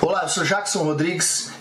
Olá, eu sou Jackson Rodrigues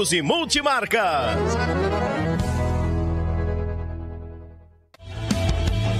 e Multimarcas.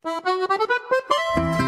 バババババ!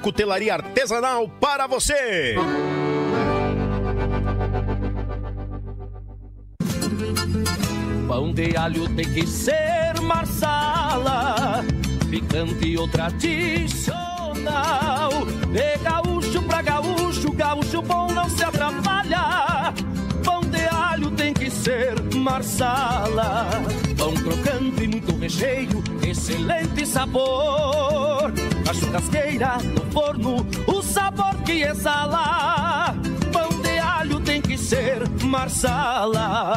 cutelaria artesanal para você. Pão de alho tem que ser marsala, picante ou tradicional. De gaúcho pra gaúcho, gaúcho bom não se atrapalha. Pão de alho tem que ser marsala. Pão crocante e muito recheio, excelente sabor. Na churrasqueira, no forno, o sabor que exala. Pão de alho tem que ser marsala.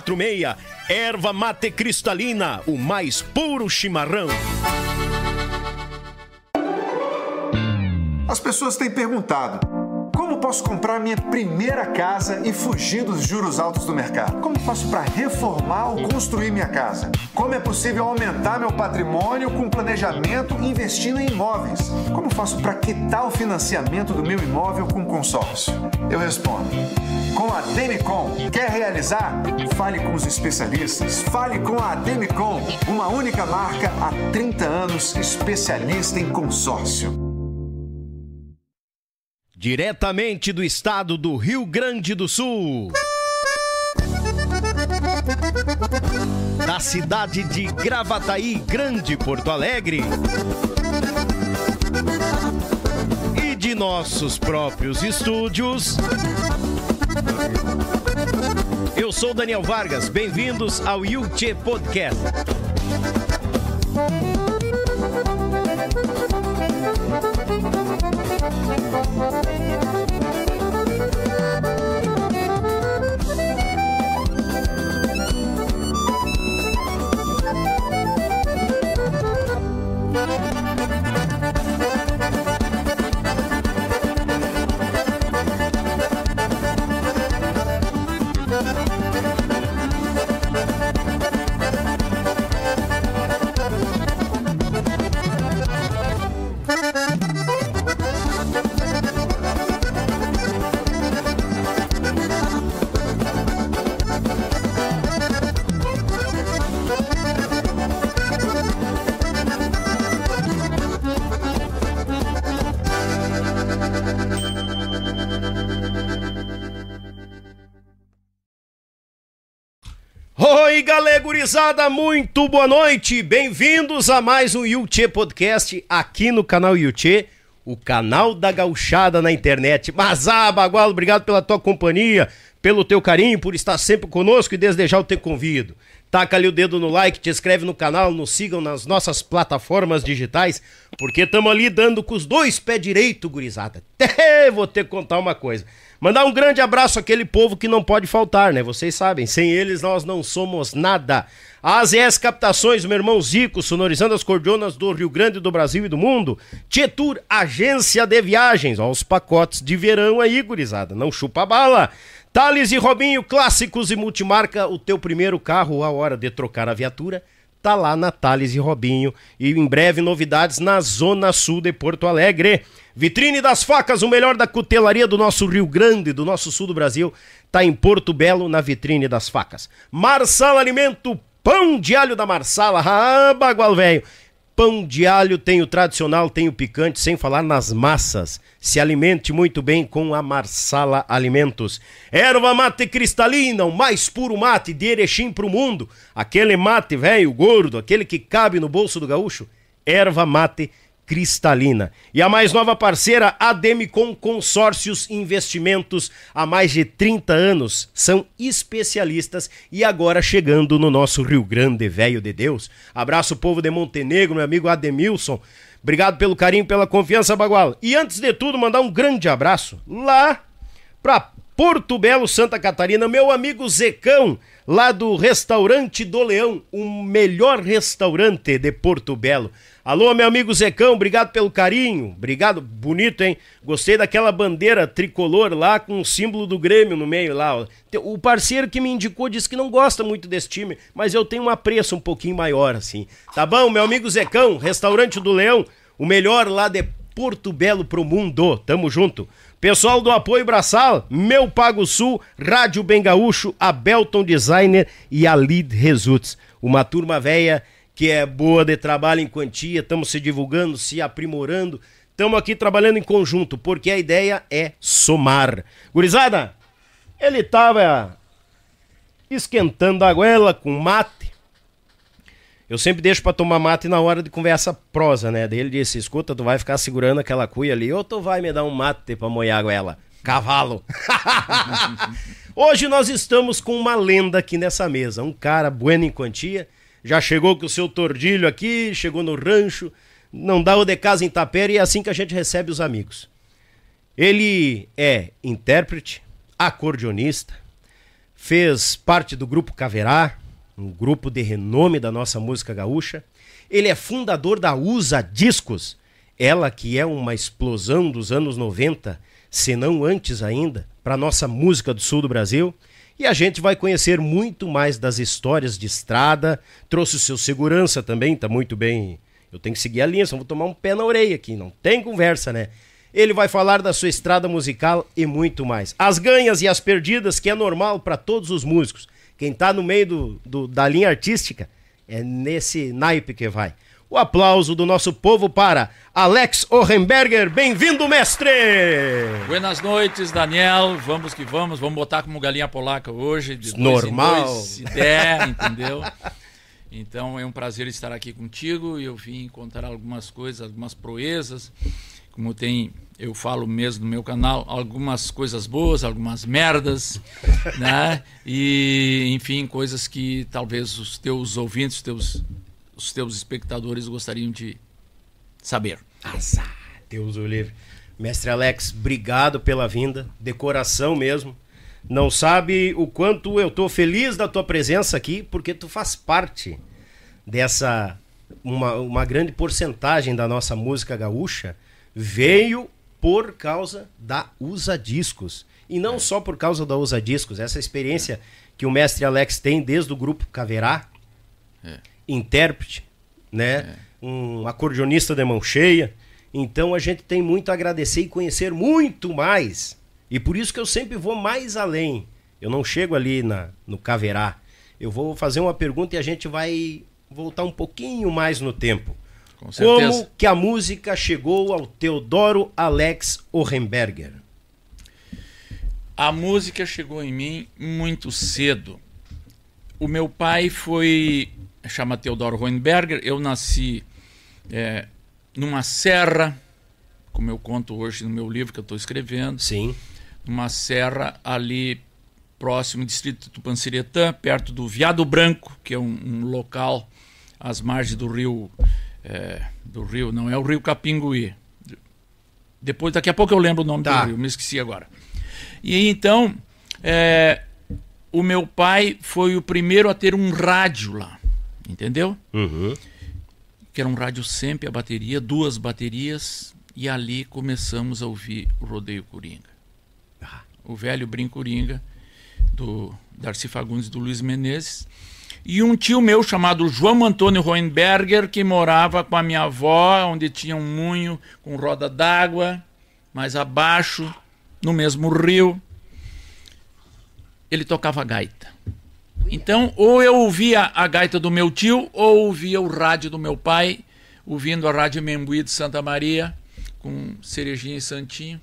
54991563146. Erva mate cristalina, o mais puro chimarrão. As pessoas têm perguntado: como posso comprar minha primeira casa e fugir dos juros altos do mercado? Como faço para reformar ou construir minha casa? Como é possível aumentar meu patrimônio com planejamento investindo em imóveis? Como faço para quitar o financiamento do meu imóvel com consórcio? Eu respondo. Com a Demicon, quer realizar? Fale com os especialistas. Fale com a Demicon, uma única marca há 30 anos, especialista em consórcio. Diretamente do estado do Rio Grande do Sul. Da cidade de Gravataí, Grande Porto Alegre. E de nossos próprios estúdios. Eu sou Daniel Vargas, bem-vindos ao Yuchê Podcast. Galegurizada, muito boa noite. Bem-vindos a mais um Yuchê Podcast aqui no canal Yuchê, o canal da gauchada na internet. Mas, ah, obrigado pela tua companhia, pelo teu carinho, por estar sempre conosco e desde já eu te convido. Taca ali o dedo no like, te inscreve no canal, nos sigam nas nossas plataformas digitais, porque estamos ali dando com os dois pés direito, gurizada. Até vou ter que contar uma coisa. Mandar um grande abraço àquele povo que não pode faltar, né? Vocês sabem, sem eles nós não somos nada. AZS Captações, meu irmão Zico, sonorizando as cordionas do Rio Grande do Brasil e do mundo. Tietur, agência de viagens. Ó, os pacotes de verão aí, gurizada. Não chupa bala. Thales e Robinho, clássicos e multimarca. O teu primeiro carro, a hora de trocar a viatura tá lá na Thales e Robinho. E em breve novidades na Zona Sul de Porto Alegre. Vitrine das Facas, o melhor da cutelaria do nosso Rio Grande, do nosso sul do Brasil, tá em Porto Belo, na Vitrine das Facas. Marsala Alimento, pão de alho da Marsala, ah, bagual velho. Pão de alho tem o tradicional, tem o picante, sem falar nas massas. Se alimente muito bem com a Marsala Alimentos. Erva mate cristalina, o mais puro mate de Erechim pro mundo. Aquele mate velho, gordo, aquele que cabe no bolso do gaúcho. Erva mate cristalina. E a mais nova parceira, a Demicon Consórcios Investimentos, há mais de 30 anos, são especialistas e agora chegando no nosso Rio Grande, velho de Deus. Abraço povo de Montenegro, meu amigo Ademilson. Obrigado pelo carinho, pela confiança, Bagual. E antes de tudo, mandar um grande abraço lá para Porto Belo, Santa Catarina, meu amigo Zecão, lá do Restaurante do Leão, o melhor restaurante de Porto Belo. Alô, meu amigo Zecão, obrigado pelo carinho. Obrigado, bonito, hein? Gostei daquela bandeira tricolor lá com o símbolo do Grêmio no meio lá. O parceiro que me indicou disse que não gosta muito desse time, mas eu tenho um apreço um pouquinho maior, assim. Tá bom, meu amigo Zecão, Restaurante do Leão, o melhor lá de Porto Belo pro mundo. Tamo junto. Pessoal do Apoio Braçal, Meu Pago Sul, Rádio Bem Gaúcho, a Belton Designer e a Lead Results. Uma turma velha que é boa de trabalho em quantia, estamos se divulgando, se aprimorando, estamos aqui trabalhando em conjunto, porque a ideia é somar. Gurizada, ele estava esquentando a goela com mate. Eu sempre deixo para tomar mate na hora de conversa prosa, né? Daí ele disse: escuta, tu vai ficar segurando aquela cuia ali, ou tu vai me dar um mate para molhar a goela? Cavalo! Hoje nós estamos com uma lenda aqui nessa mesa, um cara bueno em quantia já chegou com o seu tordilho aqui, chegou no rancho, não dá o de casa em tapera e é assim que a gente recebe os amigos. Ele é intérprete, acordeonista, fez parte do grupo Caverá, um grupo de renome da nossa música gaúcha. Ele é fundador da USA Discos, ela que é uma explosão dos anos 90, se não antes ainda, para nossa música do sul do Brasil. E a gente vai conhecer muito mais das histórias de estrada. Trouxe o seu segurança também, tá muito bem. Eu tenho que seguir a linha, só vou tomar um pé na orelha aqui. Não tem conversa, né? Ele vai falar da sua estrada musical e muito mais. As ganhas e as perdidas, que é normal para todos os músicos. Quem tá no meio do, do, da linha artística é nesse naipe que vai. O aplauso do nosso povo para Alex Orenberger. Bem-vindo, mestre! Buenas noites, Daniel. Vamos que vamos. Vamos botar como galinha polaca hoje. De Normal. Dois se der, entendeu? Então é um prazer estar aqui contigo e eu vim contar algumas coisas, algumas proezas. Como tem, eu falo mesmo no meu canal, algumas coisas boas, algumas merdas, né? E, enfim, coisas que talvez os teus ouvintes, os teus os teus espectadores gostariam de saber. Azar, Deus o livre. Mestre Alex, obrigado pela vinda, de coração mesmo. Não sabe o quanto eu tô feliz da tua presença aqui, porque tu faz parte dessa uma, uma grande porcentagem da nossa música gaúcha veio por causa da Usa Discos. E não é. só por causa da Usa Discos, essa experiência é. que o mestre Alex tem desde o grupo Caverá. É intérprete, né? É. Um acordeonista de mão cheia. Então a gente tem muito a agradecer e conhecer muito mais. E por isso que eu sempre vou mais além. Eu não chego ali na, no Caverá. Eu vou fazer uma pergunta e a gente vai voltar um pouquinho mais no tempo. Com Como que a música chegou ao Teodoro Alex Orenberger? A música chegou em mim muito cedo o meu pai foi. Chama Theodor Hohenberger. Eu nasci é, numa serra, como eu conto hoje no meu livro que eu estou escrevendo. Sim. Numa serra ali próximo ao distrito de Tupanciretã, perto do Viado Branco, que é um, um local às margens do rio. É, do rio, não é o rio Capinguí. Depois, daqui a pouco eu lembro o nome Tá. do rio, me esqueci agora. E então, é, o meu pai foi o primeiro a ter um rádio lá, entendeu? Uhum. Que era um rádio sempre a bateria, duas baterias, e ali começamos a ouvir o Rodeio Coringa. O velho Brinco Coringa, do Darcy Fagundes e do Luiz Menezes. E um tio meu chamado João Antônio Hohenberger, que morava com a minha avó, onde tinha um moinho com roda d'água, mais abaixo, no mesmo rio. Ele tocava gaita. Então, ou eu ouvia a gaita do meu tio, ou ouvia o rádio do meu pai, ouvindo a Rádio Membuí de Santa Maria, com Cerejinha e Santinho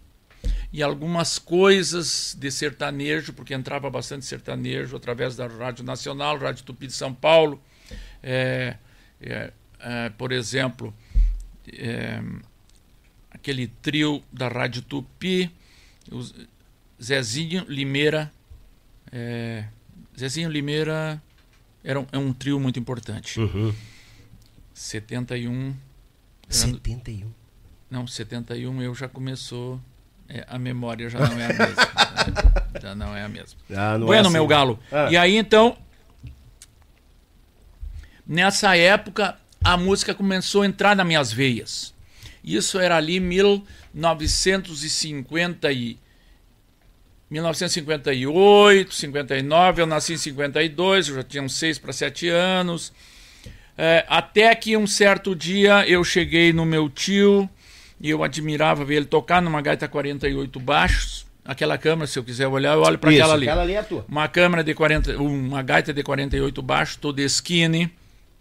e algumas coisas de sertanejo, porque entrava bastante sertanejo através da Rádio Nacional, Rádio Tupi de São Paulo. É, é, é, por exemplo, é, aquele trio da Rádio Tupi, Zezinho Limeira. É, Zezinho Limeira era um, é um trio muito importante. Uhum. 71. ano- 71. não, 71 eu já começou. é, a memória já não é a mesma. né? Já não é a mesma. Ah, não é bueno, assim. meu galo. Ah. E aí então. Nessa época, a música começou a entrar nas minhas veias. Isso era ali 1950 e 1958, 59, eu nasci em 52, eu já tinha uns 6 para 7 anos. É, até que um certo dia eu cheguei no meu tio e eu admirava ver ele tocar numa gaita 48 baixos. Aquela câmera, se eu quiser olhar, eu olho para aquela ali. aquela ali é a tua. Uma câmera de 40, uma gaita de 48 baixos, toda skinny,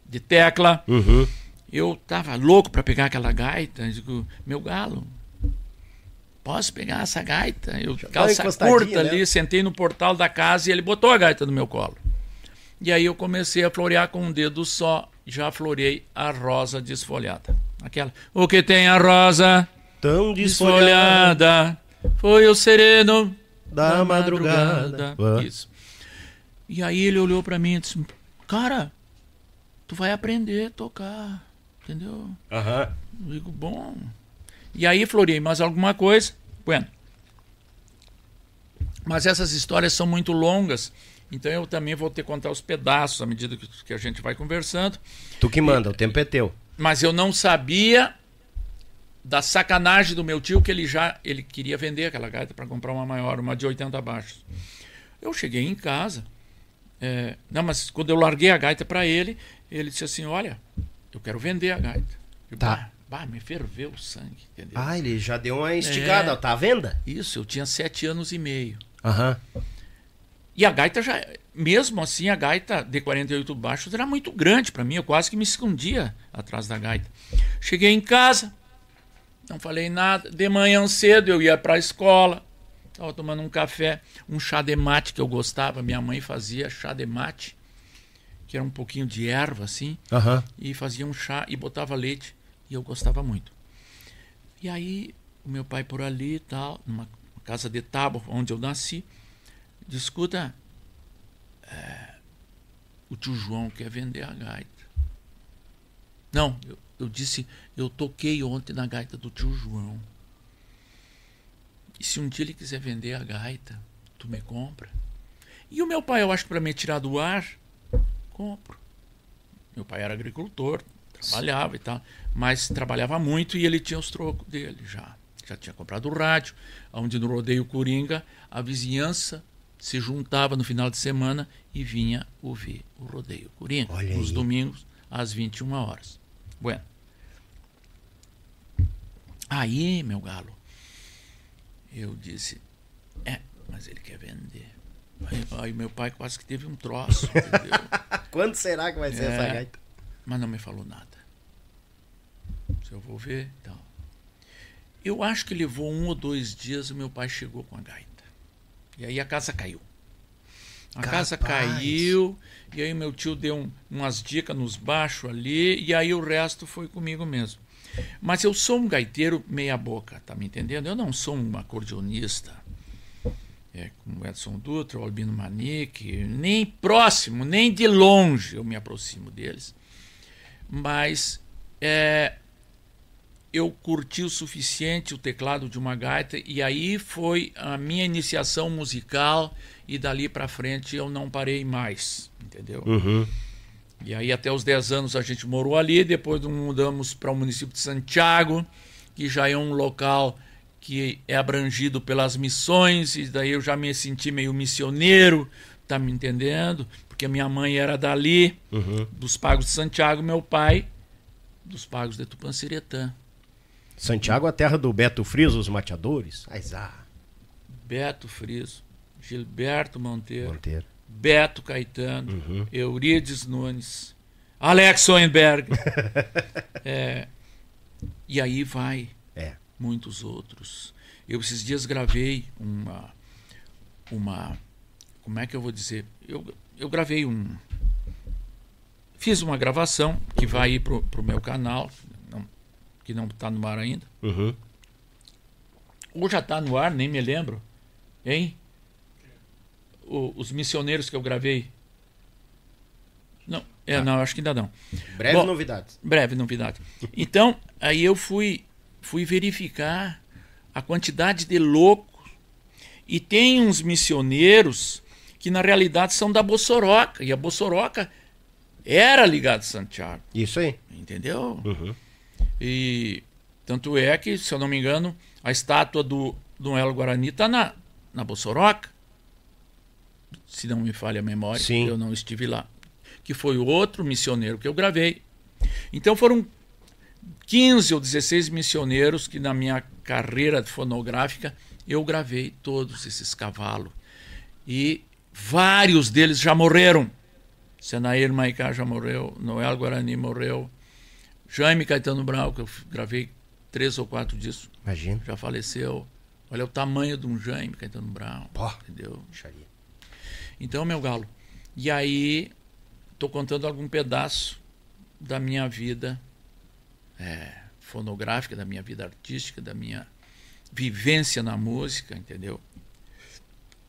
de tecla. Uhum. Eu tava louco para pegar aquela gaita. Eu digo, meu galo, posso pegar essa gaita? Eu, calça curta né? ali, sentei no portal da casa e ele botou a gaita no meu colo. E aí eu comecei a florear com um dedo só. Já florei a rosa desfolhada. Aquela. O que tem a rosa Tão desfolhada desfolhada foi o sereno da madrugada. Ah. Isso. E aí ele olhou pra mim e disse: Cara, tu vai aprender a tocar. Entendeu? Aham. Eu digo, bom. E aí florei mais alguma coisa. Bueno. Mas essas histórias são muito longas. Então eu também vou ter que contar os pedaços à medida que, que a gente vai conversando. Tu que manda, o tempo é teu. Mas eu não sabia da sacanagem do meu tio que ele já ele queria vender aquela gaita para comprar uma maior, uma de 80 baixos. Eu cheguei em casa, é, não, mas quando eu larguei a gaita para ele, ele disse assim: Olha, eu quero vender a gaita. Eu, Tá. Bah, me ferveu o sangue, entendeu? Ah, ele já deu uma instigada, É. tá à venda? Isso, eu tinha sete anos e meio. Aham. E a gaita já, mesmo assim, a gaita de 48 baixos era muito grande para mim, eu quase que me escondia atrás da gaita. Cheguei em casa, não falei nada. De manhã cedo eu ia para a escola, estava tomando um café, um chá de mate que eu gostava, minha mãe fazia chá de mate, que era um pouquinho de erva assim, Aham. e fazia um chá e botava leite, e eu gostava muito. E aí, o meu pai por ali e tal, numa casa de tábua onde eu nasci, disse, escuta, é, o tio João quer vender a gaita. Não, eu, eu disse, eu toquei ontem na gaita do tio João. E se um dia ele quiser vender a gaita, tu me compra? E o meu pai, eu acho que para me tirar do ar, compro. Meu pai era agricultor, trabalhava e tal, mas trabalhava muito e ele tinha os trocos dele já. Já tinha comprado o rádio, onde no Rodeio Coringa a vizinhança se juntava no final de semana e vinha ouvir o Rodeio Coringa, Olha nos aí. domingos, às 21 horas. Bueno. Aí, meu galo, eu disse, é, mas ele quer vender. Aí, aí meu pai quase que teve um troço? Quando será que vai ser É. essa gaita? Mas não me falou nada. Se eu vou ver, então. Eu acho que levou um ou dois dias o meu pai chegou com a gaita. E aí a casa caiu. A casa caiu, e aí meu tio deu um, umas dicas nos baixos ali, e aí o resto foi comigo mesmo. Mas eu sou um gaiteiro meia boca, tá me entendendo? Eu não sou um acordeonista. É, como Edson Dutra, Albino Manique, nem próximo, nem de longe eu me aproximo deles. Mas é, eu curti o suficiente o teclado de uma gaita e aí foi a minha iniciação musical e dali para frente eu não parei mais, entendeu? Uhum. E aí até os 10 anos a gente morou ali, depois mudamos para o município de Santiago, que já é um local que é abrangido pelas missões, e daí eu já me senti meio missioneiro, tá me entendendo? Porque minha mãe era dali, Uhum. dos Pagos de Santiago, meu pai dos Pagos de Tupanciretã. Santiago, a terra do Beto Friso, os mateadores. Aizá, Beto Friso, Gilberto Monteiro, Monteiro. Beto Caetano, Uhum. Eurides Nunes, Alex Soenberg. É, e aí vai É. muitos outros. Eu esses dias gravei uma uma como é que eu vou dizer? Eu, eu gravei um fiz uma gravação que vai ir pro, pro meu canal, não- que não está no ar ainda. Uhum. Ou já está no ar, nem me lembro. Hein? O- os missioneiros que eu gravei. Não, é, não, acho que ainda não. Breve Bom, novidades. Breve novidade. Então, aí eu fui, fui verificar a quantidade de loucos. E tem uns missioneiros que na realidade são da Bossoroca. E a Bossoroca era ligada a Santiago. Isso aí. Entendeu? Uhum. E tanto é que, se eu não me engano, a estátua do do El Guarani está na, na Bossoroca. Se não me falha a memória, Sim. eu não estive lá. Que foi o outro missioneiro que eu gravei. Então foram 15 ou 16 missioneiros que na minha carreira fonográfica eu gravei todos esses cavalos. E vários deles já morreram. Senair Maicá já morreu, Noel Guarani morreu, Jaime Caetano Brau, que eu gravei três ou quatro disso, Imagina. já faleceu. Olha o tamanho de um Jaime Caetano Brown, Pô. entendeu? Micharia. Então, meu galo, e aí estou contando algum pedaço da minha vida é, fonográfica, da minha vida artística, da minha vivência na música, entendeu?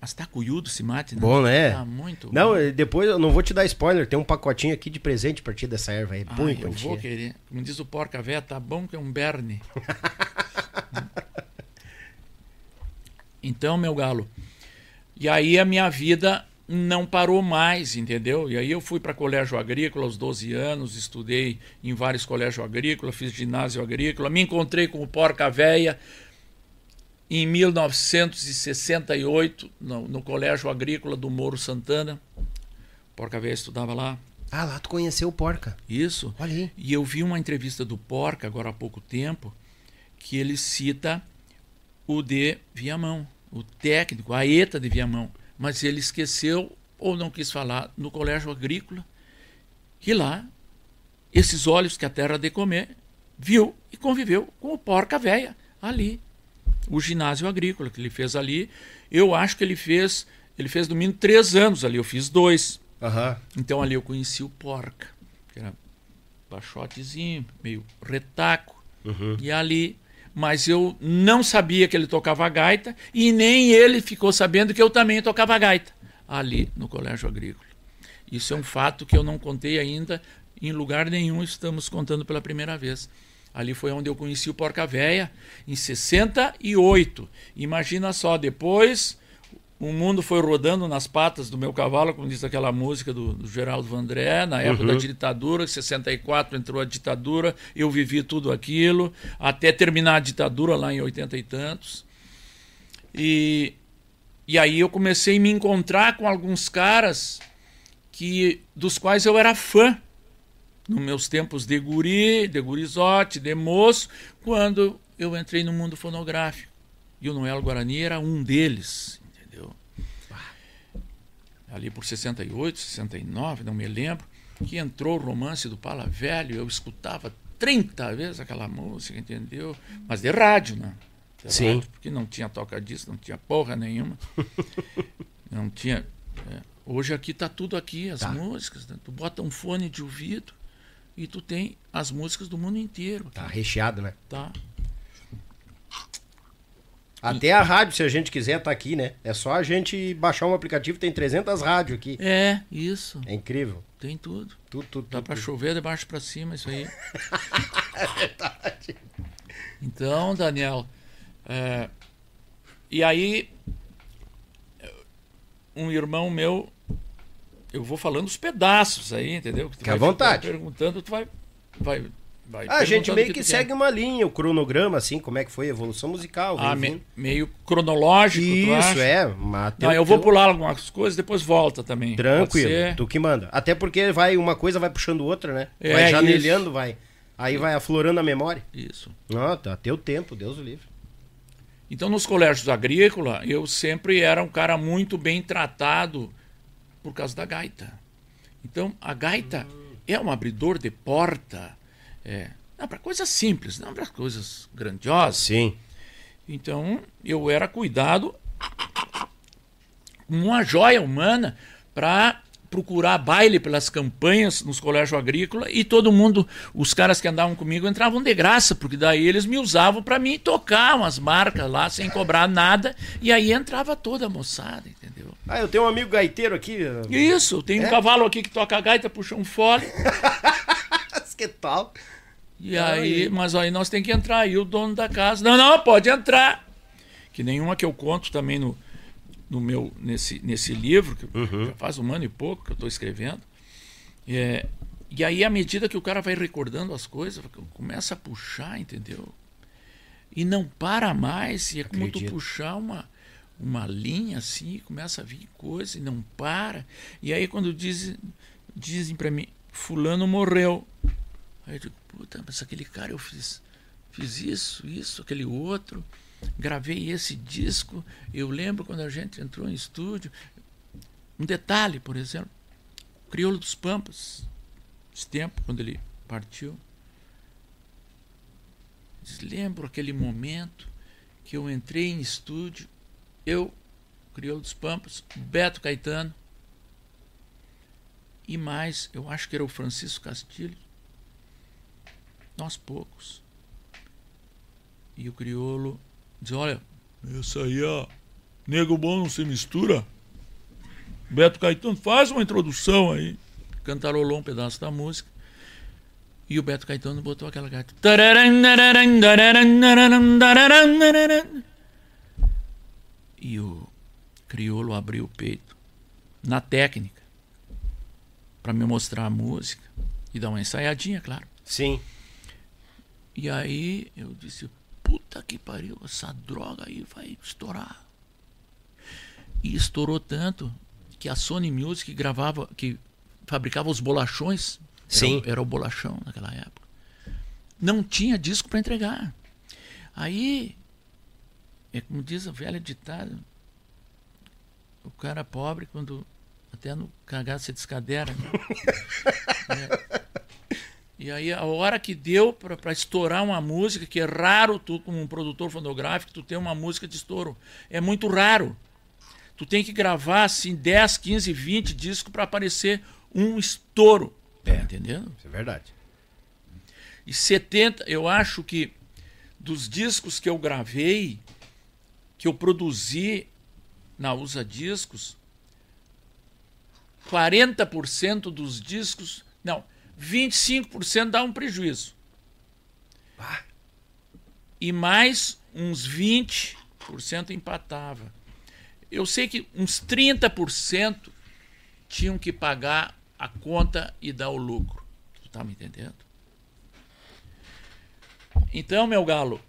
Mas tá cuiudo esse mate, né? Bom, né? Tá muito Não, bom. depois eu não vou te dar spoiler, tem um pacotinho aqui de presente a partir dessa erva aí. Ah, Põe, eu vou querer. Como diz o porca véia, tá bom que é um berne. então, meu galo. E aí a minha vida não parou mais, entendeu? E aí eu fui para colégio agrícola aos 12 anos, estudei em vários colégios agrícolas, fiz ginásio agrícola, me encontrei com o porca véia em 1968 no, no colégio agrícola do Moro Santana. Porca véia estudava lá. Ah, lá tu conheceu o Porca. Isso. Olha aí. E eu vi uma entrevista do Porca, agora há pouco tempo, que ele cita o de Viamão, o técnico, a ETA de Viamão. Mas ele esqueceu ou não quis falar no colégio agrícola. E lá, esses olhos que a terra de comer, viu e conviveu com o Porca Véia, ali. O ginásio agrícola que ele fez ali. Eu acho que ele fez, ele fez no mínimo três anos ali, eu fiz dois. Aham. Então ali eu conheci o Porca, que era baixotezinho, meio retaco. E ali, mas eu não sabia que ele tocava gaita e nem ele ficou sabendo que eu também tocava gaita ali no colégio agrícola. Isso é um fato que eu não contei ainda em lugar nenhum, estamos contando pela primeira vez. Ali foi onde eu conheci o Porca Véia em 68. Imagina só, depois o mundo foi rodando nas patas do meu cavalo, como diz aquela música do, do Geraldo Vandré, na época da ditadura, em 64 entrou a ditadura, eu vivi tudo aquilo, até terminar a ditadura lá em 80 e tantos. E, e aí eu comecei a me encontrar com alguns caras que dos quais eu era fã nos meus tempos de guri, de gurizote, de moço, quando eu entrei no mundo fonográfico. E o Noel Guarani era um deles, entendeu? Ali por 68, 69, não me lembro, que entrou o romance do Pala Velho, eu escutava 30 vezes aquela música, entendeu? Mas de rádio, né? De Sim. rádio, porque não tinha toca disso, não tinha porra nenhuma. não tinha. é, Hoje aqui tá tudo aqui, as Tá. músicas. né? Tu bota um fone de ouvido e tu tem as músicas do mundo inteiro. Tá recheado, né? Tá. Até a rádio, se a gente quiser, tá aqui, né? É só a gente baixar um aplicativo, tem 300 rádios aqui. É, isso. É incrível. Tem tudo. Tudo, tudo, Dá tudo, pra tudo. chover de baixo pra cima, isso aí. É verdade. Então, Daniel, é, e aí um irmão meu, eu vou falando os pedaços aí, entendeu? Fica à vontade. Perguntando, tu vai, vai, vai Ah, a gente meio que que segue quer. uma linha, o cronograma, assim, como é que foi a evolução musical. Ah, me- meio cronológico, Isso, é. Mas Não, eu vou pular algumas coisas, depois volta também. Tranquilo, tu que manda. Até porque vai uma coisa vai puxando outra, né? É, vai isso. janelhando, vai. Aí vai aflorando a memória. Isso. Ó, tá teu tempo, Deus o livre. Então, nos colégios agrícolas, eu sempre era um cara muito bem tratado por causa da gaita. Então, a gaita é um abridor de porta. É, para coisas simples, não para coisas grandiosas. Sim. Então, eu era cuidado como uma joia humana para procurar baile pelas campanhas nos colégios agrícolas e todo mundo, os caras que andavam comigo entravam de graça, porque daí eles me usavam para mim tocar umas marcas lá sem cobrar nada e aí entrava toda a moçada, entendeu? Ah, eu tenho um amigo gaiteiro aqui. Isso, tem um É? cavalo aqui que toca gaita, puxa um fole que tal? E aí, e- mas aí nós tem que entrar. Aí o dono da casa, não, não, pode entrar. Que nenhuma que eu conto também no, no meu nesse, nesse livro, que Uhum. já faz um ano e pouco que eu estou escrevendo. É, e aí, à medida que o cara vai recordando as coisas, começa a puxar, entendeu? E não para mais. E é como tu Acredito. puxar uma, uma linha assim, começa a vir coisa e não para. E aí, quando dizem, dizem para mim, Fulano morreu. Aí eu digo, puta, mas aquele cara eu fiz, fiz isso, isso, aquele outro, gravei esse disco. Eu lembro quando a gente entrou em estúdio. Um detalhe, por exemplo, o Crioulo dos Pampas, esse tempo, quando ele partiu. Lembro aquele momento que eu entrei em estúdio, eu, Crioulo dos Pampas, Beto Caetano, e mais, eu acho que era o Francisco Castilho, nós poucos. E o crioulo diz: Olha, isso aí, ó, nego bom não se mistura. Beto Caetano, faz uma introdução aí. Cantarolou um pedaço da música. E o Beto Caetano botou aquela gaita. E o crioulo abriu o peito na técnica para me mostrar a música e dar uma ensaiadinha, claro. Sim. E aí eu disse, puta que pariu, essa droga aí vai estourar. E estourou tanto que a Sony Music gravava, que fabricava os bolachões. Sim. Era, era o bolachão naquela época. Não tinha disco para entregar. Aí, é como diz a velha ditada, o cara pobre, quando até no cagar se descadera. né? É. E aí a hora que deu para estourar uma música, que é raro tu, como um produtor fonográfico, tu ter uma música de estouro. É muito raro. Tu tem que gravar assim 10, 15, 20 discos para aparecer um estouro. Tá entendendo? Isso é verdade. E 70, eu acho que dos discos que eu gravei, que eu produzi na Usa Discos, 40% dos discos, não, 25% dá um prejuízo. E mais uns 20% empatava. Eu sei que uns 30% tinham que pagar a conta e dar o lucro. Tu tá me entendendo? Então, meu galo,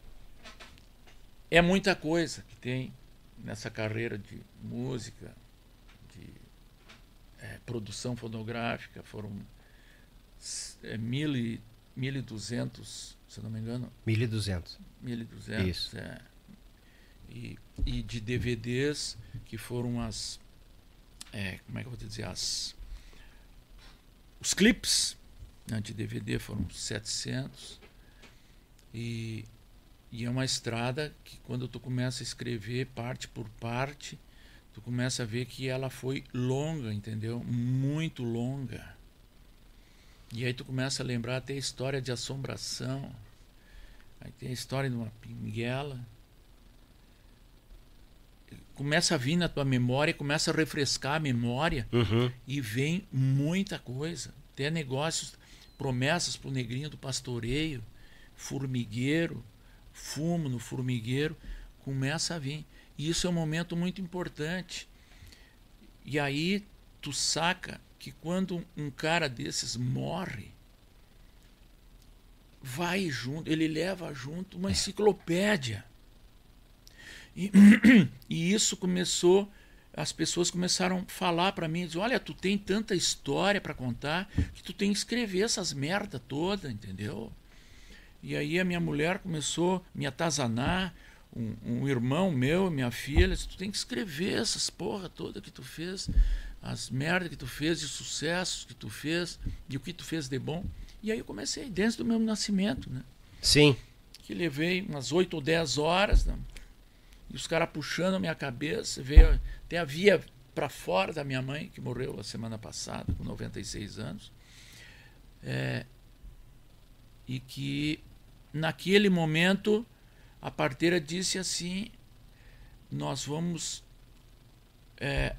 é muita coisa que tem nessa carreira de música, de eh, produção fonográfica. Foram é, mil e, 1.200, se eu não me engano, 1.200. 1.200. Isso. É. E, e de DVDs, que foram as. é, como é que eu vou dizer? As, os clipes né, de DVD foram 700. E, e é uma estrada que, quando tu começa a escrever parte por parte, tu começa a ver que ela foi longa, entendeu? Muito longa. E aí tu começa a lembrar até a história de assombração. Aí tem a história de uma pinguela. Começa a vir na tua memória, começa a refrescar a memória Uhum. e vem muita coisa. Até negócios, promessas pro negrinho do pastoreio, formigueiro, fumo no formigueiro, começa a vir. E isso é um momento muito importante. E aí tu saca que quando um cara desses morre, vai junto, ele leva junto uma enciclopédia. E, e isso começou, as pessoas começaram a falar para mim, dizer, olha, tu tem tanta história para contar que tu tem que escrever essas merda toda, entendeu? E aí a minha mulher começou a me atazanar, um, um irmão meu, minha filha, disse, tu tem que escrever essas porra toda que tu fez, as merdas que tu fez, de sucessos que tu fez, e o que tu fez de bom. E aí eu comecei, desde o meu nascimento, né? Sim. que levei umas 8 ou 10 horas, né? e os caras puxando a minha cabeça, veio até a via para fora da minha mãe, que morreu a semana passada, com 96 anos, É, e que naquele momento a parteira disse assim, nós vamos é,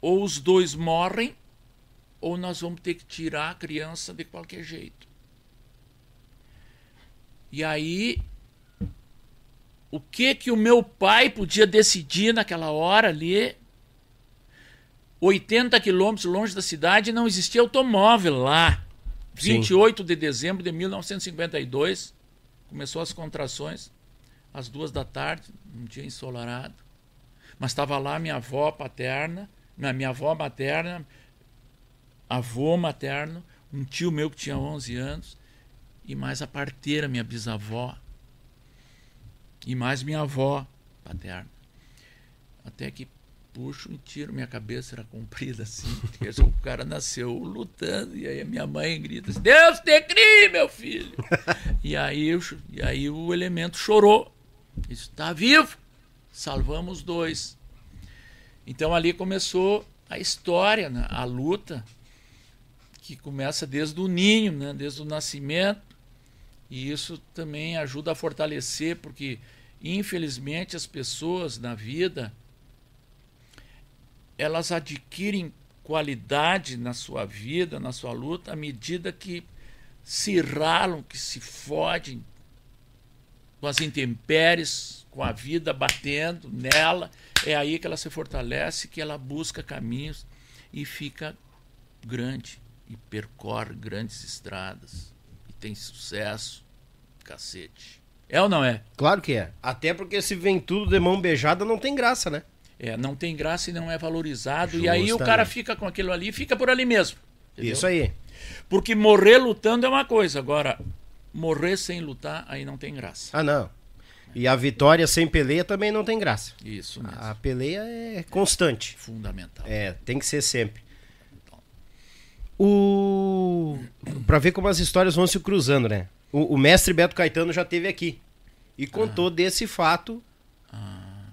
ou os dois morrem ou nós vamos ter que tirar a criança de qualquer jeito. E aí, o que que o meu pai podia decidir naquela hora ali? 80 quilômetros longe da cidade não existia automóvel lá. Sim. 28 de dezembro de 1952, começou as contrações, às duas da tarde, um dia ensolarado. Mas estava lá minha avó paterna, minha, minha avó materna, avô materno, um tio meu que tinha 11 anos, e mais a parteira, minha bisavó, e mais minha avó paterna. Até que puxo e tiro, minha cabeça era comprida assim, porque o cara nasceu lutando, e aí a minha mãe grita assim, Deus te crie, meu filho! e, aí, eu e aí o elemento chorou, está vivo, salvamos dois. Então ali começou a história, né? a luta, que começa desde o ninho, né? desde o nascimento, e isso também ajuda a fortalecer, porque infelizmente as pessoas na vida elas adquirem qualidade na sua vida, na sua luta, à medida que se ralam, que se fodem com as intempéries, com a vida batendo nela. É aí que ela se fortalece, que ela busca caminhos e fica grande e percorre grandes estradas e tem sucesso, cacete. É ou não é? Claro que é. Até porque se vem tudo de mão beijada, não tem graça, né? É, não tem graça e não é valorizado. E aí o cara fica com aquilo ali, fica por ali mesmo. entendeu? Isso aí. Porque morrer lutando é uma coisa, agora morrer sem lutar aí não tem graça. Ah, não. E a vitória sem peleia também não tem graça. Isso mesmo. A peleia é constante. Fundamental. É, tem que ser sempre. O para ver como as histórias vão se cruzando, né? O, o mestre Beto Caetano já teve aqui e contou desse fato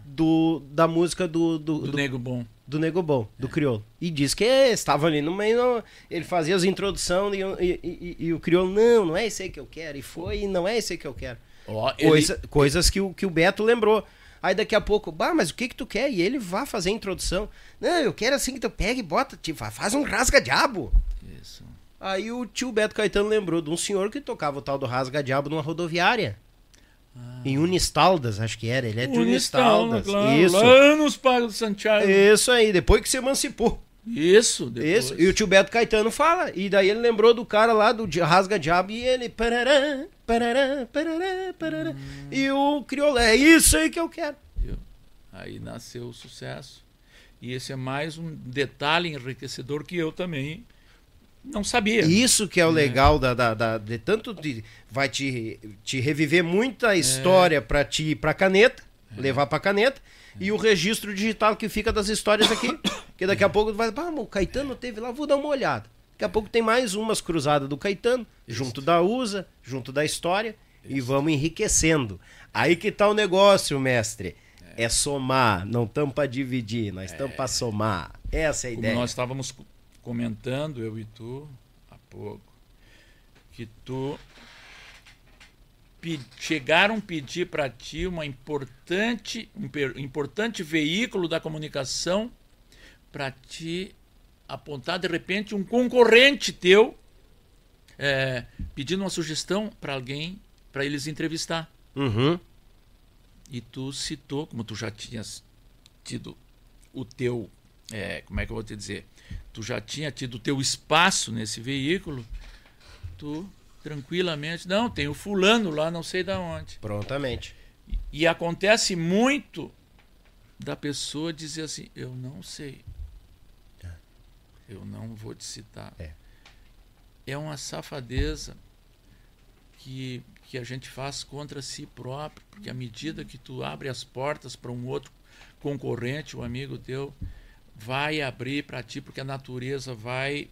do da música do do, Do do, nego bom. do Nego Bom, do Criolo. E diz que estava ali no meio, ele fazia as introduções e, e- e- e o Criolo, não, não é esse aí que eu quero. E foi, e não é esse aí que eu quero. Ó, ele- Coisa- Coisas que o, que o Beto lembrou. Aí daqui a pouco, bah, mas o que que tu quer? E ele vai fazer a introdução. Não, eu quero assim que tu pega e bota, tipo, faz um rasga-diabo. Isso. Aí o tio Beto Caetano lembrou de um senhor que tocava o tal do rasga-diabo numa rodoviária. Em Unistaldas, acho que era. Ele é de Unistaldas. claro, Isso. Lá nos Pagos de Santiago. Isso aí, depois que se emancipou. Isso, depois. Isso. E o tio Beto Caetano fala. E daí ele lembrou do cara lá do di- rasga-diabo e ele. Parará, parará, parará, parará. E o crioulo, é isso aí que eu quero. Viu? Aí nasceu o sucesso. E esse é mais um detalhe enriquecedor que eu também não sabia. Isso que é o legal da, da, da- de tanto de, vai te, te reviver É. muita história pra ti ir pra caneta, levar pra caneta, e o registro digital que fica das histórias aqui. Porque daqui a pouco tu vai, ah, o Caetano teve lá, vou dar uma olhada. Daqui a pouco tem mais umas cruzadas do Caetano, junto da USA, junto da história, e vamos enriquecendo. Aí que tá o negócio, mestre. é somar, não estamos para dividir, nós estamos para somar. Essa é a Como ideia. nós estávamos co- comentando, eu e tu, há pouco, que tu pe- chegaram a pedir para ti uma importante, um importante veículo da comunicação para te apontar de repente um concorrente teu é, pedindo uma sugestão para alguém para eles entrevistar. Uhum. E tu citou, como tu já tinhas tido o teu, é, como é que eu vou te dizer? Tu já tinha tido o teu espaço nesse veículo, tu tranquilamente, não, tem o fulano lá, não sei da onde. Prontamente. E acontece muito da pessoa dizer assim, eu não sei. Eu não vou te citar. É. É uma safadeza que, que a gente faz contra si próprio, porque à medida que tu abre as portas para um outro concorrente, um amigo teu, vai abrir para ti, porque a natureza vai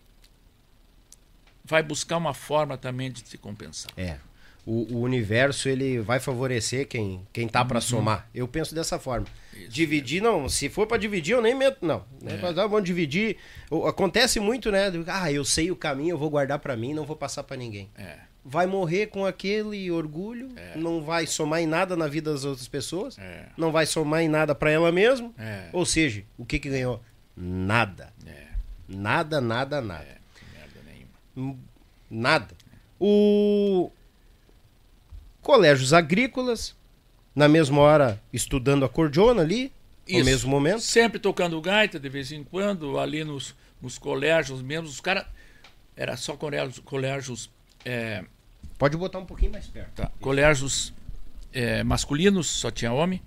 vai buscar uma forma também de te compensar. É. O, o universo ele vai favorecer quem quem tá Uhum. para somar. Eu penso dessa forma. dividir não, se for para dividir eu nem meto não. Né? Mas, ah, vamos dividir. Acontece muito, né? Ah, eu sei o caminho, eu vou guardar para mim, não vou passar para ninguém. É. Vai morrer com aquele orgulho, não vai somar em nada na vida das outras pessoas, É. não vai somar em nada para ela mesma. É. Ou seja, o que que ganhou? Nada. É. Nada, nada, nada. Merda nenhuma. Nada. O colégios agrícolas, na mesma hora estudando acordeona ali, no Isso. mesmo momento. Sempre tocando gaita de vez em quando, ali nos, nos colégios mesmo. Os caras. Era só colégios, colégios, é, Pode botar um pouquinho mais perto. tá, colégios é, masculinos, só tinha homem.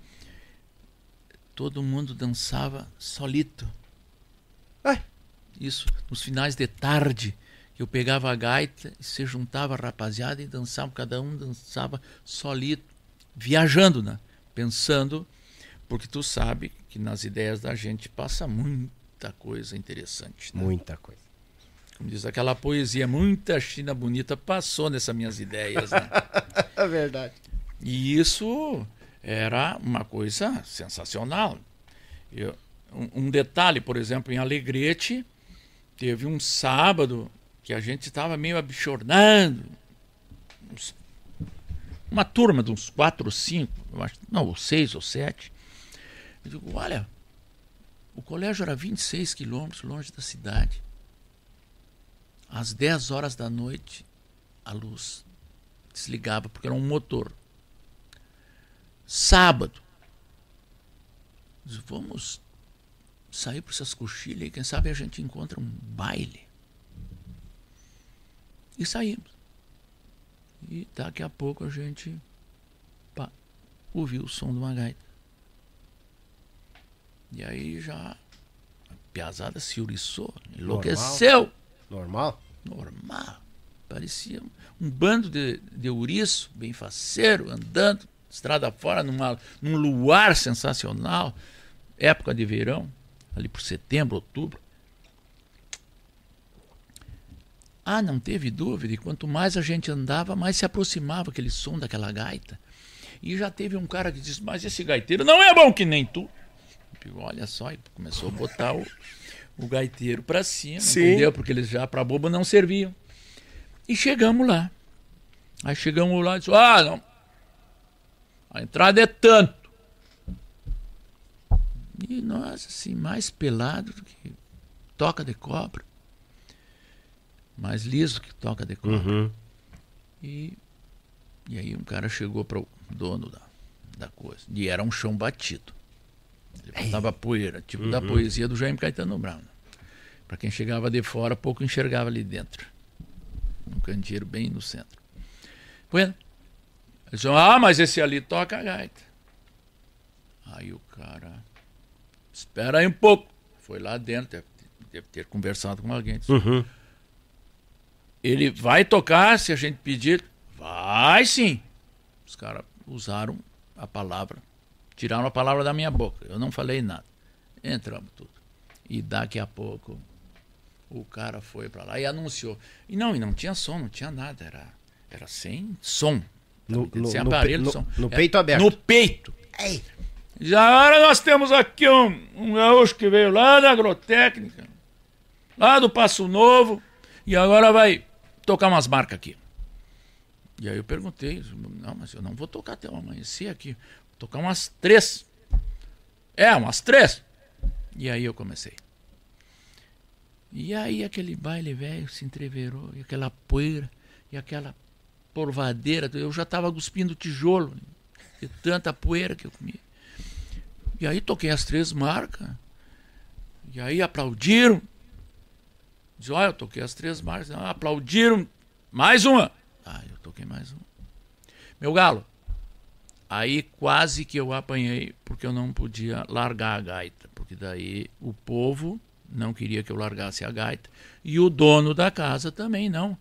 Todo mundo dançava solito. Ai. Isso, nos finais de tarde, eu pegava a gaita e se juntava a rapaziada e dançava, cada um dançava solito, viajando, né? Pensando, porque tu sabe que nas ideias da gente passa muita coisa interessante. Né? Muita coisa. Como diz aquela poesia, muita China bonita passou nessas minhas ideias. Né? É verdade. E isso era uma coisa sensacional. Eu- um, um detalhe, por exemplo, em Alegrete, teve um sábado que a gente estava meio abichornando. Uns- uma turma de uns quatro ou cinco, acho, não, ou seis ou sete. Eu digo, olha, o colégio era 26 quilômetros longe da cidade. Às 10 horas da noite, a luz desligava, porque era um motor. Sábado. Vamos sair para essas coxilhas e quem sabe a gente encontra um baile. E saímos. E daqui a pouco a gente pá, ouviu o som de uma gaita. E aí já a piazada se uriçou, enlouqueceu. Normal? Normal. Parecia um bando de, de ouriço, bem faceiro, andando, estrada fora, numa, num luar sensacional. Época de verão, ali por setembro, outubro. Ah, não teve dúvida. E quanto mais a gente andava, mais se aproximava aquele som daquela gaita. E já teve um cara que disse: Mas esse gaiteiro não é bom que nem tu. Digo, Olha só, e começou a botar o, o gaiteiro para cima, Sim. entendeu? Porque eles já para bobo não serviam. E chegamos lá. Aí chegamos lá e disse: Ah, não. A entrada é tanto. E nós, assim, mais pelado do que toca de cobra. Mais liso que toca de cobra. Uhum. E, e aí um cara chegou para o dono da, da coisa. E era um chão batido. Ele botava poeira, tipo da poesia do Jaime Caetano Brown. Para quem chegava de fora, pouco enxergava ali dentro. Um candeeiro bem no centro. Bueno. Eles disseram, ah, mas esse ali toca a gaita. Aí o cara, espera aí um pouco. Foi lá dentro, deve, deve ter conversado com alguém. Disse, Uhum. Ele vai tocar se a gente pedir? Vai sim. Os caras usaram a palavra, tiraram a palavra da minha boca. Eu não falei nada. Entramos tudo. E daqui a pouco o cara foi para lá e anunciou. E não, e não tinha som, não tinha nada. Era, era sem som. No- Tá no- sem aparelho no- som. no Era peito aberto. No peito. Diz, agora nós temos aqui um, um gaúcho que veio lá da agrotécnica, lá do Passo Novo, e agora vai tocar umas marcas aqui. E aí eu perguntei, não, mas eu não vou tocar até o amanhecer aqui, vou tocar umas três. É, umas três. E aí eu comecei. E aí aquele baile velho se entreverou, e aquela poeira, e aquela porvadeira, eu já estava cuspindo tijolo, de tanta poeira que eu comia. E aí toquei as três marcas, e aí aplaudiram. Diz, olha, eu toquei as três marcas, ah, aplaudiram, mais uma. Ah, eu toquei mais uma. Meu galo, aí quase que eu apanhei, porque eu não podia largar a gaita, porque daí o povo não queria que eu largasse a gaita. E o dono da casa também não.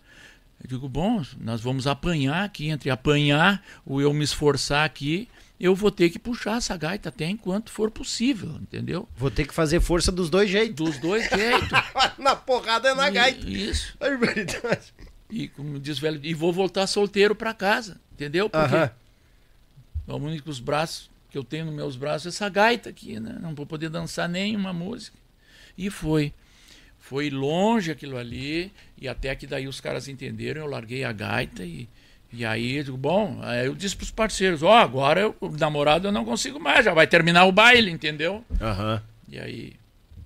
Eu digo, bom, nós vamos apanhar aqui, entre apanhar ou eu me esforçar aqui, eu vou ter que puxar essa gaita até enquanto for possível, entendeu? Vou ter que fazer força dos dois jeitos. Dos dois jeitos. na porrada é na E- gaita. Isso. É verdade. E como diz o velho, e vou voltar solteiro para casa, entendeu? Porque Aham. os únicos braços que eu tenho nos meus braços é essa gaita aqui, né? Não vou poder dançar nenhuma música. E foi. Foi longe aquilo ali, e até que daí os caras entenderam, eu larguei a gaita e, e aí eu digo, bom, aí eu disse pros parceiros, ó, agora eu, o namorado eu não consigo mais, já vai terminar o baile, entendeu? Aham. E aí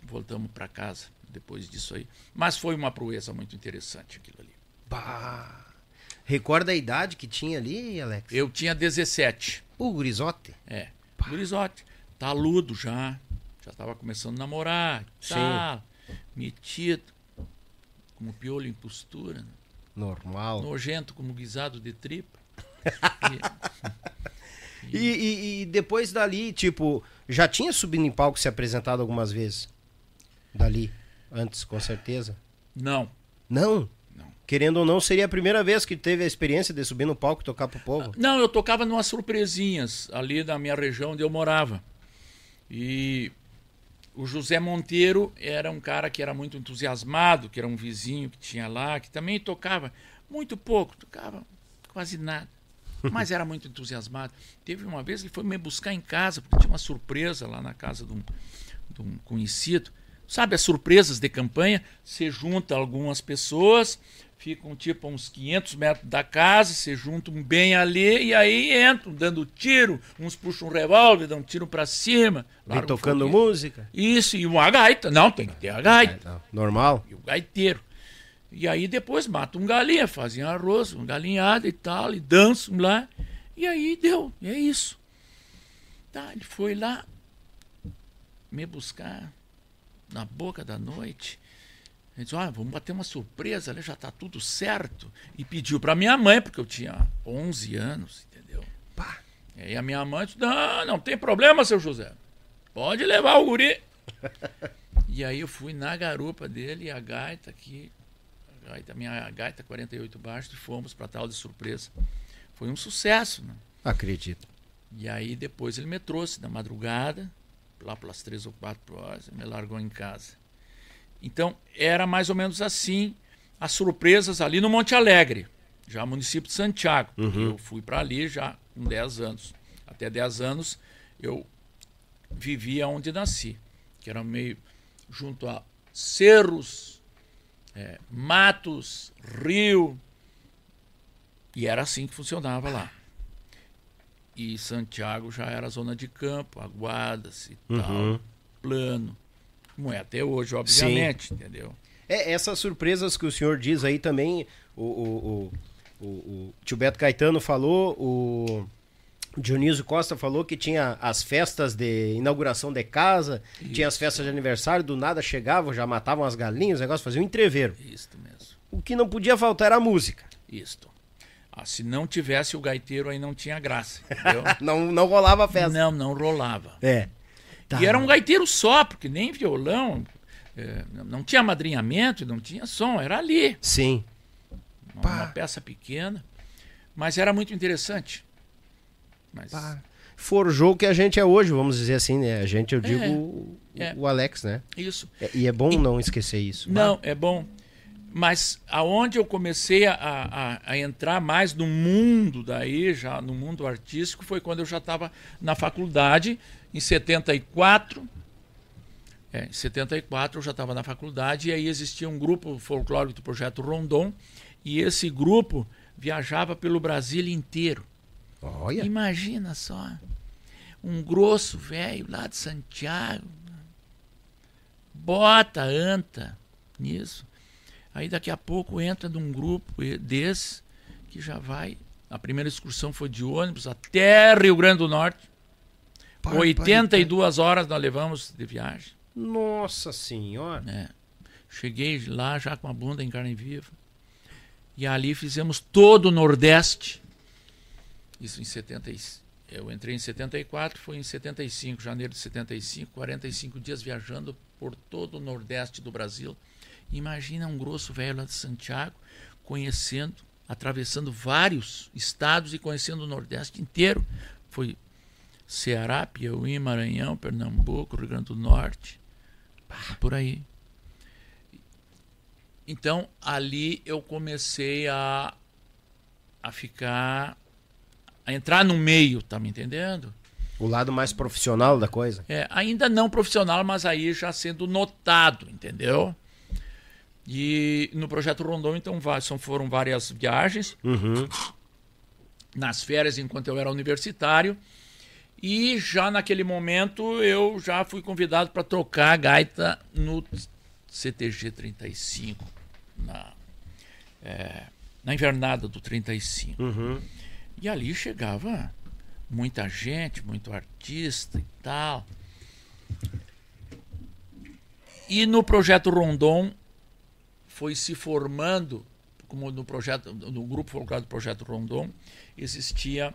voltamos para casa depois disso aí. Mas foi uma proeza muito interessante aquilo ali. Bah. Recorda a idade que tinha ali, Alex? Eu tinha 17. O gurizote. É. Gurizote. Taludo já. Já estava começando a namorar. Sim. Tá, metido. Como piolho em postura. né? Normal. Nojento como guisado de tripa. E, e- e depois dali, tipo, já tinha subido em palco e se apresentado algumas vezes? Dali, antes, com certeza. Não. Não? Não. Querendo ou não, seria a primeira vez que teve a experiência de subir no palco e tocar pro povo. Não, eu tocava numas surpresinhas ali na minha região onde eu morava. E o José Monteiro era um cara que era muito entusiasmado, que era um vizinho que tinha lá, que também tocava muito pouco, tocava quase nada. Mas era muito entusiasmado. Teve uma vez que ele foi me buscar em casa, porque tinha uma surpresa lá na casa de um, de um conhecido. Sabe as surpresas de campanha? Você junta algumas pessoas, ficam tipo a uns 500 metros da casa, se juntam bem ali e aí entram dando tiro. Uns puxam um revólver, dão um tiro pra cima. Vem tocando música. Isso, e uma gaita. Não, tem que ter a gaita. Não, Normal. E o gaiteiro. E aí depois matam um galinha, fazem arroz, um galinhada e tal, e dançam lá. E aí deu, e é isso. Tá, ele foi lá me buscar na boca da noite. Ele disse, olha, vamos bater uma surpresa, ali já tá tudo certo. E pediu para minha mãe, porque eu tinha 11 anos, entendeu? Pá. E aí a minha mãe disse, não, não tem problema, seu José. Pode levar o guri. E aí eu fui na garupa dele e a gaita aqui, a gaita, minha gaita 48 baixo, e fomos para tal de surpresa. Foi um sucesso, né? Acredito. E aí depois ele me trouxe na madrugada, lá pelas três ou quatro horas, me largou em casa. Então era mais ou menos assim as surpresas ali no Monte Alegre, já município de Santiago. porque Eu fui para ali já com 10 anos. Até 10 anos eu vivia onde nasci, que era meio junto a cerros, eh, matos, rio. E era assim que funcionava lá. E Santiago já era zona de campo, aguadas e tal, plano. Como é até hoje, obviamente, entendeu? É, essas surpresas que o senhor diz aí também, o, o, o, o, tio Beto Caetano falou, o Dionísio Costa falou que tinha as festas de inauguração de casa, tinha as festas de aniversário, do nada chegavam, já matavam as galinhas, o negócio fazia um entreveiro. Isto mesmo. O que não podia faltar era a música. Isto. Ah, se não tivesse o gaiteiro aí não tinha graça, entendeu? Não, não rolava a festa. não, não rolava. É. Tá. E era um gaiteiro só, porque nem violão, eh, não tinha madrinhamento, não tinha som, era ali. Sim. Uma, uma peça pequena, mas era muito interessante. Mas Forjou o que a gente é hoje, vamos dizer assim, né? A gente, eu digo, o, é. o Alex, né? isso. É- e é bom não esquecer isso. Não, é bom. Mas aonde eu comecei a, a, a, entrar mais no mundo daí, já no mundo artístico, foi quando eu já estava na faculdade, em 74. É, em 74 eu já estava na faculdade e aí existia um grupo folclórico do projeto Rondon e esse grupo viajava pelo Brasil inteiro. Olha. Imagina só, um grosso velho lá de Santiago, bota anta nisso Aí daqui a pouco entra num grupo desse que já vai. A primeira excursão foi de ônibus até Rio Grande do Norte. Pai, 82 pai, horas nós levamos de viagem. Nossa Senhora! É. Cheguei lá já com a bunda em carne viva. E ali fizemos todo o Nordeste. Isso em 75. Eu entrei em 74, foi em 75, janeiro de 75, 45 dias viajando por todo o Nordeste do Brasil Imagina um grosso velho lá de Santiago, conhecendo, atravessando vários estados e conhecendo o Nordeste inteiro. Foi Ceará, Piauí, Maranhão, Pernambuco, Rio Grande do Norte, por aí. Então, ali eu comecei a, a ficar. a entrar no meio, tá me entendendo? O lado mais profissional da coisa? É, ainda não profissional, mas aí já sendo notado, entendeu? E no projeto Rondon, então, foram várias viagens. Uhum. Nas férias, enquanto eu era universitário. E já naquele momento eu já fui convidado para tocar a gaita no CTG 35, na, é, na invernada do 35. Uhum. E ali chegava muita gente, muito artista e tal. E no projeto Rondon foi se formando, como no projeto, no grupo folclórico do projeto Rondon, existia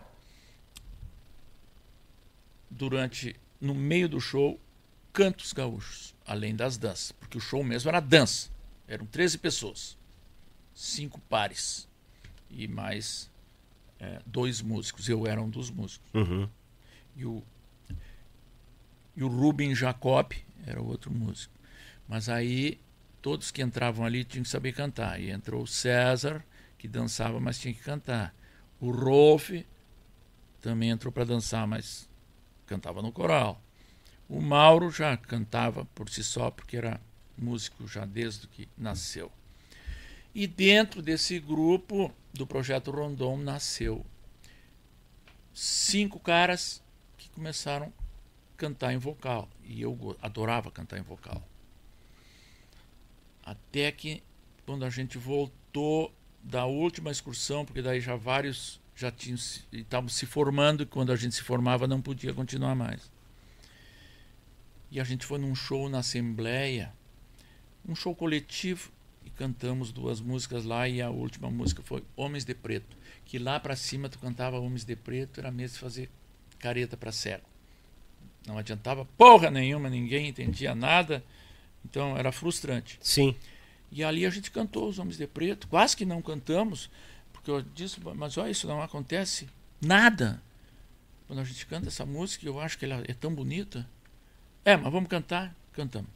durante no meio do show cantos gaúchos, além das danças, porque o show mesmo era dança. Eram 13 pessoas, cinco pares e mais é, dois músicos. Eu era um dos músicos. Uhum. E o e o Rubem Jacob era outro músico. Mas aí todos que entravam ali tinham que saber cantar. E entrou o César, que dançava, mas tinha que cantar. O Rolf também entrou para dançar, mas cantava no coral. O Mauro já cantava por si só, porque era músico já desde que nasceu. E dentro desse grupo do projeto Rondon nasceu cinco caras que começaram a cantar em vocal. E eu adorava cantar em vocal. Até que quando a gente voltou da última excursão, porque daí já vários já tinham estavam se formando e quando a gente se formava não podia continuar mais. E a gente foi num show na Assembleia, um show coletivo e cantamos duas músicas lá e a última música foi Homens de Preto, que lá para cima tu cantava Homens de Preto, era mesmo fazer careta para cego. Não adiantava porra nenhuma, ninguém entendia nada. Então era frustrante. Sim. E ali a gente cantou Os Homens de Preto. Quase que não cantamos, porque eu disse, mas olha, isso não acontece nada. Quando a gente canta essa música, eu acho que ela é tão bonita. É, mas vamos cantar? Cantamos.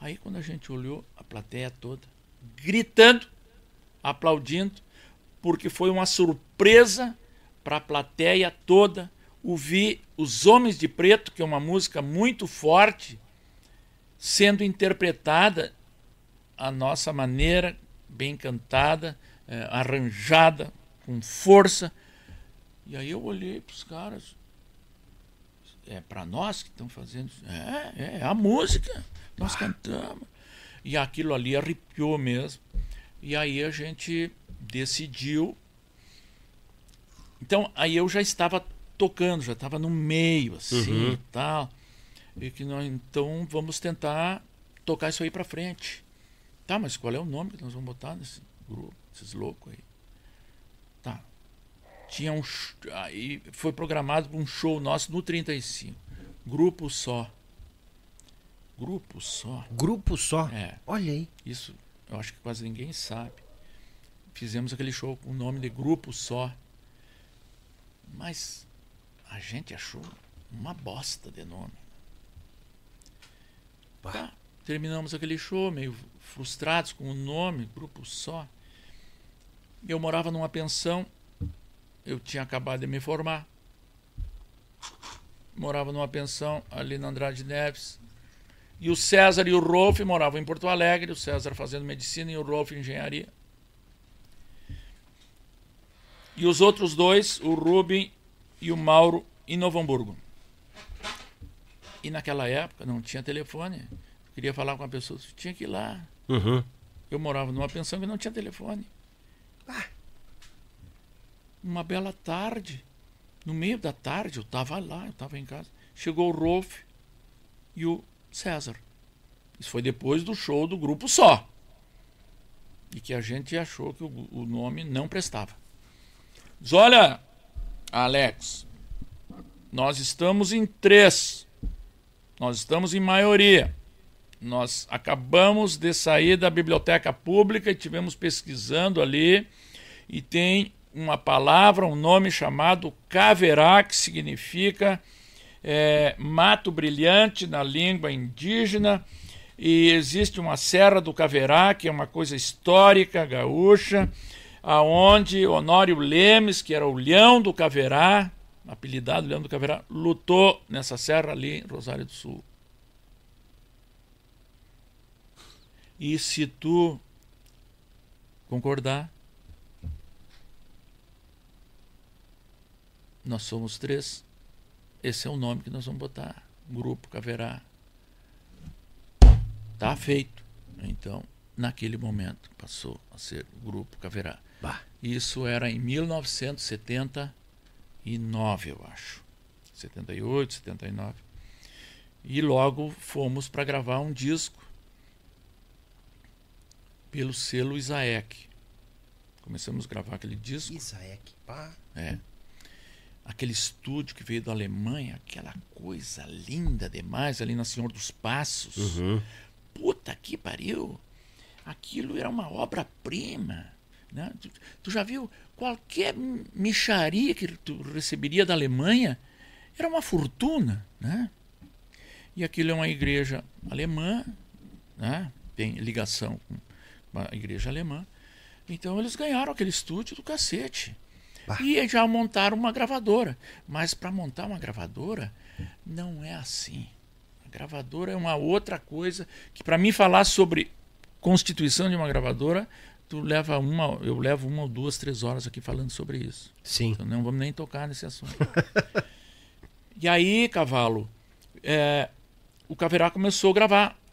Aí quando a gente olhou, a plateia toda, gritando, aplaudindo, porque foi uma surpresa para a plateia toda ouvir Os Homens de Preto, que é uma música muito forte, sendo interpretada a nossa maneira, bem cantada, é, arranjada, com força. E aí eu olhei para os caras. É para nós que estão fazendo isso. É, é a música. Nós ah. cantamos. E aquilo ali arrepiou mesmo. E aí a gente decidiu. Então, aí eu já estava tocando, já estava no meio, assim uhum. e tal e que nós então vamos tentar tocar isso aí para frente. Tá, mas qual é o nome que nós vamos botar nesse grupo, esses loucos aí? Tá. Tinha um aí foi programado para um show nosso no 35. Grupo só. Grupo só. Grupo só? É. Olha aí. Isso eu acho que quase ninguém sabe. Fizemos aquele show com o nome de Grupo Só. Mas a gente achou uma bosta de nome. Tá. terminamos aquele show, meio frustrados com o nome, grupo só. Eu morava numa pensão, eu tinha acabado de me formar. Morava numa pensão ali na Andrade Neves. E o César e o Rolf moravam em Porto Alegre, o César fazendo medicina e o Rolf engenharia. E os outros dois, o Rubem e o Mauro, em Novo Hamburgo. E naquela época não tinha telefone. Eu queria falar com uma pessoa, tinha que ir lá. Uhum. Eu morava numa pensão que não tinha telefone. Ah, uma bela tarde, no meio da tarde, eu estava lá, eu estava em casa. Chegou o Rolf e o César. Isso foi depois do show do grupo só. E que a gente achou que o, o nome não prestava. Diz, olha, Alex, nós estamos em três. Nós estamos em maioria. Nós acabamos de sair da biblioteca pública e tivemos pesquisando ali e tem uma palavra, um nome chamado caverá, que significa é, mato brilhante na língua indígena. E existe uma Serra do Caverá, que é uma coisa histórica gaúcha, aonde Honório Lemes, que era o Leão do Caverá, apelidado Leão do Caverá, lutou nessa serra ali em Rosário do Sul. E se tu concordar, nós somos três. Esse é o nome que nós vamos botar. Grupo Caverá. Tá feito. Então, naquele momento, passou a ser o Grupo Caverá. Bah. Isso era em 1979, eu acho. 78, 79. E logo fomos para gravar um disco pelo selo Isaek. Começamos a gravar aquele disco. Isaek, pá. É. Aquele estúdio que veio da Alemanha, aquela coisa linda demais ali na Senhor dos Passos. Uhum. Puta que pariu! Aquilo era uma obra-prima. Né? Tu, tu, já viu qualquer micharia que tu receberia da Alemanha era uma fortuna, né? E aquilo é uma igreja alemã, né? Tem ligação com uma igreja alemã. Então eles ganharam aquele estúdio do cacete. Bah. E já montaram uma gravadora. Mas para montar uma gravadora não é assim. A gravadora é uma outra coisa que para mim falar sobre constituição de uma gravadora tu leva uma, eu levo uma ou duas, três horas aqui falando sobre isso. Sim. Então não vamos nem tocar nesse assunto. e aí, cavalo, é, o Caverá começou a gravar.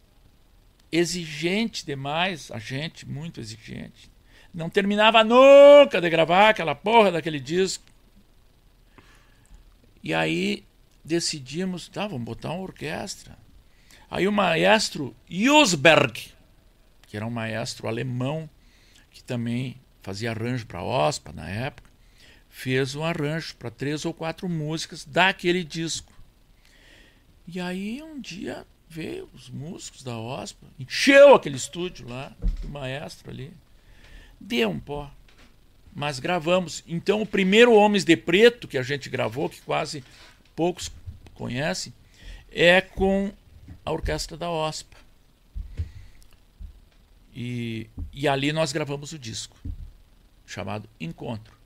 Exigente demais, a gente, muito exigente. Não terminava nunca de gravar aquela porra daquele disco. E aí decidimos, tá, vamos botar uma orquestra. Aí o maestro Jusberg, que era um maestro alemão, que também fazia arranjo para OSPA na época, fez um arranjo para três ou quatro músicas daquele disco. E aí um dia veio os músicos da OSPA, encheu aquele estúdio lá, do maestro ali, deu um pó. Mas gravamos. Então o primeiro Homens de Preto que a gente gravou, que quase poucos conhecem, é com a orquestra da OSPA. E, e ali nós gravamos o disco, chamado Encontro.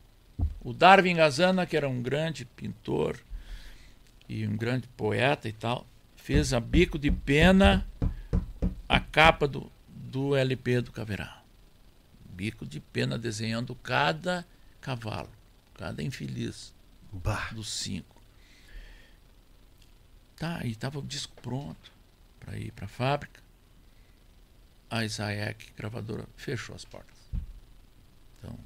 O Darwin Gazana, que era um grande pintor e um grande poeta e tal, fez a bico de pena a capa do, do LP do Caverá. Bico de pena desenhando cada cavalo, cada infeliz bah. dos cinco. Tá, e estava o disco pronto para ir para a fábrica a Isaek gravadora fechou as portas. Então,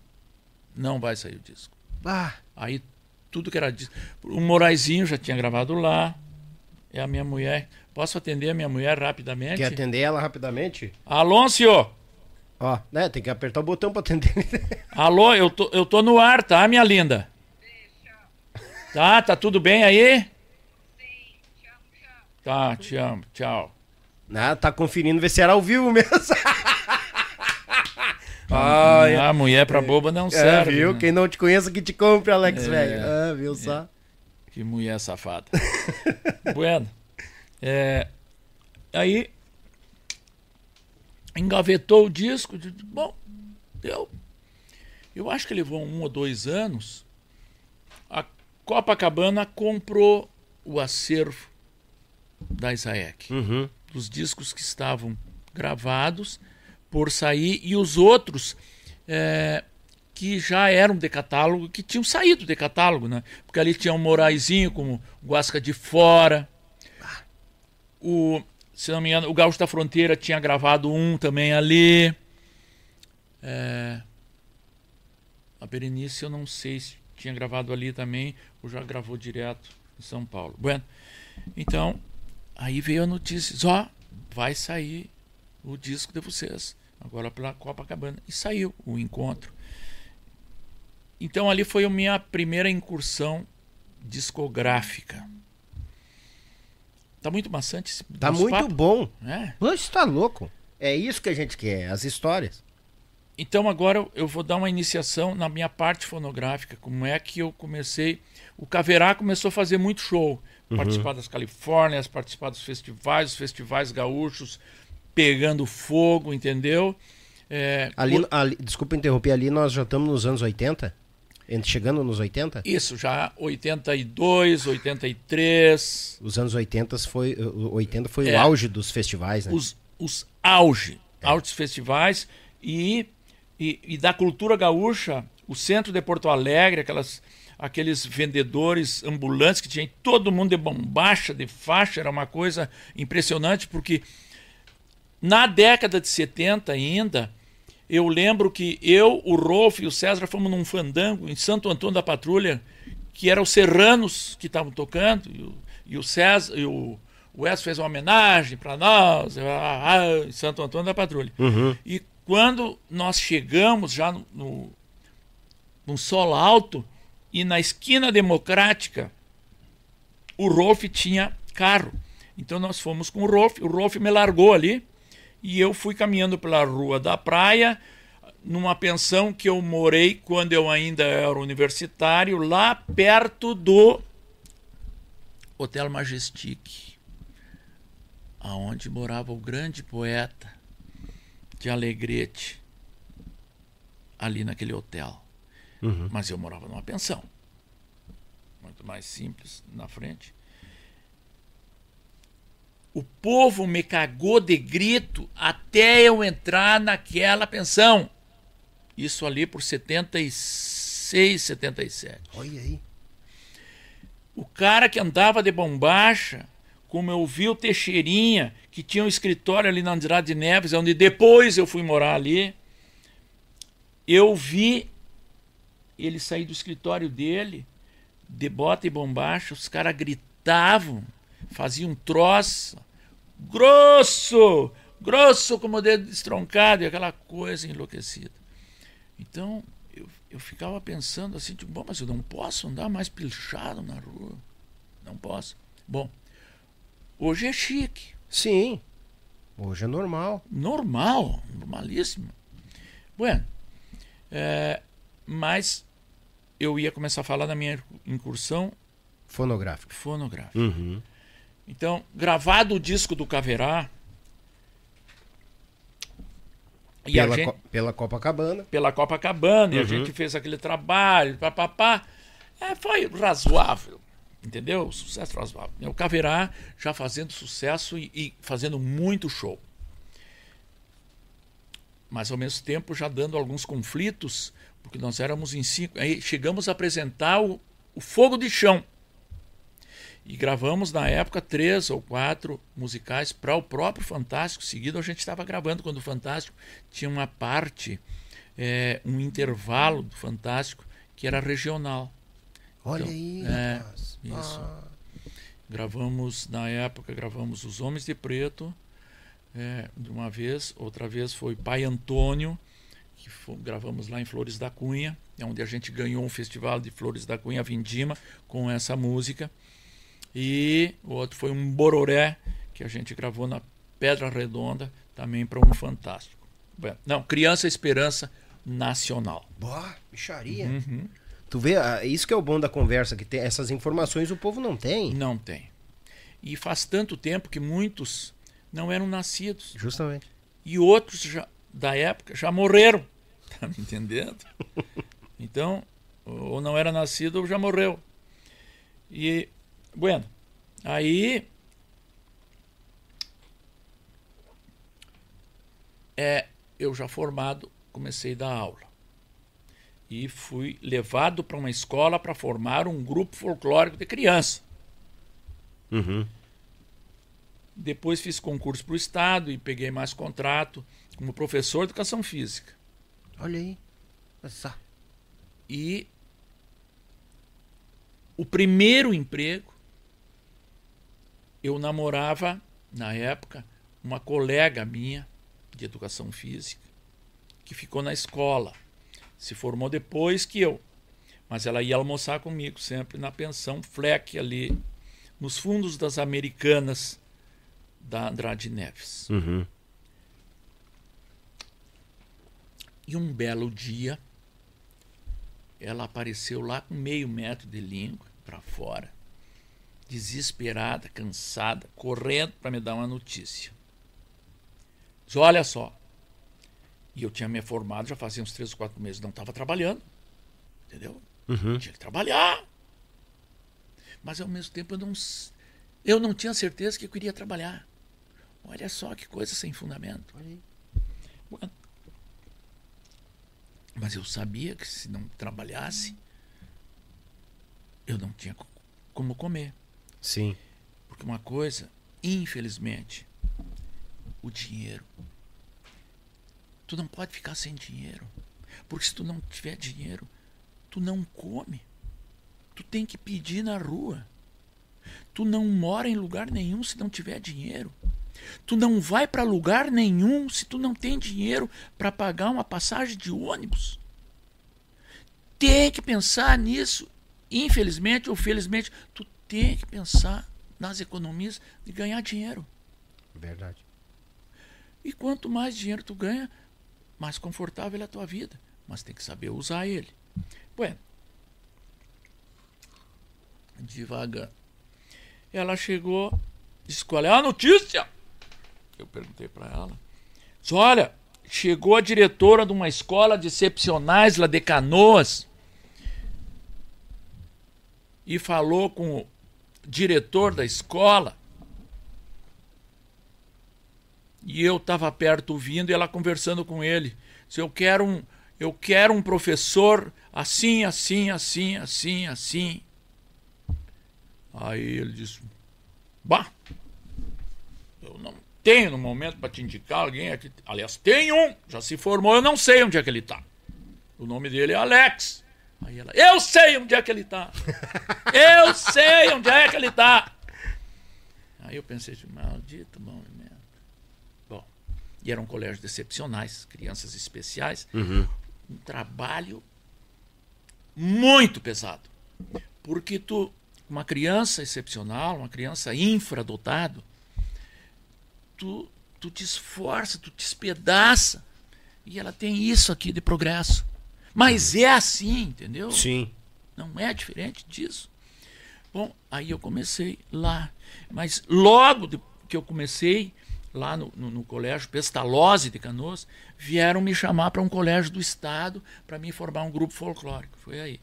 não vai sair o disco. Ah. Aí tudo que era disco. O Moraizinho já tinha gravado lá. É a minha mulher. Posso atender a minha mulher rapidamente? Quer atender ela rapidamente? Alonso! Ó, né? Tem que apertar o botão para atender. Alô, eu tô, eu tô no ar, tá, minha linda? Tá, tá tudo bem aí? Sim, tchau, tchau. Tá, te amo, tchau. Ah, tá conferindo ver se era ao vivo mesmo. Ai, a mulher pra boba não é, serve. viu? né? Quem não te conhece que te compre, Alex, É, velho. Ah, viu só? Que mulher safada. bueno. É, aí engavetou o disco. Bom, deu. Eu acho que levou um ou dois anos. A Copacabana comprou o acervo da Isaac. Uhum. Dos discos que estavam gravados por sair e os outros é, que já eram de catálogo, que tinham saído de catálogo, né? Porque ali tinha um Moraizinho como Guasca de Fora. O, se não me engano, o Gaúcho da Fronteira tinha gravado um também ali. É, a Berenice eu não sei se tinha gravado ali também ou já gravou direto em São Paulo. Bueno, então, aí veio a notícia, ó, vai sair o disco de vocês, agora pela Copacabana. E saiu o encontro. Então ali foi a minha primeira incursão discográfica. Tá muito maçante esse Tá muito papo, bom. né? Você tá louco. É isso que a gente quer, as histórias. Então agora eu vou dar uma iniciação na minha parte fonográfica, como é que eu comecei. O Caverá começou a fazer muito show, participar das Califórnias, participar dos festivais, os festivais gaúchos, pegando fogo, entendeu? É, Ali, o- ali- desculpa interromper, ali nós já estamos nos anos 80? Chegando nos 80? Isso, já 82, 83, Os anos 80 foi, o 80 foi É. o auge dos festivais, né? os, os auge, auge dos festivais e, e, e da cultura gaúcha, o centro de Porto Alegre, aquelas, aqueles vendedores ambulantes que tinha todo mundo de bombacha, de faixa, era uma coisa impressionante, porque na década de 70 ainda, eu lembro que eu, o Rolf e o César fomos num fandango em Santo Antônio da Patrulha, que eram os serranos que estavam tocando, e o, e o César e o, o Wes fez uma homenagem para nós, ah, ah, em Santo Antônio da Patrulha. E quando nós chegamos já no, no, no solo alto e na esquina democrática, o Rolf tinha carro. Então nós fomos com o Rolf, o Rolf me largou ali e eu fui caminhando pela rua da praia, numa pensão que eu morei quando eu ainda era universitário, lá perto do Hotel Majestic, aonde morava o grande poeta de Alegrete, ali naquele hotel. Mas eu morava numa pensão, muito mais simples, na frente. O povo me cagou de grito até eu entrar naquela pensão. Isso ali por 76, 77. Olha aí. O cara que andava de bombacha, como eu vi o Teixeirinha, que tinha um escritório ali na Andrade Neves, onde depois eu fui morar ali, eu vi ele sair do escritório dele, de bota e bombacha, os caras gritavam, faziam um troça, grosso, grosso como o dedo estroncado, e aquela coisa enlouquecida. Então, eu, eu ficava pensando assim, tipo, bom, mas eu não posso andar mais pilchado na rua. Não posso. Bom, hoje é chique, Sim. Hoje é normal. normal, normalíssimo. Bueno, é, mas eu ia começar a falar da minha incursão Fonográfico. fonográfica. Uhum. Então, gravado o disco do Caverá, e Pela, a gente, Co- pela Copacabana. pela Copacabana, e a Uhum. gente fez aquele trabalho, papapá. É, foi razoável, entendeu? Sucesso razoável. O Caverá já fazendo sucesso e, e fazendo muito show. Mas ao mesmo tempo já dando alguns conflitos, porque nós éramos em cinco. Aí chegamos a apresentar o, o Fogo de Chão. E gravamos na época três ou quatro musicais para o próprio Fantástico. Seguido a gente estava gravando quando o Fantástico tinha uma parte, é, um intervalo do Fantástico que era regional. Olha Então, aí, é, isso. Ah, Gravamos, na época, gravamos Os Homens de Preto, é, de uma vez. Outra vez foi Pai Antônio, que fo- gravamos lá em Flores da Cunha, é onde a gente ganhou um festival de Flores da Cunha, Vindima, com essa música. E o outro foi um Bororé, que a gente gravou na Pedra Redonda, também para um Fantástico. Não, Criança Esperança Nacional. Boa, bicharia. Uhum. Tu vê, ah, isso que é o bom da conversa, que tem essas informações o povo não tem. Não tem. E faz tanto tempo que muitos não eram nascidos. Justamente. e outros já- da época já morreram. Tá me entendendo? Então, ou não era nascido ou já morreu. E, bueno, aí é, eu já formado, comecei a dar aula. E fui levado para uma escola para formar um grupo folclórico de criança. Uhum. Depois fiz concurso para o Estado e peguei mais contrato como professor de educação física. Olha aí. Só. E o primeiro emprego, eu namorava, na época, uma colega minha de educação física, que ficou na escola. Se formou depois que eu. Mas ela ia almoçar comigo, sempre na pensão Fleck, ali, nos fundos das Americanas da Andrade Neves. Uhum. E um belo dia, ela apareceu lá com meio metro de língua para fora, desesperada, cansada, correndo para me dar uma notícia. Diz, olha só. E eu tinha me formado já fazia uns três ou quatro meses, não estava trabalhando. Entendeu? Uhum. Tinha que trabalhar. Mas ao mesmo tempo eu não, eu não tinha certeza que eu queria trabalhar. Olha só que coisa sem fundamento. Mas eu sabia que se não trabalhasse, eu não tinha co- como comer. Sim. Porque uma coisa, infelizmente, o dinheiro. Tu não pode ficar sem dinheiro. Porque se tu não tiver dinheiro, tu não come. Tu tem que pedir na rua. Tu não mora em lugar nenhum se não tiver dinheiro. Tu não vai para lugar nenhum se tu não tem dinheiro para pagar uma passagem de ônibus. Tem que pensar nisso. Infelizmente ou felizmente, tu tem que pensar nas economias de ganhar dinheiro. Verdade. E quanto mais dinheiro tu ganha, mais confortável é a tua vida. Mas tem que saber usar ele. Bueno. Devagar. Ela chegou, disse qual é a notícia? Eu perguntei para ela. Disse, olha, chegou a diretora de uma escola de excepcionais lá de Canoas e falou com diretor da escola e eu estava perto ouvindo e ela conversando com ele. Se eu quero um, eu quero um professor assim, assim, assim, assim, assim. Aí ele disse: "Bah, eu não tenho no momento para te indicar alguém aqui. Aliás, tem um, já se formou, eu não sei onde é que ele está. O nome dele é Alex. Aí ela: "Eu sei onde é que ele está. Eu sei onde é que ele está." Aí eu pensei, maldito movimento. Bom, e eram colégios excepcionais, crianças especiais. Um trabalho muito pesado. Porque tu, uma criança excepcional, uma criança infradotado, tu, tu te esforça, tu te espedaça. E ela tem isso aqui de progresso. Mas é assim, entendeu? Sim. Não é diferente disso. Bom, aí eu comecei lá. Mas logo que eu comecei, lá no, no, no colégio Pestalozzi de Canoas, vieram me chamar para um colégio do Estado para me formar um grupo folclórico. Foi aí.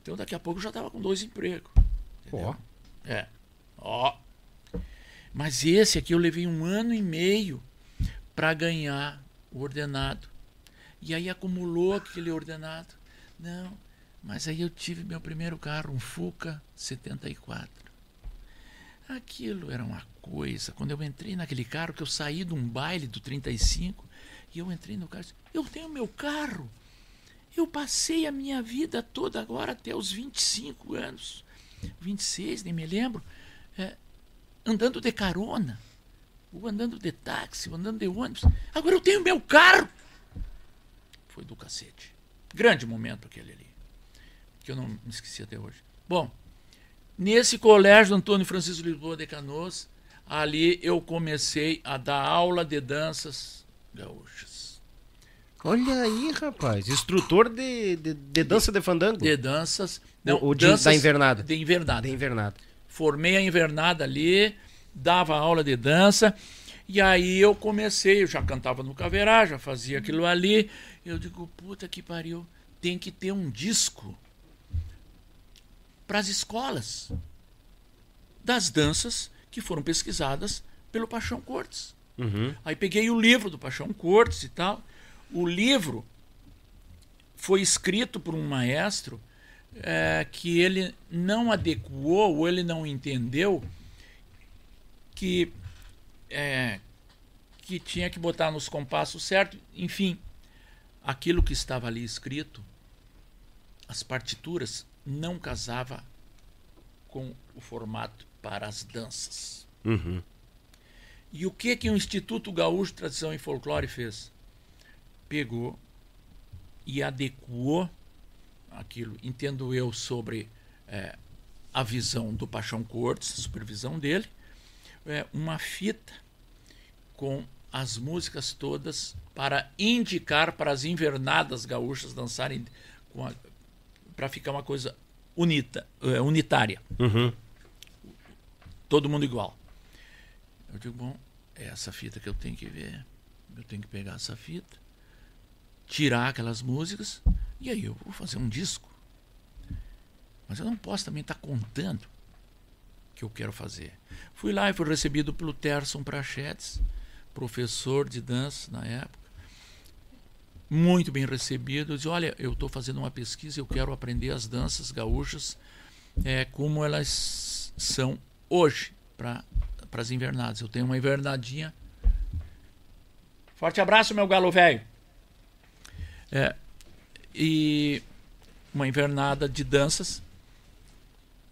Então daqui a pouco eu já estava com dois empregos. Ó. É. Ó. Mas esse aqui eu levei um ano e meio para ganhar o ordenado. E aí acumulou aquele ordenado. Não, mas aí eu tive meu primeiro carro, um Fuca 74. Aquilo era uma coisa. Quando eu entrei naquele carro, que eu saí de um baile do 35, e eu entrei no carro, eu tenho meu carro. Eu passei a minha vida toda agora até os 25 anos, 26, nem me lembro, é, andando de carona, ou andando de táxi, ou andando de ônibus. Agora eu tenho meu carro. Foi do cacete. Grande momento aquele ali, que eu não me esqueci até hoje. Bom, nesse colégio Antônio Francisco Lisboa de Canoas, ali eu comecei a dar aula de danças gaúchas. Olha aí, rapaz. Instrutor de, de, de dança de fandango. De danças. O- o de- da invernada. De invernada. De invernada. Formei a invernada ali, dava aula de dança E aí eu comecei, eu já cantava no Caverá, já fazia aquilo ali. Eu digo, puta que pariu, tem que ter um disco para as escolas das danças que foram pesquisadas pelo Paixão Cortes. Aí peguei o livro do Paixão Cortes e tal. O livro foi escrito por um maestro é, que ele não adequou ou ele não entendeu que é, que tinha que botar nos compassos certos, enfim, aquilo que estava ali escrito, as partituras não casava com o formato para as danças. E o que que o Instituto Gaúcho de Tradição e Folclore fez? Pegou e adequou aquilo, entendo eu, sobre eh, a visão do Paixão Cortes, a supervisão dele, é, uma fita com as músicas todas para indicar para as invernadas gaúchas dançarem para ficar uma coisa unita, eh, unitária. Todo mundo igual. Eu digo, bom, é essa fita que eu tenho que ver. Eu tenho que pegar essa fita, tirar aquelas músicas, e aí eu vou fazer um disco. Mas eu não posso também estar contando que eu quero fazer. Fui lá e fui recebido pelo Terson Prachetes, professor de dança na época. Muito bem recebido. Eu disse, olha, eu estou fazendo uma pesquisa, eu quero aprender as danças gaúchas é, como elas são hoje para as invernadas. Eu tenho uma invernadinha. Forte abraço, meu galo velho. É, e uma invernada de danças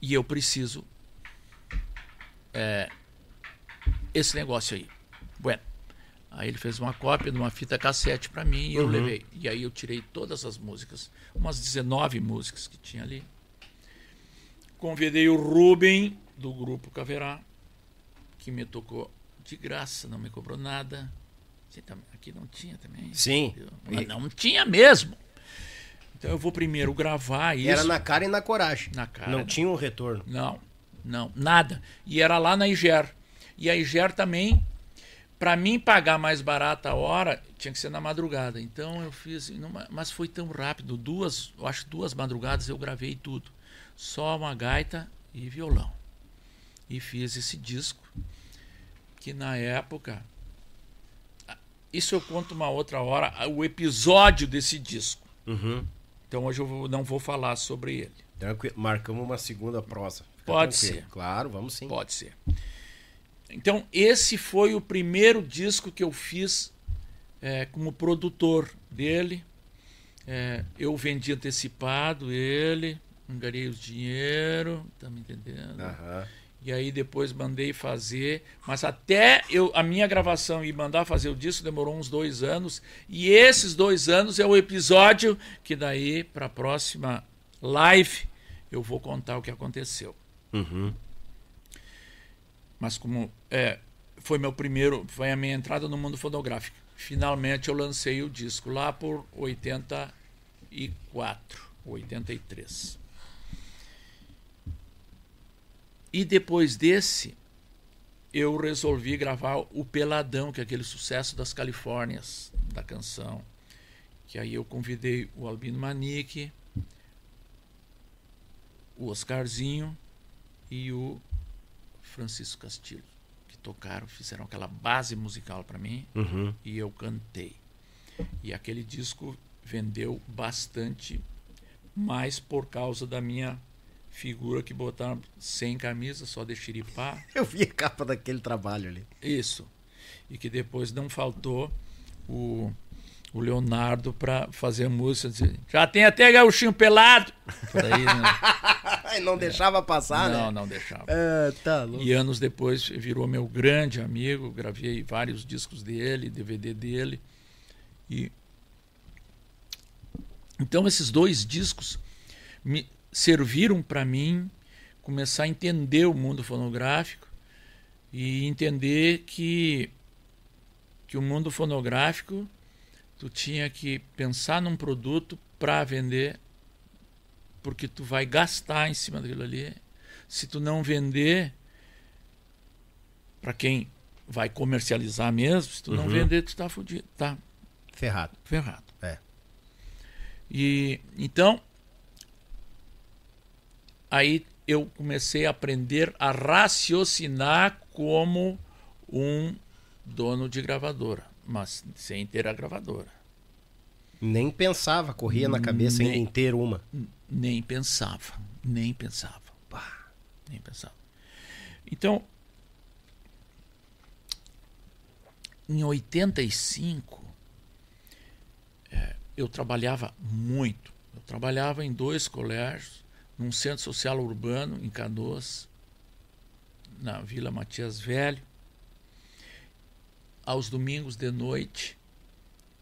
e eu preciso é, esse negócio aí. Bueno. Aí ele fez uma cópia de uma fita cassete para mim e eu levei. E aí eu tirei todas as músicas, umas 19 músicas que tinha ali. Convidei o Ruben do grupo Caverá, que me tocou de graça, não me cobrou nada. Aqui não tinha também. Sim. Mas não tinha mesmo. Então eu vou primeiro gravar isso. Era na cara e na coragem. Na cara, Não né? tinha um retorno. Não, não, nada. E era lá na Iger. E a Iger também, para mim pagar mais barata a hora, tinha que ser na madrugada. Então eu fiz, numa- mas foi tão rápido, duas, eu acho duas madrugadas eu gravei tudo. Só uma gaita e violão. E fiz esse disco que na época isso eu conto uma outra hora, o episódio desse disco. Então hoje eu vou- não vou falar sobre ele. Tranquilo. Marcamos uma segunda prosa. Fica Pode tranquilo. ser. Claro, vamos sim. Pode ser. Então, esse foi o primeiro disco que eu fiz é, como produtor dele. É, eu vendi antecipado ele, angariei o dinheiro, tá me entendendo? Aham. E aí depois mandei fazer, mas até eu a minha gravação e mandar fazer o disco demorou uns dois anos. E esses dois anos é o episódio que daí para a próxima live eu vou contar o que aconteceu. Mas como é, foi meu primeiro, foi a minha entrada no mundo fonográfico. Finalmente eu lancei o disco lá por 84, 83. E depois desse, eu resolvi gravar o Peladão, que é aquele sucesso das Califórnias, da canção. Que aí eu convidei o Albino Manique, o Oscarzinho e o Francisco Castilho, tocaram, fizeram aquela base musical para mim Uhum. e eu cantei. E aquele disco vendeu bastante, mais por causa da minha figura que botaram sem camisa, só de xiripá. Eu vi a capa daquele trabalho ali. Isso. E que depois não faltou o, o Leonardo para fazer música. Já tem até gauchinho pelado. Por aí, né? Não deixava passar, não, né? não deixava. É, tá louco. E anos depois virou meu grande amigo, gravei vários discos dele, DVD dele. E então esses dois discos me serviram para mim começar a entender o mundo fonográfico e entender que que o mundo fonográfico tu tinha que pensar num produto para vender porque tu vai gastar em cima daquilo ali. Se tu não vender para quem vai comercializar mesmo, se tu não vender, tu tá fudido, tá Ferrado. ferrado. É. E então aí eu comecei a aprender a raciocinar como um dono de gravadora, mas sem ter a gravadora. Nem pensava, corria na cabeça Nem- ainda em ter uma. Nem pensava, nem pensava. Pá, nem pensava. Então, em 85, eh, eu trabalhava muito. Eu trabalhava em dois colégios, num centro social urbano, em Canoas, na Vila Matias Velho. Aos domingos de noite,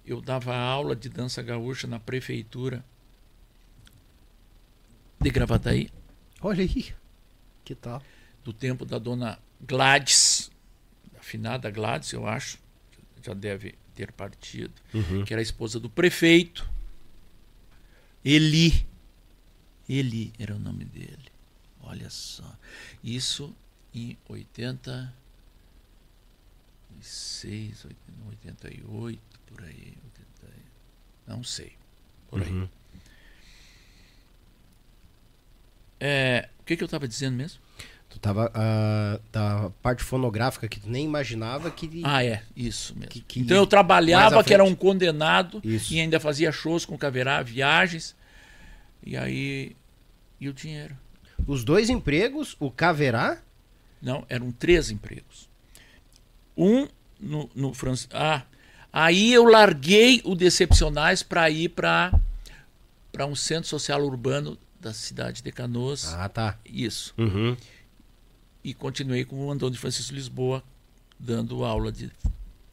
eu dava aula de dança gaúcha na prefeitura de Gravataí, Olha aí. Que tal? do tempo da dona Gladys, da finada Gladys, eu acho, já deve ter partido, que era a esposa do prefeito, Eli. Eli era o nome dele. Olha só. Isso em 86, 88, por aí. 80, não sei. Por aí. É, o que, que eu estava dizendo mesmo? Tu tava ah, da parte fonográfica que tu nem imaginava que. Ah, é, isso mesmo. Que- que- então eu trabalhava, que era um condenado, Isso. e ainda fazia shows com Caverá, viagens. E aí. E o dinheiro? Os dois empregos, o Caverá. Não, eram três empregos. Um no, no França. Ah, aí eu larguei o Decepcionais para ir para para um centro social urbano da cidade de Canoas. Ah, tá. Isso. Uhum. E continuei com o Antônio Francisco Lisboa, dando aula de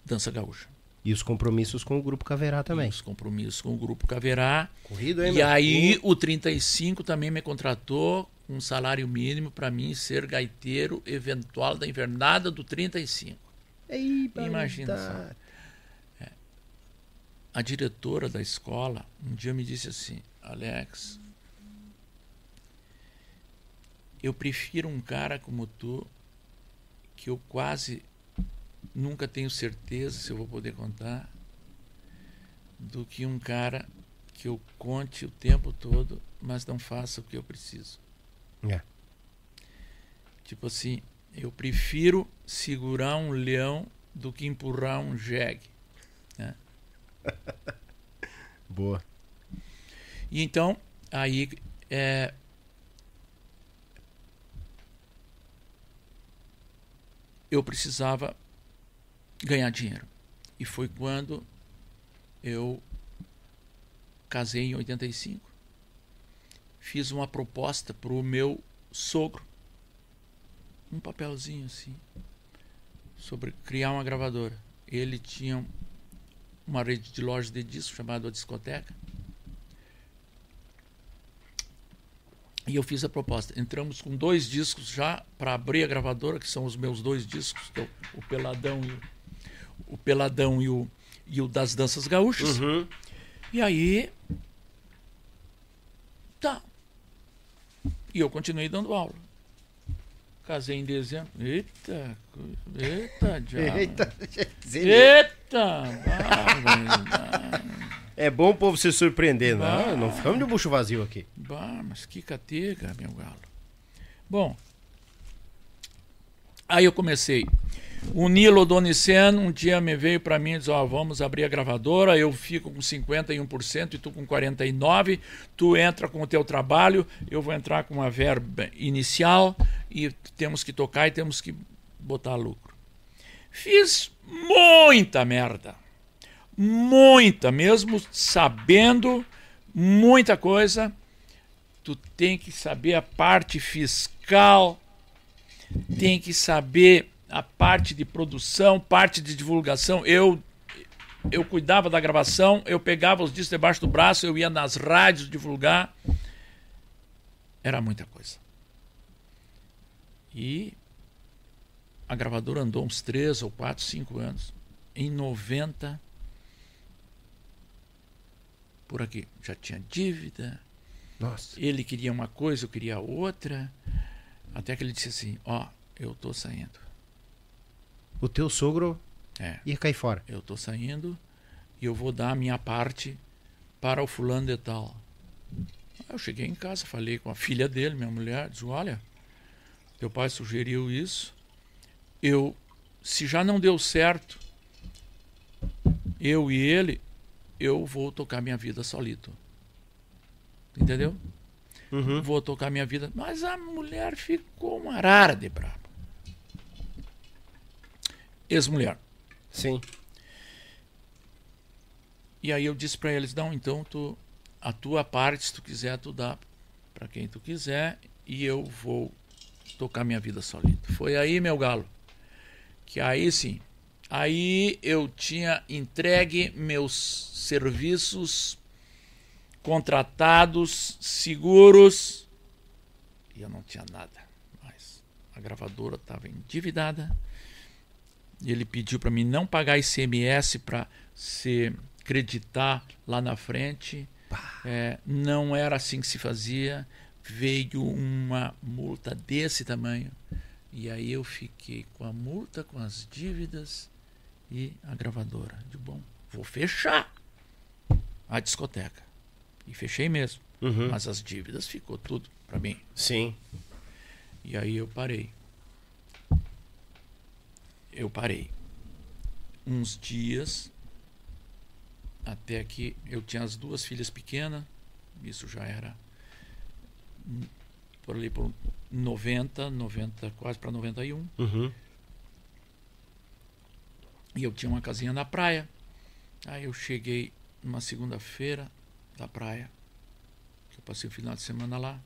dança gaúcha. E os compromissos com o grupo Caverá também. Os compromissos com o Grupo Caverá. Corrido, hein, E aí o 35 também me contratou com um salário mínimo para mim ser gaiteiro eventual da invernada do 35. Ei, Imagina barbaridade. A diretora da escola um dia me disse assim: Alex, eu prefiro um cara como tu, que eu quase nunca tenho certeza se eu vou poder contar, do que um cara que eu conte o tempo todo, mas não faça o que eu preciso. É. Tipo assim, eu prefiro segurar um leão do que empurrar um jegue. Boa. E então, aí é, eu precisava ganhar dinheiro. E foi quando eu casei em 85. Fiz uma proposta para o meu sogro. Um papelzinho assim. Sobre criar uma gravadora. Ele tinha uma rede de lojas de discos chamada A Discoteca. E eu fiz a proposta. Entramos com dois discos já para abrir a gravadora, que são os meus dois discos, é o, Peladão e o, o Peladão e o, e o das Danças Gaúchas. E aí. Tá. E eu continuei dando aula. Casei em dezembro. Eita, eita, diabo. Eita, Eita. É bom o povo se surpreender, não? Não ficamos de bucho vazio aqui. Bah, mas que catega, meu galo. Bom, aí eu comecei. O Nilo Doniceno um dia me veio para mim e disse: Ó, vamos abrir a gravadora. Eu fico com 51% e tu com 49%. Tu entra com o teu trabalho, eu vou entrar com uma verba inicial e temos que tocar e temos que botar lucro. Fiz muita merda. Muita, mesmo sabendo muita coisa. Tu tem que saber a parte fiscal, tem que saber a parte de produção, parte de divulgação. Eu eu cuidava da gravação, eu pegava os discos debaixo do braço, eu ia nas rádios divulgar. Era muita coisa. E a gravadora andou uns três ou quatro, cinco anos. Em 90, por aqui, já tinha dívida, Nossa. ele queria uma coisa, eu queria outra. Até que ele disse assim: Ó, eu tô saindo. O teu sogro É. ia cair fora. Eu tô saindo e eu vou dar a minha parte para o fulano de tal. Eu cheguei em casa, falei com a filha dele, minha mulher, disse, olha, teu pai sugeriu isso. Eu, se já não deu certo, eu e ele, eu vou tocar minha vida solito. Entendeu? Uhum. Vou tocar minha vida. Mas a mulher ficou uma arara de braba. Ex-mulher. Sim. E aí eu disse para eles, não, então tu, a tua parte, se tu quiser, tu dá para quem tu quiser e eu vou tocar minha vida solito. Foi aí, meu galo, que aí sim, aí eu tinha entregue meus serviços contratados, seguros, e eu não tinha nada mais. A gravadora estava endividada, ele pediu para mim não pagar ICMS para se acreditar lá na frente. É, não era assim que se fazia. Veio uma multa desse tamanho. E aí eu fiquei com a multa, com as dívidas e a gravadora. De bom, vou fechar a discoteca. E fechei mesmo. Uhum. Mas as dívidas ficou tudo para mim. Sim. E aí eu parei. Eu parei. Uns dias até que eu tinha as duas filhas pequenas, isso já era por ali por 90, 90, quase para 91. Uhum. E eu tinha uma casinha na praia. Aí eu cheguei numa segunda-feira da praia, que eu passei o final de semana lá.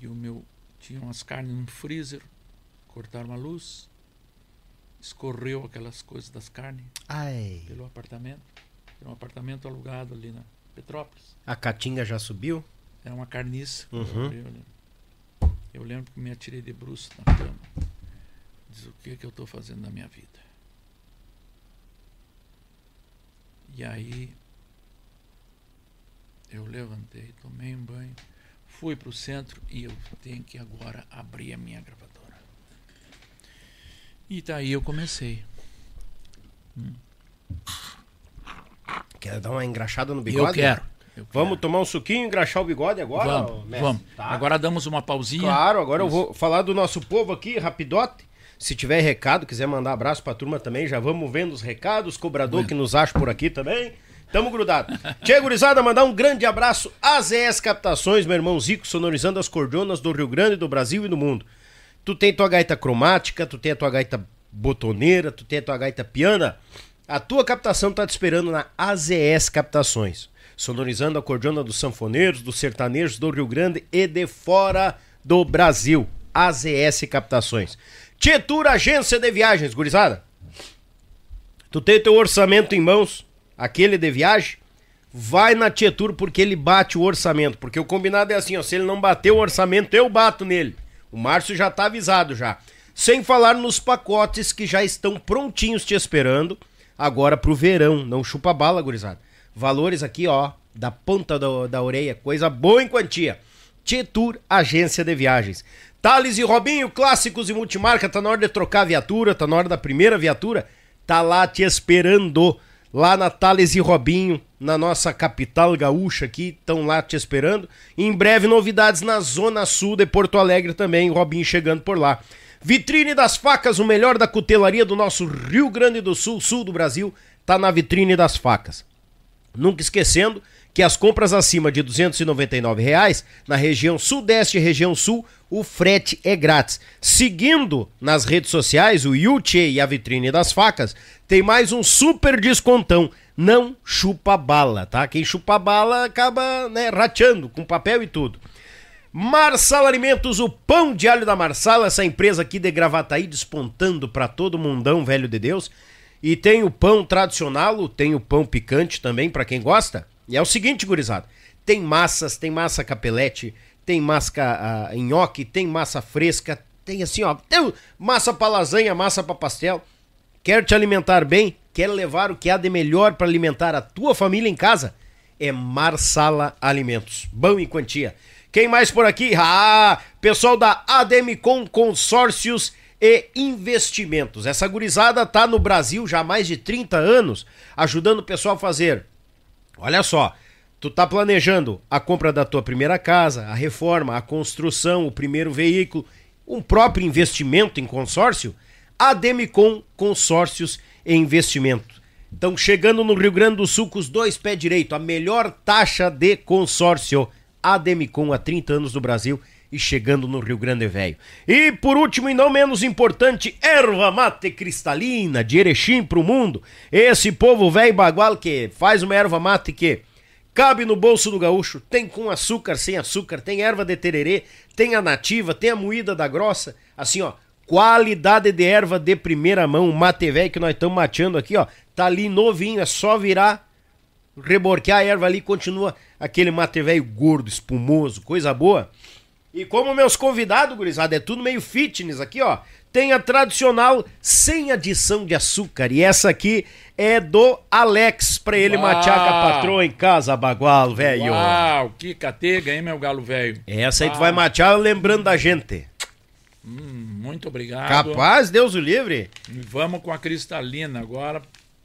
E o meu tinha umas carnes no freezer, cortaram a luz, escorreu aquelas coisas das carnes Ai. pelo apartamento. Era um apartamento alugado ali na Petrópolis. A caatinga já subiu? Era uma carniça. Uhum. Eu, lembro. eu lembro que me atirei de bruço na cama. Diz o que, que eu estou fazendo na minha vida. E aí eu levantei, tomei um banho, fui para o centro e eu tenho que agora abrir a minha gravadora. E daí eu comecei. Quer dar uma engraxada no bigode? Eu quero. eu Vamos quero. tomar um suquinho, engraxar o bigode agora? Vamos, mestre? vamos. Tá. Agora damos uma pausinha. Claro, agora eu Isso. vou falar do nosso povo aqui, rapidote. Se tiver recado, quiser mandar abraço pra turma também, já vamos vendo os recados, cobrador que nos acha por aqui também. Tamo grudado. Tia Gurizada, mandar um grande abraço às ES Captações, meu irmão Zico, sonorizando as cordonas do Rio Grande, do Brasil e do mundo. Tu tem tua gaita cromática, tu tem a tua gaita botoneira, tu tem a tua gaita piana. A tua captação tá te esperando na AZS Captações. Sonorizando a cordona dos sanfoneiros, dos sertanejos do Rio Grande e de fora do Brasil. AZS Captações. Tietur Agência de Viagens, gurizada. Tu tem teu orçamento em mãos, aquele de viagem, vai na Tietur porque ele bate o orçamento. Porque o combinado é assim, ó, se ele não bater o orçamento, eu bato nele. O Márcio já tá avisado já. Sem falar nos pacotes que já estão prontinhos te esperando agora pro verão. Não chupa bala, gurizada. Valores aqui, ó, da ponta da, da orelha. Coisa boa em quantia. Tietur Agência de Viagens. Thales e Robinho, clássicos e multimarca. Tá na hora de trocar a viatura, tá na hora da primeira viatura. Tá lá te esperando. Lá na Thales e Robinho, na nossa capital gaúcha aqui, estão lá te esperando. Em breve, novidades na Zona Sul de Porto Alegre também. Robinho chegando por lá. Vitrine das Facas, o melhor da cutelaria do nosso Rio Grande do Sul, sul do Brasil, tá na Vitrine das Facas. Nunca esquecendo que as compras acima de 299 reais, na região sudeste e região sul, o frete é grátis. Seguindo nas redes sociais, o Yuchê e a Vitrine das Facas, tem mais um super descontão. Não chupa bala, tá? Quem chupa bala acaba né, rateando com papel e tudo. Marsala Alimentos, o pão de alho da Marsala, essa empresa aqui de Gravataí despontando pra todo mundão, velho de Deus. E tem o pão tradicional, tem o pão picante também, pra quem gosta. E é o seguinte, gurizada, tem massas, tem massa capelete, tem massa ah, nhoque, tem massa fresca, tem assim, ó, tem massa pra lasanha, massa pra pastel. Quer te alimentar bem? Quer levar o que há de melhor para alimentar a tua família em casa? É Marsala Alimentos. Bom em quantia. Quem mais por aqui? Ah, pessoal da Ademicon Consórcios e Investimentos. Essa gurizada tá no Brasil já há mais de 30 anos, ajudando o pessoal a fazer. Olha só, tu tá planejando a compra da tua primeira casa, a reforma, a construção, o primeiro veículo, um próprio investimento em consórcio? A Demicon Consórcios e Investimento. Então, chegando no Rio Grande do Sul com os dois pés direito, a melhor taxa de consórcio. A Demicon há 30 anos no Brasil e chegando no Rio Grande Velho. E por último e não menos importante, erva mate cristalina de Erechim pro mundo. Esse povo velho bagual que faz uma erva mate que cabe no bolso do gaúcho, tem com açúcar, sem açúcar, tem erva de tererê, tem a nativa, tem a moída da grossa, assim ó, qualidade de erva de primeira mão, o mate velho que nós estamos mateando aqui ó, tá ali novinho, é só virar reborquear a erva ali continua aquele mate velho gordo, espumoso, coisa boa. E como meus convidados, gurizada, é tudo meio fitness aqui, ó. Tem a tradicional sem adição de açúcar. E essa aqui é do Alex, pra ele Uau. matear com a patroa em casa, bagual, velho. Uau, que catega, hein, meu galo velho? Essa aí tu vai matear lembrando da gente. Muito obrigado. Capaz, Deus o livre. E vamos com a cristalina agora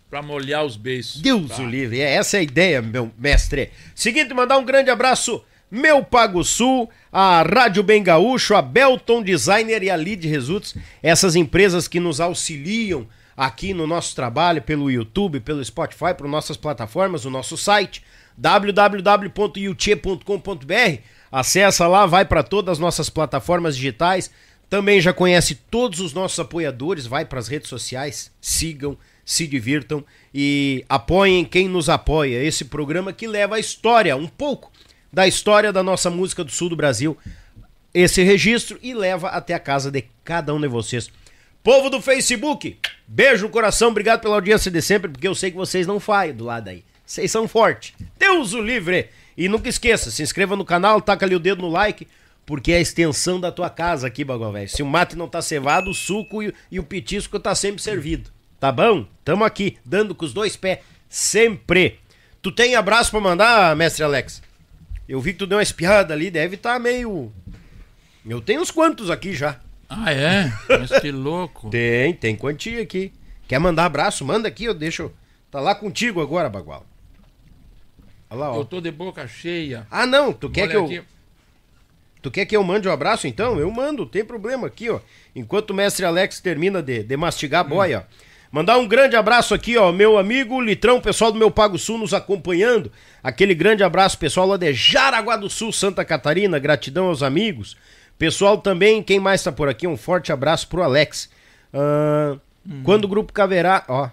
pra molhar os beiços. Deus Tá. o livre. É essa a ideia, meu mestre. Seguinte, mandar um grande abraço, meu Pago Sul, a Rádio Bem Gaúcho, a Belton Designer e a Lead Results, essas empresas que nos auxiliam aqui no nosso trabalho, pelo YouTube, pelo Spotify, por nossas plataformas, o nosso site, www.yuchê.com.br. Acessa lá, vai para todas as nossas plataformas digitais. Também já conhece todos os nossos apoiadores, vai para as redes sociais, sigam, se divirtam e apoiem quem nos apoia. Esse programa que leva a história, um pouco da história da nossa música do sul do Brasil, esse registro e leva até a casa de cada um de vocês. Povo do Facebook, beijo no coração, obrigado pela audiência de sempre, porque eu sei que vocês não falham do lado aí. Vocês são fortes. Deus o livre! E nunca esqueça, se inscreva no canal, taca ali o dedo no like, porque é a extensão da tua casa aqui, Bagulho Velho. Se o mate não tá cevado, o suco e, e o petisco tá sempre servido. Tá bom? Tamo aqui, dando com os dois pés, sempre. Tu tem abraço pra mandar, mestre Alex? Eu vi que tu deu uma espiada ali, deve estar meio. Eu tenho uns quantos aqui já. Ah, é? Mas que louco. Tem, tem quantia aqui. Quer mandar abraço? Manda aqui, eu deixo. Tá lá contigo agora, Bagual. Olha lá, ó. Eu tô de boca cheia. Ah, não, tu quer que eu. aqui. Tu quer que eu mande um abraço então? Eu mando, tem problema aqui, ó. Enquanto o mestre Alex termina de, de mastigar a boia, ó. Mandar um grande abraço aqui, ó, meu amigo Litrão, pessoal do meu Pago Sul nos acompanhando. Aquele grande abraço, pessoal lá de Jaraguá do Sul, Santa Catarina. Gratidão aos amigos. Pessoal também, quem mais tá por aqui? Um forte abraço pro Alex. Ah, Quando o Grupo Caverá, ó.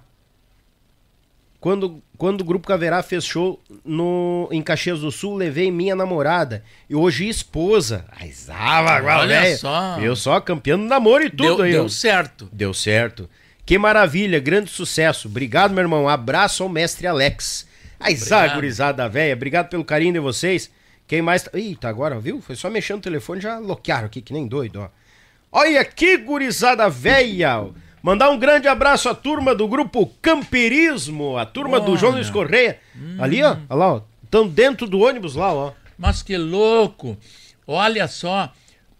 Quando, quando o Grupo Caverá fez show no, em Caxias do Sul, levei minha namorada e hoje esposa. Ai, zava, Olha só. Eu só campeão do namoro e tudo Deu, aí. deu ó. certo. Deu certo. Que maravilha, grande sucesso. Obrigado, meu irmão. Abraço ao mestre Alex. Ai, gurizada velha. Obrigado pelo carinho de vocês. Quem mais. tá- Eita, agora, viu? Foi só mexendo no telefone, já bloquearam aqui, que nem doido, ó. Olha que gurizada velha! Mandar um grande abraço à turma do grupo Camperismo, a turma do João Olha. Luiz Correia. Ali, ó, olha lá, ó. Estão dentro do ônibus lá, ó. Mas que louco! Olha só,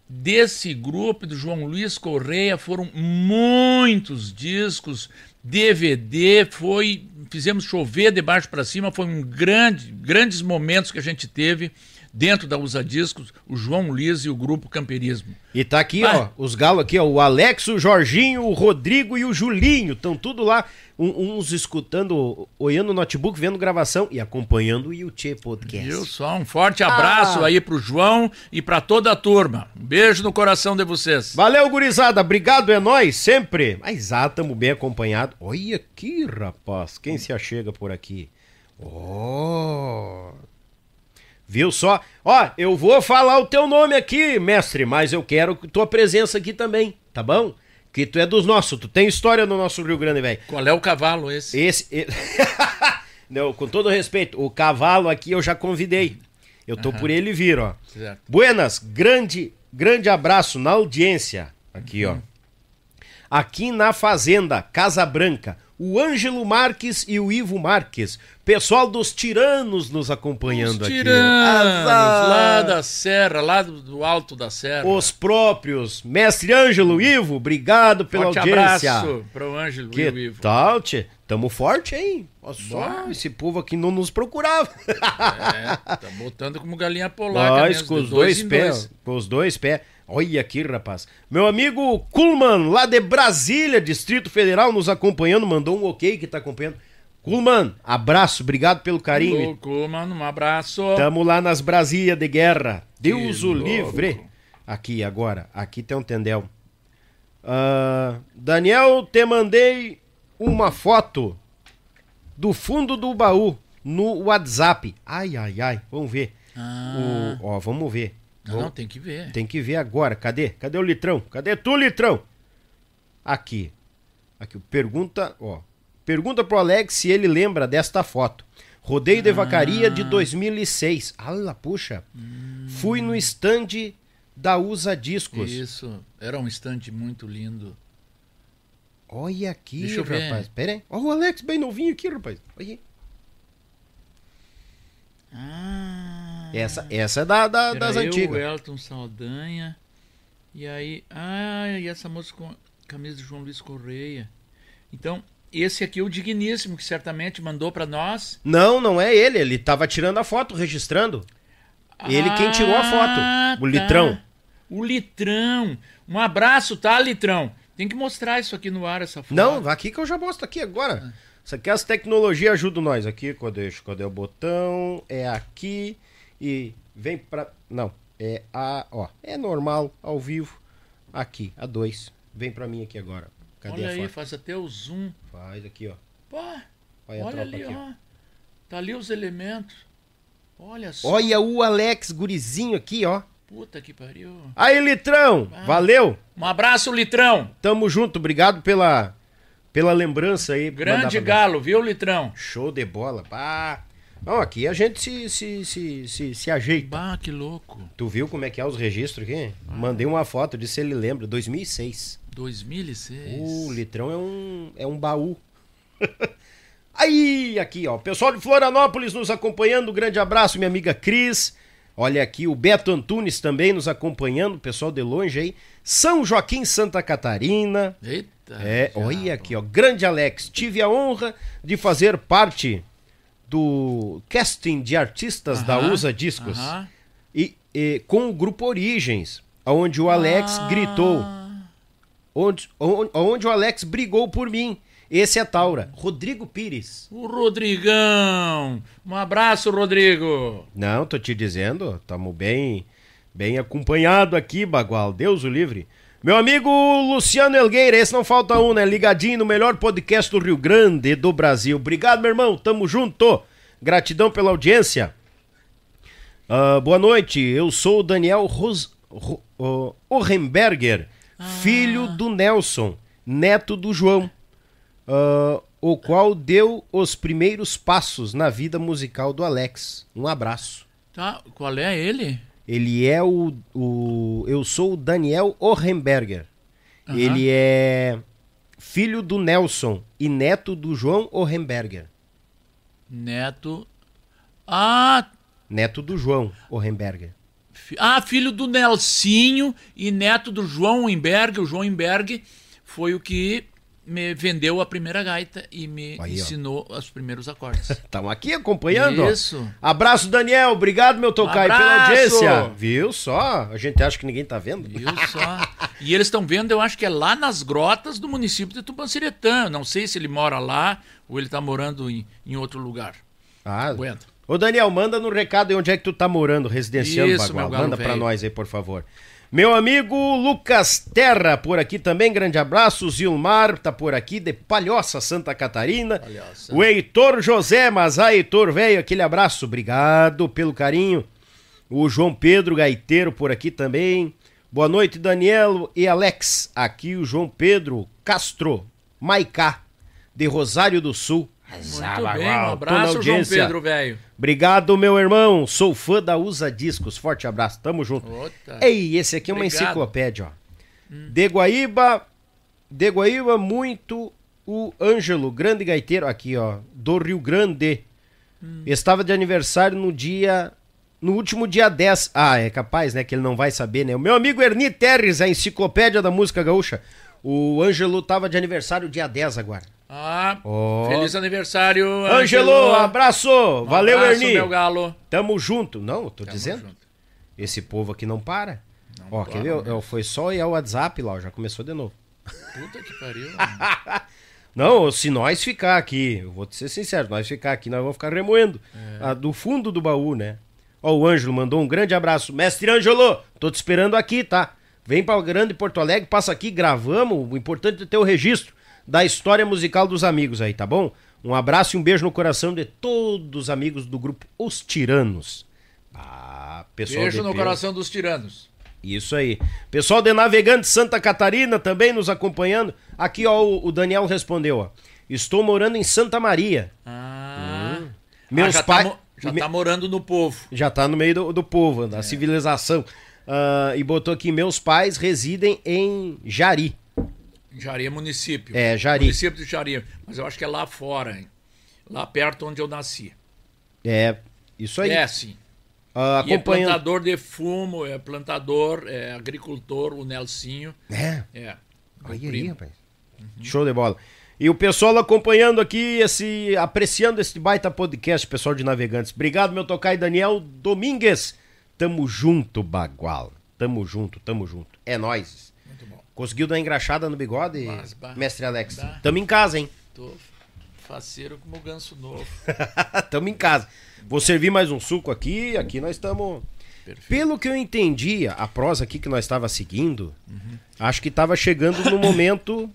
desse grupo do João Luiz Correia foram muitos discos, DVD, foi fizemos chover de baixo para cima, foi um grande, grandes momentos que a gente teve dentro da Usa Discos, o João Luiz e o grupo Camperismo. E tá aqui, ó, os galos aqui, ó, o Alex, o Jorginho, o Rodrigo e o Julinho, estão tudo lá, um- uns escutando, olhando o notebook, vendo gravação e acompanhando o Yuchê Podcast. Viu só? Um forte abraço Ah. aí pro João e para toda a turma. Um beijo no coração de vocês. Valeu, gurizada, obrigado, é nóis, sempre. Mas ah, tamo bem acompanhado. Olha aqui, rapaz, quem se achega por aqui? Oh... Viu só? Ó, eu vou falar o teu nome aqui, mestre, mas eu quero tua presença aqui também, tá bom? Que tu é dos nossos, tu tem história no nosso Rio Grande, velho. Qual é o cavalo esse? Esse. Não, com todo respeito, o cavalo aqui eu já convidei. Eu tô por ele vir, ó. Certo. Buenas, grande, grande abraço na audiência. Aqui, ó. Aqui na Fazenda, Casa Branca, o Ângelo Marques e o Ivo Marques. Pessoal dos Tiranos nos acompanhando Os aqui. tiranos, Azar. lá da serra, lá do, do alto da serra. Os próprios. Mestre Ângelo, Ivo, obrigado pela Forte audiência. abraço pro Ângelo Que e o Ivo. tal, tchê? Tamo forte, hein? Olha só, esse povo aqui não nos procurava. É, tá botando como galinha polaca Nós mesmo, com os dois em pés. dois. Com os dois pés. Olha aqui, rapaz. Meu amigo Kulman, lá de Brasília, Distrito Federal, nos acompanhando, mandou um ok que tá acompanhando. Kulman, abraço, obrigado pelo carinho. Louco, mano, um abraço. Tamo lá nas Brasílias de guerra. Deus Que o louco. livre. Aqui, agora. Aqui tem um tendel. Ah, Daniel, te mandei uma foto do fundo do baú no WhatsApp. Ai, ai, ai. Vamos ver. Ah, O, ó, vamos ver. Não, não, tem que ver. Tem que ver agora. Cadê? Cadê o litrão? Cadê tu, litrão? Aqui. Aqui. Pergunta, ó. Pergunta pro Alex se ele lembra desta foto. Rodeio de Vacaria de 2006. Ala, puxa. Fui no stand da Usa Discos. Isso, era um estante muito lindo. Olha aqui, Deixa eu ver. rapaz. Pera aí. Ó o Alex bem novinho aqui, rapaz. Olha aí. Ah, Essa, essa é da, da- das eu, antigas. o Elton Saldanha. E aí, ah, e essa moça com a camisa de João Luiz Correia. Então, esse aqui é o Digníssimo, que certamente mandou pra nós. Não, não é ele. Ele tava tirando a foto, registrando. Ele quem tirou a foto. Ah, O litrão. O Litrão. Um abraço, tá, Litrão? Tem que mostrar isso aqui no ar, essa foto. Não, aqui que eu já mostro aqui agora. Isso aqui as tecnologias ajudam nós. Aqui, cadê, cadê o botão? É aqui e vem pra... Não, é a... Ó, é normal, ao vivo. Aqui, a 2. Vem pra mim aqui agora. Cadê Olha a aí, foto? faz até o zoom. Faz aqui, ó. Pô, Olha olha ali, aqui, ó. ó. Tá ali os elementos. Olha só. Olha o Alex gurizinho aqui, ó. Puta que pariu. Aí, Litrão, valeu. Um abraço, Litrão. Tamo junto, obrigado pela, pela lembrança aí. Grande galo, viu, Litrão? Show de bola. Pá. Não, aqui a gente se, se, se, se, se ajeita. Bah, que louco. Tu viu como é que é os registros aqui? Mandei uma foto, disse se ele lembra, 2006. 2006. O litrão é um, é um baú. Aí, aqui, ó. Pessoal de Florianópolis nos acompanhando. Um grande abraço, minha amiga Cris. Olha aqui, o Beto Antunes também nos acompanhando. Pessoal de longe aí. São Joaquim, Santa Catarina. Eita. É, olha aqui, ó. Grande Alex. Tive a honra de fazer parte do casting de artistas da Aham, USA Discos. aham. E, e com o grupo Origens, onde o Alex Ah. gritou. Onde, onde, onde o Alex brigou por mim. Esse é Taura. Rodrigo Pires. O Rodrigão. Um abraço, Rodrigo. Não, tô te dizendo, tamo bem, bem acompanhado aqui, Bagual. Deus o livre. Meu amigo Luciano Elgueira, esse não falta um, né? Ligadinho no melhor podcast do Rio Grande do Brasil. Obrigado, meu irmão. Tamo junto. Gratidão pela audiência. Ah, boa noite, eu sou o Daniel Ros... Ro... oh, Orrenberger, filho do Nelson, neto do João, ah, o qual deu os primeiros passos na vida musical do Alex. Um abraço. Tá, qual é ele? Ele é o. o eu sou o Daniel Orrenberger. Aham. Ele é filho do Nelson e neto do João Orrenberger. Neto. Ah, Neto do João Orrenberger. fi- ah, filho do Nelsinho e neto do João Imberg. O João Imberg foi o que me vendeu a primeira gaita e me Aí, ó. ensinou os primeiros acordes. Estão aqui acompanhando. ó. Isso. Abraço, Daniel. Obrigado, meu Tocai, pela abraço. audiência. Viu só? A gente acha que ninguém tá vendo. Viu só? E eles estão vendo, eu acho que é lá nas grotas do município de Tupanciretã. Não sei se ele mora lá ou ele está morando em, em outro lugar. Ah, Bueno. Ô, Daniel, manda no recado aí onde é que tu tá morando, residenciando, Isso, Bagual. Manda velho. nós aí, por favor. Meu amigo Lucas Terra, por aqui também, grande abraço. Zilmar tá por aqui, de Palhoça, Santa Catarina. Palhoça. O Heitor José, mas aí, Heitor, velho, aquele abraço, obrigado pelo carinho. O João Pedro Gaiteiro por aqui também. Boa noite, Daniel e Alex. Aqui o João Pedro Castro, Maicá, de Rosário do Sul. Muito bem, um abraço, João. Pedro, velho. Obrigado, meu irmão. Sou fã da Usa Discos. Forte abraço. Tamo junto. Ota. Ei, esse aqui é uma Obrigado. enciclopédia, ó. De Guaíba, de Guaíba, muito o Ângelo, grande gaiteiro, aqui ó, do Rio Grande, estava de aniversário no dia. No último dia 10. Ah, é capaz, né? Que ele não vai saber, né? O meu amigo Erni Terres, a enciclopédia da música gaúcha. O Ângelo tava de aniversário dia 10 agora. Ah, Ó. feliz aniversário, Ângelo, abraço! Um Valeu, abraço, Erni! meu galo. Tamo junto. Não, tô Tamo dizendo. junto. Esse povo aqui não para. ó, para quer ver? Eu- Foi só ir ao WhatsApp lá, ó, já começou de novo. Puta que pariu. Não, se nós ficar aqui, eu vou te ser sincero, nós ficar aqui, nós vamos ficar remoendo É. do fundo do baú, né? Ó, o Ângelo mandou um grande abraço. Mestre Ângelo, tô te esperando aqui, tá? Vem para o Grande Porto Alegre, passa aqui, gravamos. O importante é ter o registro da história musical dos amigos aí, tá bom? Um abraço e um beijo no coração de todos os amigos do grupo Os Tiranos. Ah, pessoal Beijo no coração dos tiranos. Isso aí. Pessoal de Navegante Santa Catarina também nos acompanhando. Aqui, ó, o, Daniel respondeu, ó. Estou morando em Santa Maria. Ah, Meus ah, já, pais- tá, já me- tá morando no povo. Já tá no meio do, do povo, É. da civilização. Ah, e botou aqui, meus pais residem em Jari. Jari é município. É, Jari. Município de Jari. Mas eu acho que é lá fora, hein? Lá perto onde eu nasci. É, isso aí. É, sim. Ah, E é acompanhando. plantador de fumo, é plantador, é agricultor, o Nelsinho. É, É. aí, aí, rapaz. Show de bola. E o pessoal acompanhando aqui, esse, apreciando esse baita podcast, pessoal de Navegantes. Obrigado, meu tocaio Daniel Domingues. Tamo junto, Bagual. Tamo junto, tamo junto. É nóis. Conseguiu dar engraxada no bigode, Mas, mestre Alex? dá. Tamo em casa, hein? Tô faceiro como o ganso novo. Tamo em casa. Vou servir mais um suco aqui, aqui nós estamos... Pelo que eu entendi, a prosa aqui que nós estava seguindo, Uhum. acho que estava chegando no momento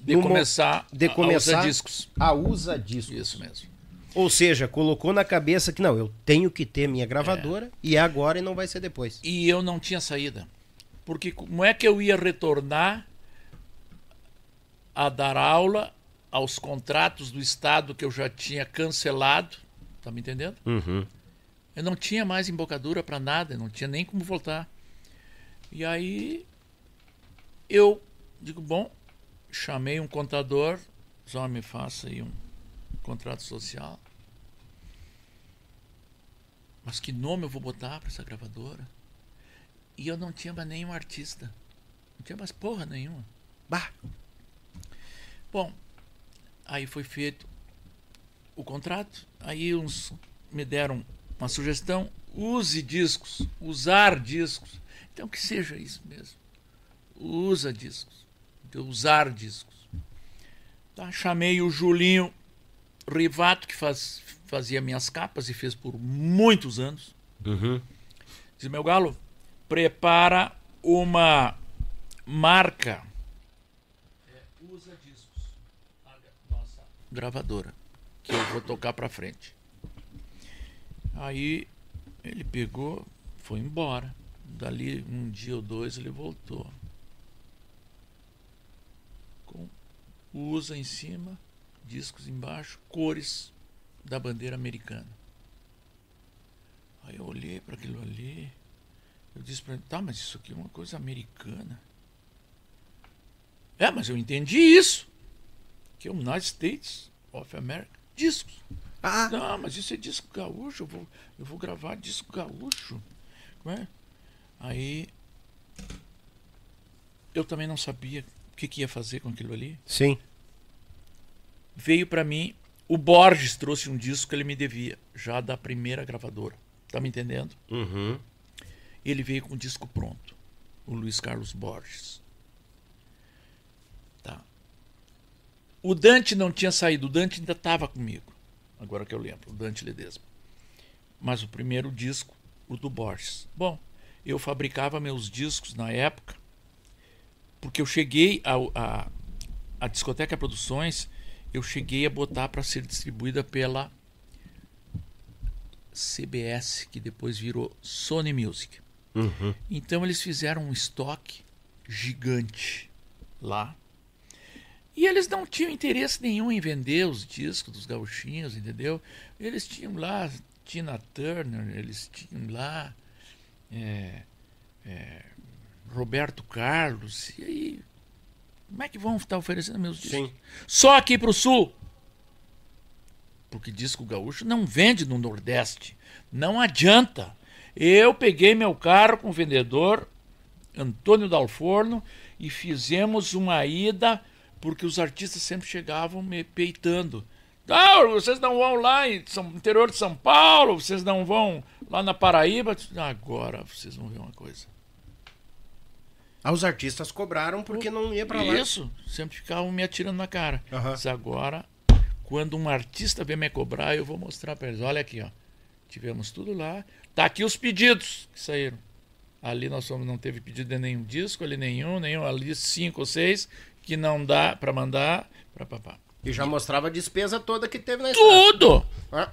De começar de a- a começar usar discos. a usa disso. Isso mesmo. Ou seja, colocou na cabeça que não, eu tenho que ter minha É. gravadora e é agora e não vai ser depois. E eu não tinha saída. Porque como é que eu ia retornar a dar aula aos contratos do Estado que eu já tinha cancelado? Tá me entendendo? Uhum. Eu não tinha mais embocadura para nada, não tinha nem como voltar. E aí eu digo, bom, chamei um contador, só me faça aí um contrato social. Mas que nome eu vou botar para essa gravadora? E eu não tinha mais nenhum artista. Não tinha mais porra nenhuma. Bah! Bom, aí foi feito o contrato. Aí uns me deram uma sugestão: use discos, usar discos. Então que seja isso mesmo. Usa discos. De usar discos. Tá, chamei o Julinho Rivato, que faz, fazia minhas capas e fez por muitos anos. Uhum. Diz, meu galo, prepara uma marca. É, usa discos. Nossa gravadora. Que eu vou tocar pra frente. Aí ele pegou, foi embora. Dali um dia ou dois ele voltou. Com usa em cima, discos embaixo, cores da bandeira americana. Aí eu olhei para aquilo ali. Eu disse para ele, tá, mas isso aqui é uma coisa americana. É, mas eu entendi isso. Que é o United States of America. Discos. Ah, Não, mas isso é disco gaúcho. Eu vou, eu vou gravar disco gaúcho. Como é? Aí. Eu também não sabia o que, que ia fazer com aquilo ali. sim. Veio para mim. O Borges trouxe um disco que ele me devia, já da primeira gravadora. Tá me entendendo? Uhum. Ele veio com o disco pronto. O Luiz Carlos Borges. Tá. O Dante não tinha saído. O Dante ainda estava comigo. Agora que eu lembro. O Dante Ledesma. Mas o primeiro disco, o do Borges. Bom, eu fabricava meus discos na época. Porque eu cheguei a, a, a Discoteca Produções. Eu cheguei a botar para ser distribuída pela CBS, que depois virou Sony Music. Uhum. Então eles fizeram um estoque gigante lá. E eles não tinham interesse nenhum em vender os discos dos gauchinhos, entendeu? Eles tinham lá Tina Turner, eles tinham lá é, é, Roberto Carlos, e aí Como é que vão estar oferecendo meus discos? Sim. Só aqui pro sul. Porque disco gaúcho não vende no Nordeste. Não adianta. Eu peguei meu carro com o vendedor Antônio Dalforno e fizemos uma ida porque os artistas sempre chegavam me peitando. Ah, vocês não vão lá em São, interior de São Paulo, vocês não vão lá na Paraíba. Agora vocês vão ver uma coisa. Ah, os artistas cobraram porque não ia pra lá. Isso, sempre ficavam me atirando na cara. Aham. Mas agora, quando um artista vem me cobrar, eu vou mostrar para eles. Olha aqui, ó. Tivemos tudo lá. Tá aqui os pedidos que saíram. Ali nós fomos, não teve pedido de nenhum disco, ali nenhum, nenhum, ali cinco ou seis, que não dá para mandar para papá. E já mostrava a despesa toda que teve na. Tudo! Ah,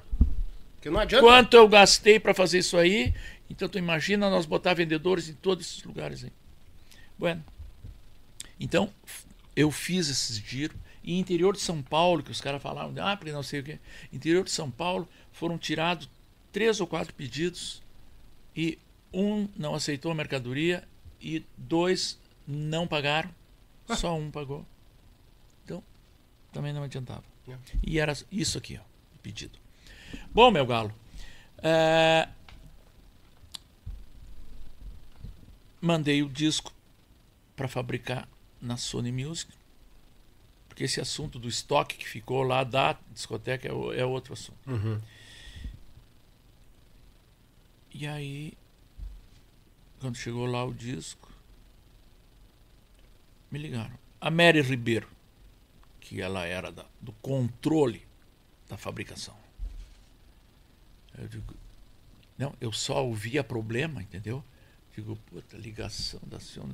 que não adianta. Quanto eu gastei para fazer isso aí? Então tu imagina nós botar vendedores em todos esses lugares aí. Bueno. Então, eu fiz esses giros. E interior de São Paulo, que os caras falavam, ah, porque não sei o quê. Interior de São Paulo foram tirados três ou quatro pedidos e um não aceitou a mercadoria e dois não pagaram. Só um pagou. Então, também não adiantava. E era isso aqui, ó, o pedido. Bom, meu galo, é, mandei o disco para fabricar na Sony Music, porque esse assunto do estoque que ficou lá da discoteca é, é outro assunto. E aí, quando chegou lá o disco, me ligaram. A Mary Ribeiro, que ela era da- do controle da fabricação. Eu digo, não, eu só ouvia problema, entendeu? Digo, puta, ligação da senhora.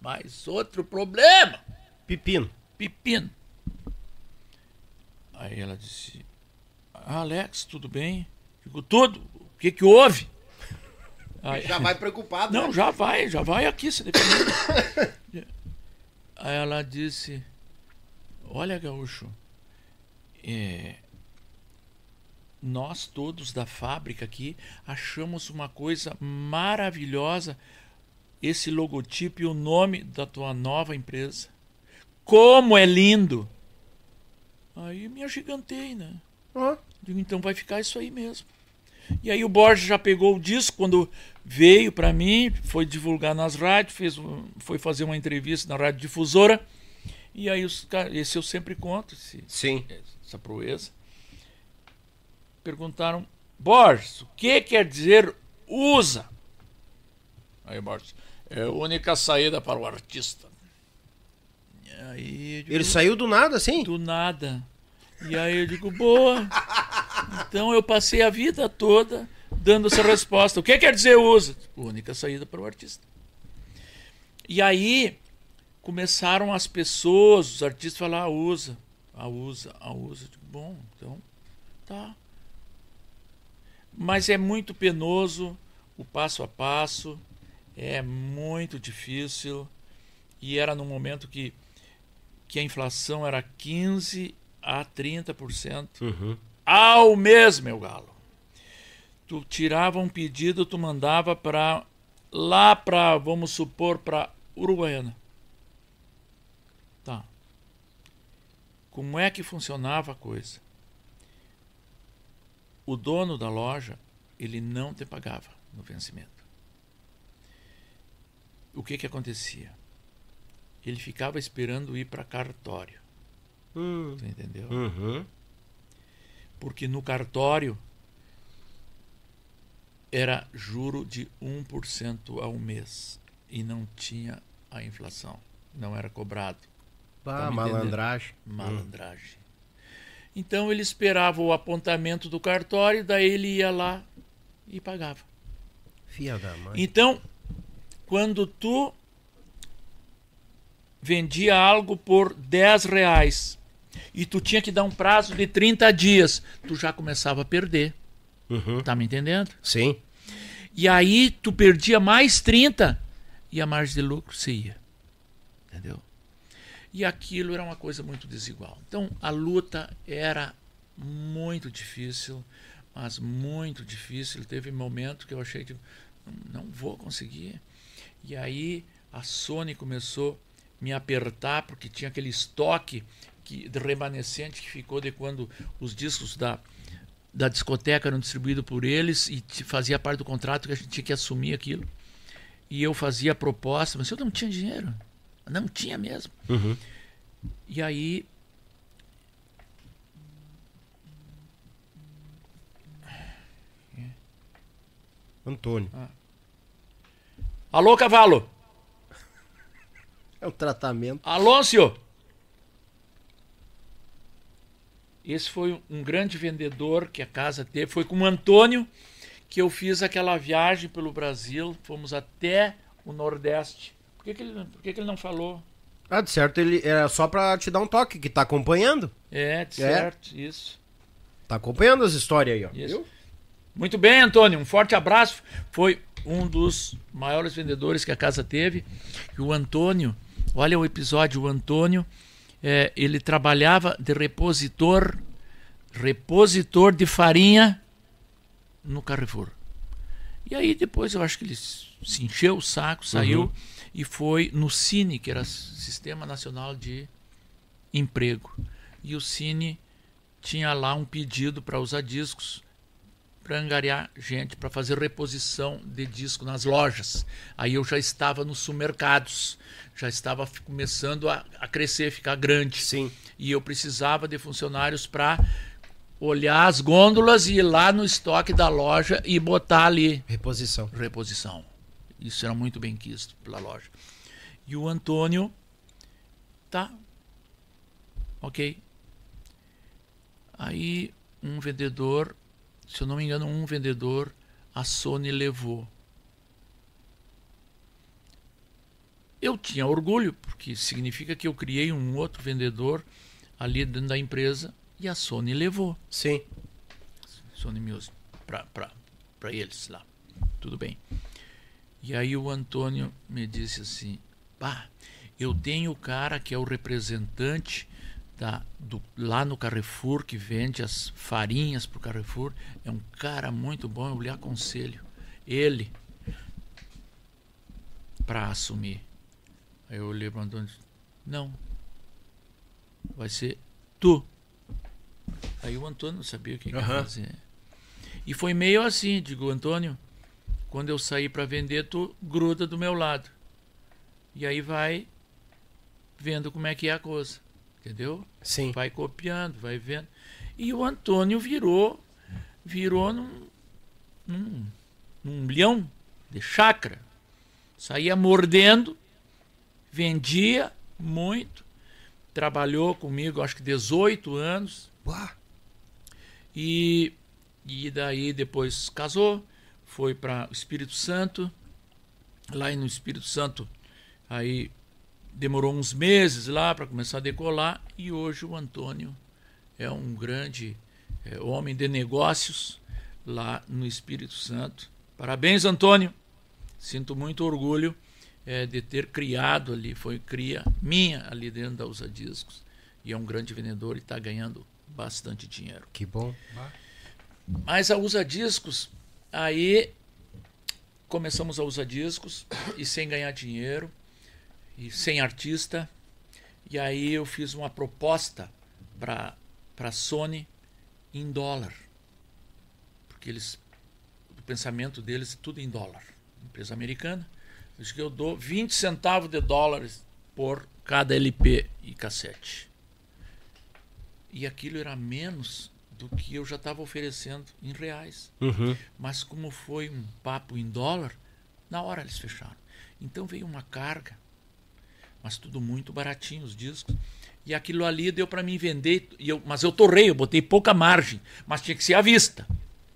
Mais outro problema! Pepino. Pepino. Aí ela disse, "Ah, Alex, tudo bem? Digo, tudo. O que que houve? Aí, Já vai preocupado. não, né? já vai, já vai aqui se depender. Aí ela disse: Olha, Gaúcho, é, nós todos da fábrica aqui achamos uma coisa maravilhosa esse logotipo e o nome da tua nova empresa. Como é lindo! Aí me agigantei, né? Ah, Digo, então vai ficar isso aí mesmo. E aí o Borges já pegou o disco quando veio para mim, foi divulgar nas rádios, fez, foi fazer uma entrevista na rádio difusora. E aí os esse eu sempre conto, esse, sim. essa proeza. Perguntaram, Borges, o que quer dizer usa? Aí Borges, é a única saída para o artista. Aí, digo, Ele saiu do nada, assim? do nada. E aí eu digo, boa. Então eu passei a vida toda dando essa resposta. O que quer dizer usa? Única saída para o artista. E aí começaram as pessoas, os artistas, a falar, ah, usa, a usa, a usa. Eu digo, bom, então tá. Mas é muito penoso o passo a passo, é muito difícil. E era num momento que, que a inflação era 15 a 30% ao mês, meu galo. Tu tirava um pedido, tu mandava para lá para, vamos supor, para Uruguaiana. Tá. Como é que funcionava a coisa? O dono da loja, ele não te pagava no vencimento. O que que acontecia? Ele ficava esperando ir para cartório. Hum. Tu entendeu? Uhum. Porque no cartório era juro de 1% ao mês e não tinha a inflação, não era cobrado. Bah, Tá malandragem. Malandragem. Então ele esperava o apontamento do cartório, daí ele ia lá e pagava. Fia da mãe. Então, quando tu vendia algo por 10 reais e tu tinha que dar um prazo de 30 dias, tu já começava a perder. Uhum. Tá me entendendo? Sim. E aí tu perdia mais 30 e a margem de lucro se ia. Entendeu? E aquilo era uma coisa muito desigual. Então a luta era muito difícil, mas muito difícil. Teve momento que eu achei que não vou conseguir. E aí a Sony começou me apertar, porque tinha aquele estoque que, de remanescente que ficou de quando os discos da, da discoteca eram distribuídos por eles e fazia parte do contrato que a gente tinha que assumir aquilo. E eu fazia a proposta, mas eu não tinha dinheiro. Não tinha mesmo. E aí Antônio. Alô, cavalo! É o tratamento. Alôncio! Esse foi um grande vendedor que a casa teve. Foi com o Antônio que eu fiz aquela viagem pelo Brasil. Fomos até o Nordeste. Por que, que, ele, por que, que ele não falou? Ah, de certo, ele era só pra te dar um toque, que tá acompanhando. É, de certo, isso. Tá acompanhando as histórias aí, ó. Isso. Muito bem, Antônio. Um forte abraço. Foi um dos maiores vendedores que a casa teve. E o Antônio, olha o episódio, o Antônio, é, ele trabalhava de repositor, repositor de farinha no Carrefour. E aí depois eu acho que ele se encheu o saco, saiu e foi no Cine, que era Sistema Nacional de Emprego. E o Cine tinha lá um pedido para usar discos para angariar gente para fazer reposição de disco nas lojas. Aí eu já estava nos supermercados, já estava começando a, a crescer, ficar grande. Sim. E eu precisava de funcionários para olhar as gôndolas e ir lá no estoque da loja e botar ali Reposição. reposição. Isso era muito bem quisto pela loja. E o Antônio tá ok. Aí um vendedor, se eu não me engano, um vendedor a Sony levou. Eu tinha orgulho, porque significa que eu criei um outro vendedor ali dentro da empresa e a Sony levou. Sim. Sony Music para eles lá. Tudo bem. E aí o Antônio me disse assim: pá, eu tenho o cara que é o representante da, do, lá no Carrefour, que vende as farinhas para o Carrefour. É um cara muito bom, eu lhe aconselho. Ele para assumir. Aí eu olhei para o Antônio e disse: não, vai ser tu. Aí o Antônio não sabia o que, que ia fazer. E foi meio assim, digo, Antônio, quando eu sair para vender, tu gruda do meu lado. E aí vai vendo como é que é a coisa. Entendeu? Sim. Vai copiando, vai vendo. E o Antônio virou, virou num, num, num leão de chácara. Saía mordendo, vendia muito, trabalhou comigo acho que 18 anos. Uá. E, e daí depois casou, foi para o Espírito Santo. Lá no Espírito Santo, aí demorou uns meses lá para começar a decolar. E hoje o Antônio é um grande é, homem de negócios lá no Espírito Santo. Parabéns, Antônio. Sinto muito orgulho é, de ter criado ali, foi cria minha ali dentro da Usa Discos. E é um grande vendedor e está ganhando bastante dinheiro. Que bom. Mas a Usa Discos, aí começamos a usar discos e sem ganhar dinheiro e sem artista. E aí eu fiz uma proposta para para Sony em dólar. Porque eles o pensamento deles é tudo em dólar. Empresa americana. Disse que eu dou 20 centavos de dólares por cada LP e cassete. E aquilo era menos do que eu já estava oferecendo em reais. Uhum. Mas como foi um papo em dólar, na hora eles fecharam. Então veio uma carga, mas tudo muito baratinho os discos. E aquilo ali deu para mim vender, e eu, mas eu torrei, eu botei pouca margem, mas tinha que ser à vista.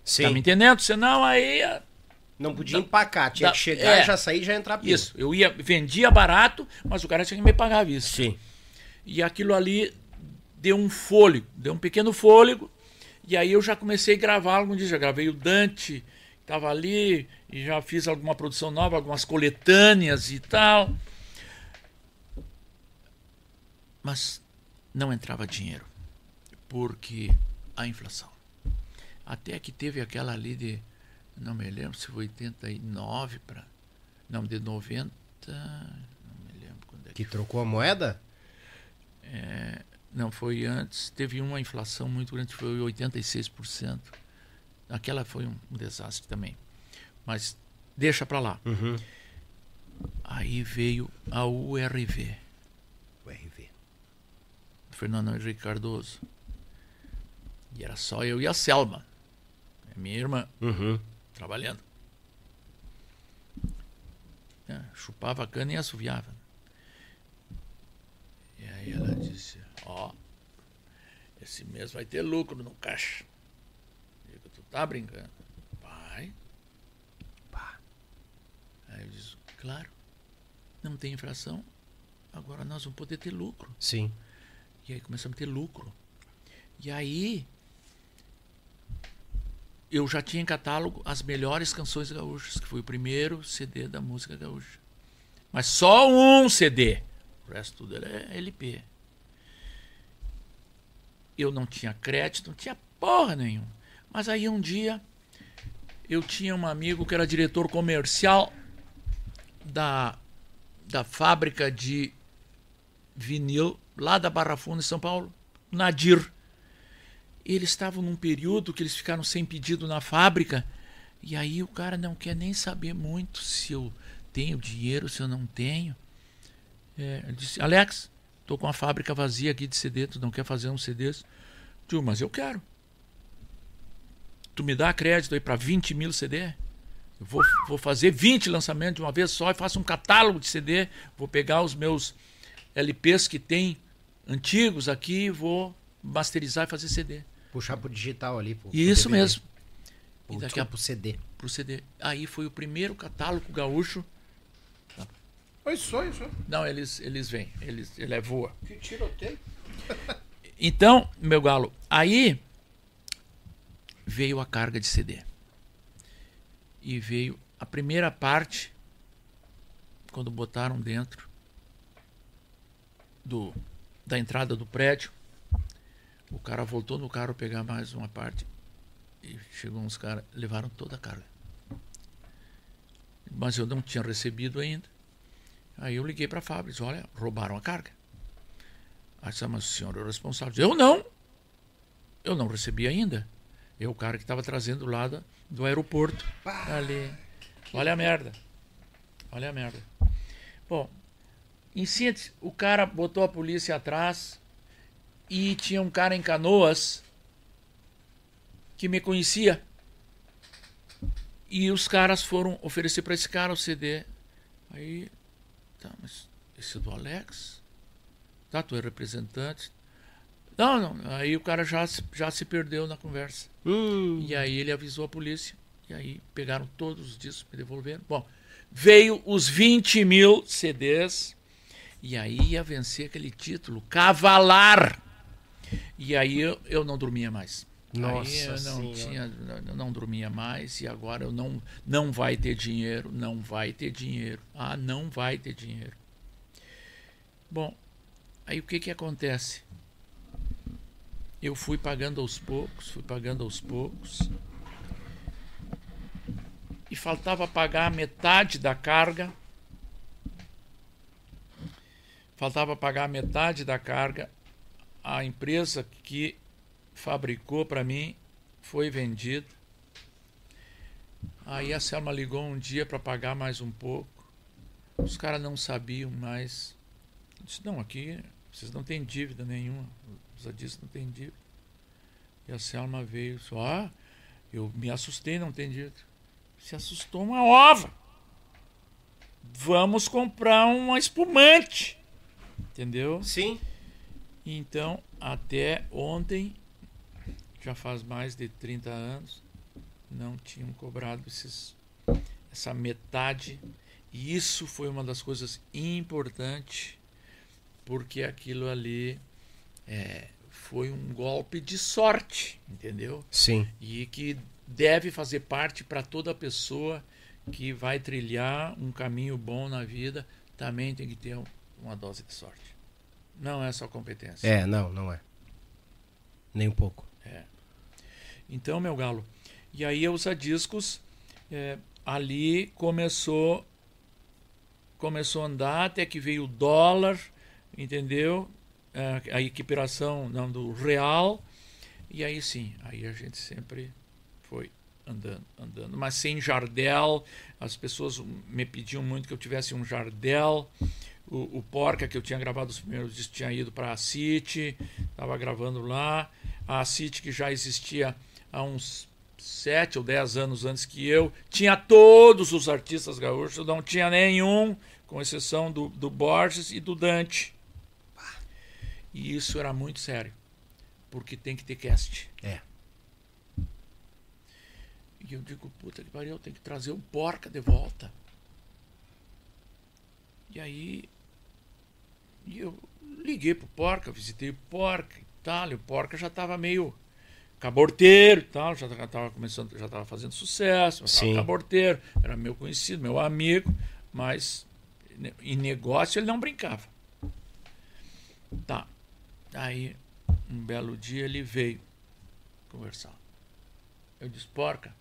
Sim. Tá me entendendo? Senão aí Não podia Dá- empacar, tinha dá- que chegar, é. já sair e já entrar pila. isso, eu ia vendia barato, mas o cara tinha que me pagar à vista. Sim. E aquilo ali deu um fôlego, deu um pequeno fôlego. E aí eu já comecei a gravar algum dia. Já gravei o Dante, estava ali, e já fiz alguma produção nova, algumas coletâneas e tal. Mas não entrava dinheiro, porque a inflação. Até que teve aquela ali de, não me lembro se foi 89 para. Não, de 90. Não me lembro quando é Que trocou a moeda? Não, foi antes. Teve uma inflação muito grande, foi 86%. Aquela foi um, um desastre também. Mas deixa para lá. Uhum. Aí veio a URV. Fernando Henrique Cardoso. E era só eu e a Selma, a minha irmã, Uhum. trabalhando. É, chupava a cana e assoviava. E aí ela disse, ó, esse mês vai ter lucro no caixa. Digo, tu tá brincando? Vai. Pá. Aí eu disse, claro, não tem infração, agora nós vamos poder ter lucro. Sim. E aí começamos a ter lucro. E aí eu já tinha em catálogo as melhores canções gaúchas, que foi o primeiro CD da música gaúcha. Mas só um CD. O resto tudo era LP. Eu não tinha crédito, não tinha porra nenhuma. Mas aí um dia eu tinha um amigo que era diretor comercial da, da fábrica de vinil lá da Barra Funda, em São Paulo, Nadir. Eles estavam num período que eles ficaram sem pedido na fábrica, e aí o cara não quer nem saber muito se eu tenho dinheiro, se eu não tenho. É, ele disse, Alex, tô com a fábrica vazia aqui de CD, tu não quer fazer uns CDs? Digo, mas eu quero. Tu me dá crédito aí para 20 mil CD? Eu vou, vou fazer 20 lançamentos de uma vez só e faço um catálogo de CD. Vou pegar os meus LPs que tem antigos aqui, vou masterizar e fazer CD. Puxar pro digital ali. Pro, pro Isso DVD. mesmo. Ou E daqui a pro CD. pro CD. Aí foi o primeiro catálogo gaúcho. Oi, só isso. Não, eles eles vêm, eles ele é voa. Que tiroteio. Então, meu galo, aí veio a carga de CD. E veio a primeira parte quando botaram dentro do da entrada do prédio. O cara voltou no carro pegar mais uma parte e chegou uns caras, levaram toda a carga. Mas eu não tinha recebido ainda. Aí eu liguei para a fábrica e disse, olha, roubaram a carga. Aí disse, "Ah, mas o senhor é o responsável. Eu disse, Eu não. Eu não recebi ainda. Eu, o cara que estava trazendo lá da- do aeroporto. Ali. Olha a merda. Olha a merda. Bom, em síntese, o cara botou a polícia atrás e tinha um cara em canoas que me conhecia. E os caras foram oferecer para esse cara o CD. Aí, tá, mas esse é do Alex? Tá, tu é representante. Não, não. Aí o cara já, se- já se perdeu na conversa. Hum. E aí ele avisou a polícia. E aí pegaram todos os discos, me devolveram. Bom, veio os 20 mil CDs. E aí ia vencer aquele título, Cavalar. E aí eu, eu não dormia mais. Nossa aí eu não Senhora. tinha, não, não dormia mais e agora eu não não vai ter dinheiro, não vai ter dinheiro. Ah, não vai ter dinheiro. Bom, aí o que que acontece? Eu fui pagando aos poucos, fui pagando aos poucos. E faltava pagar metade da carga. Faltava pagar metade da carga. A empresa que fabricou para mim foi vendida. Aí a Selma ligou um dia para pagar mais um pouco. Os caras não sabiam mais. Eu disse, não, aqui vocês não têm dívida nenhuma. Os zadistas não têm dívida. E a Selma veio só, ah, eu me assustei, não tem dívida. Se assustou uma ova. Vamos comprar uma espumante. Entendeu? Sim. Então, até ontem, já faz mais de 30 anos, não tinham cobrado esses, essa metade. E isso foi uma das coisas importantes, porque aquilo ali é, foi um golpe de sorte, entendeu? Sim. E que deve fazer parte para toda pessoa que vai trilhar um caminho bom na vida, também tem que ter um- uma dose de sorte. Não é só competência. É, não, não é. Nem um pouco. Então, meu galo, e aí Usa Discos, é, ali começou começou a andar até que veio o dólar, entendeu? É, a equiparação não, do real. E aí sim, aí a gente sempre foi andando, andando. Mas sem jardel, as pessoas me pediam muito que eu tivesse um jardel. O, o Porca, que eu tinha gravado os primeiros discos, tinha ido para a City, estava gravando lá. A City, que já existia há uns sete ou dez anos antes que eu, tinha todos os artistas gaúchos, não tinha nenhum, com exceção do, do Borges e do Dante. E isso era muito sério, porque tem que ter cast. É. E eu digo, puta que pariu, eu tenho que trazer o Porca de volta. E aí e eu liguei pro Porca, visitei o Porca e tal, e o Porca já estava meio caborteiro e tal, já estava começando, já estava fazendo sucesso, Sim. caborteiro, era meu conhecido, meu amigo, mas em negócio ele não brincava. Tá. Aí, um belo dia ele veio conversar. Eu disse, porca.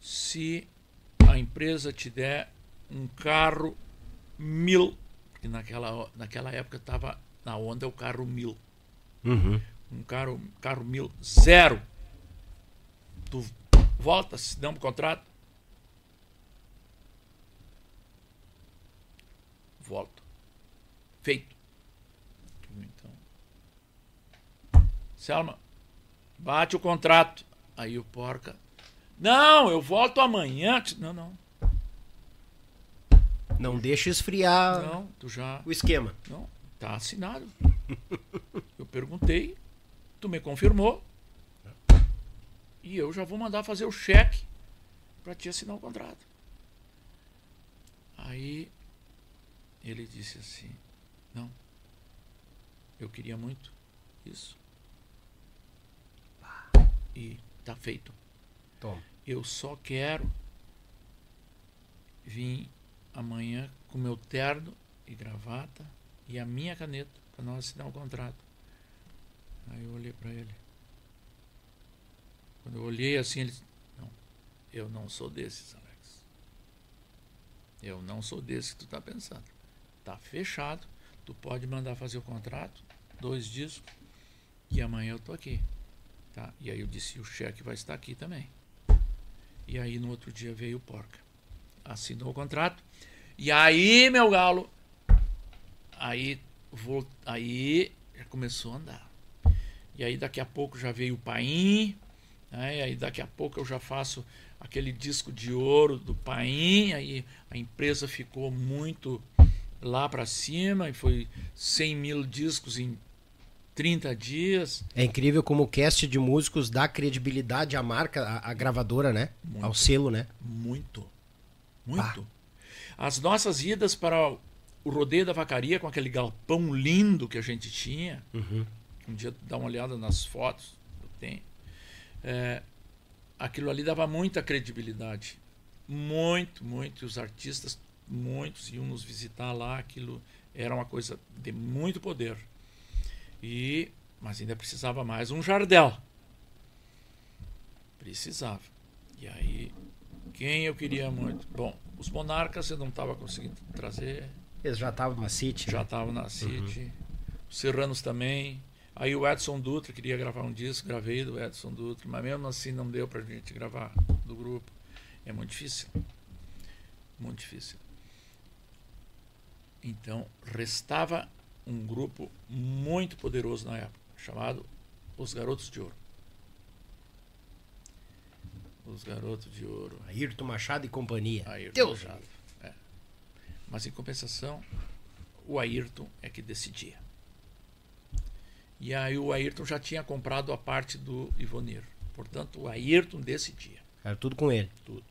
Se a empresa te der um carro mil, porque naquela, naquela época estava na onda o carro mil, Uhum. um carro, carro mil zero, tu volta, se dá um contrato, volto. Feito. Então. Selma, bate o contrato. Aí o porca. Não, eu volto amanhã. Não, não. Não deixa esfriar Não, tu já. o esquema. Não, tá assinado. Eu perguntei, tu me confirmou. E eu já vou mandar fazer o cheque para te assinar o contrato. Aí ele disse assim: Não, eu queria muito isso. E tá feito. Eu só quero vir amanhã com meu terno e gravata e a minha caneta para nós assinar o contrato. Aí eu olhei para ele. Quando eu olhei assim, ele disse, não, eu não sou desses, Alex. Eu não sou desse que tu tá pensando. Tá fechado, tu pode mandar fazer o contrato, dois discos, e amanhã eu tô aqui. Tá? E aí eu disse, o cheque vai estar aqui também. E aí no outro dia veio o Porca. Assinou o contrato. E aí, meu galo, aí, vol- aí já começou a andar. E aí daqui a pouco já veio o Paim. Né? E aí daqui a pouco eu já faço aquele disco de ouro do Paim. Aí a empresa ficou muito lá para cima e foi 100 mil discos em 30 dias. É incrível como o cast de músicos dá credibilidade à marca, à, à gravadora, né? Muito. Ao selo, né? Muito. Muito. As nossas idas para o rodeio da vacaria com aquele galpão lindo que a gente tinha. Um dia dá uma olhada nas fotos que eu tenho. É, aquilo ali dava muita credibilidade. Muito, muito. E os artistas, muitos, iam nos visitar lá. Aquilo era uma coisa de muito poder. E, mas ainda precisava mais um jardel. Precisava. E aí, quem eu queria muito? Bom, os monarcas eu não estava conseguindo trazer, Eles já estavam na City. já né? estavam na City. Os Serranos também. Aí o Edson Dutra queria gravar um disco, gravei do Edson Dutra, mas mesmo assim não deu pra gente gravar do grupo. É muito difícil. Muito difícil. Então, restava um grupo muito poderoso na época, chamado Os Garotos de Ouro. Os Garotos de Ouro. Ayrton Machado e companhia. Ayrton Deus. Machado. É. Mas em compensação, o Ayrton é que decidia. E aí o Ayrton já tinha comprado a parte do Ivonir. Portanto, o Ayrton decidia Era tudo com ele. tudo.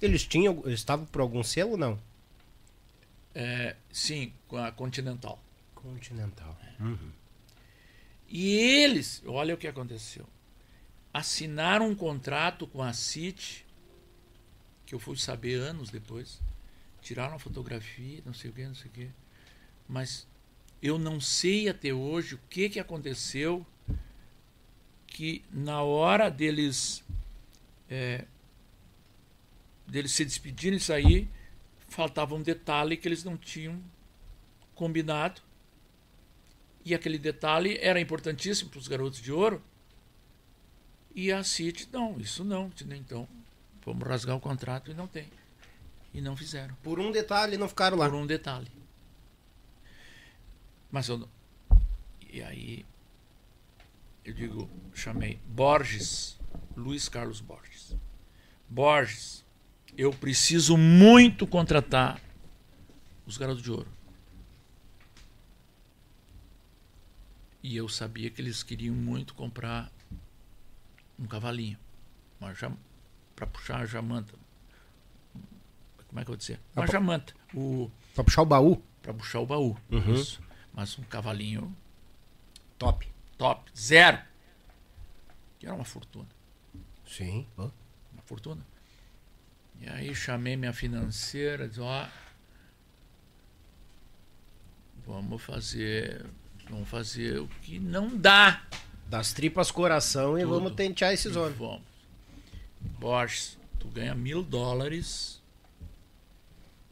Eles tinham, eles estavam por algum selo ou não? É, sim, com a Continental. Continental. E eles, olha o que aconteceu. Assinaram um contrato com a City, que eu fui saber anos depois. Tiraram a fotografia, não sei o que, não sei o que. Mas eu não sei até hoje o que, que aconteceu que na hora deles é, deles se despedirem e sair, faltava um detalhe que eles não tinham combinado. E aquele detalhe era importantíssimo para os garotos de ouro. E a City, não, isso não. Então, vamos rasgar o contrato e não tem. E não fizeram. Por um detalhe, não ficaram lá. Por um detalhe. Mas eu não. E aí, eu digo, chamei Borges, Luiz Carlos Borges. Borges, eu preciso muito contratar os garotos de ouro. E eu sabia que eles queriam muito comprar um cavalinho, para puxar a jamanta. Como é que eu vou dizer? Uma jamanta. O... Pra puxar o baú. Para puxar o baú. Uhum. Isso. Mas um cavalinho Top. top, zero. Que era uma fortuna. Sim. Uma fortuna. E aí chamei minha financeira, disse, ó, vamos fazer, vamos fazer o que não dá. Das tripas coração e Tudo. vamos tentear esses E homens. Vamos. Borges, tu ganha mil dólares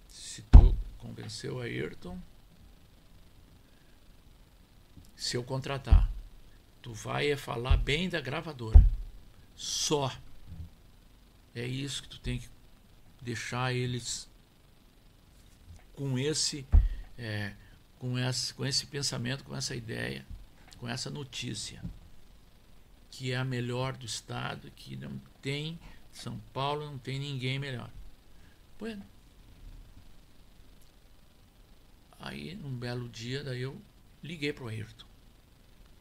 se tu convencer o Ayrton. Se eu contratar, tu vai é falar bem da gravadora. Só. É isso que tu tem que deixar eles com esse, é, com esse, com esse pensamento, com essa ideia, com essa notícia que é a melhor do estado, que não tem São Paulo, não tem ninguém melhor. Bueno. Aí, num belo dia, daí eu liguei pro Ayrton.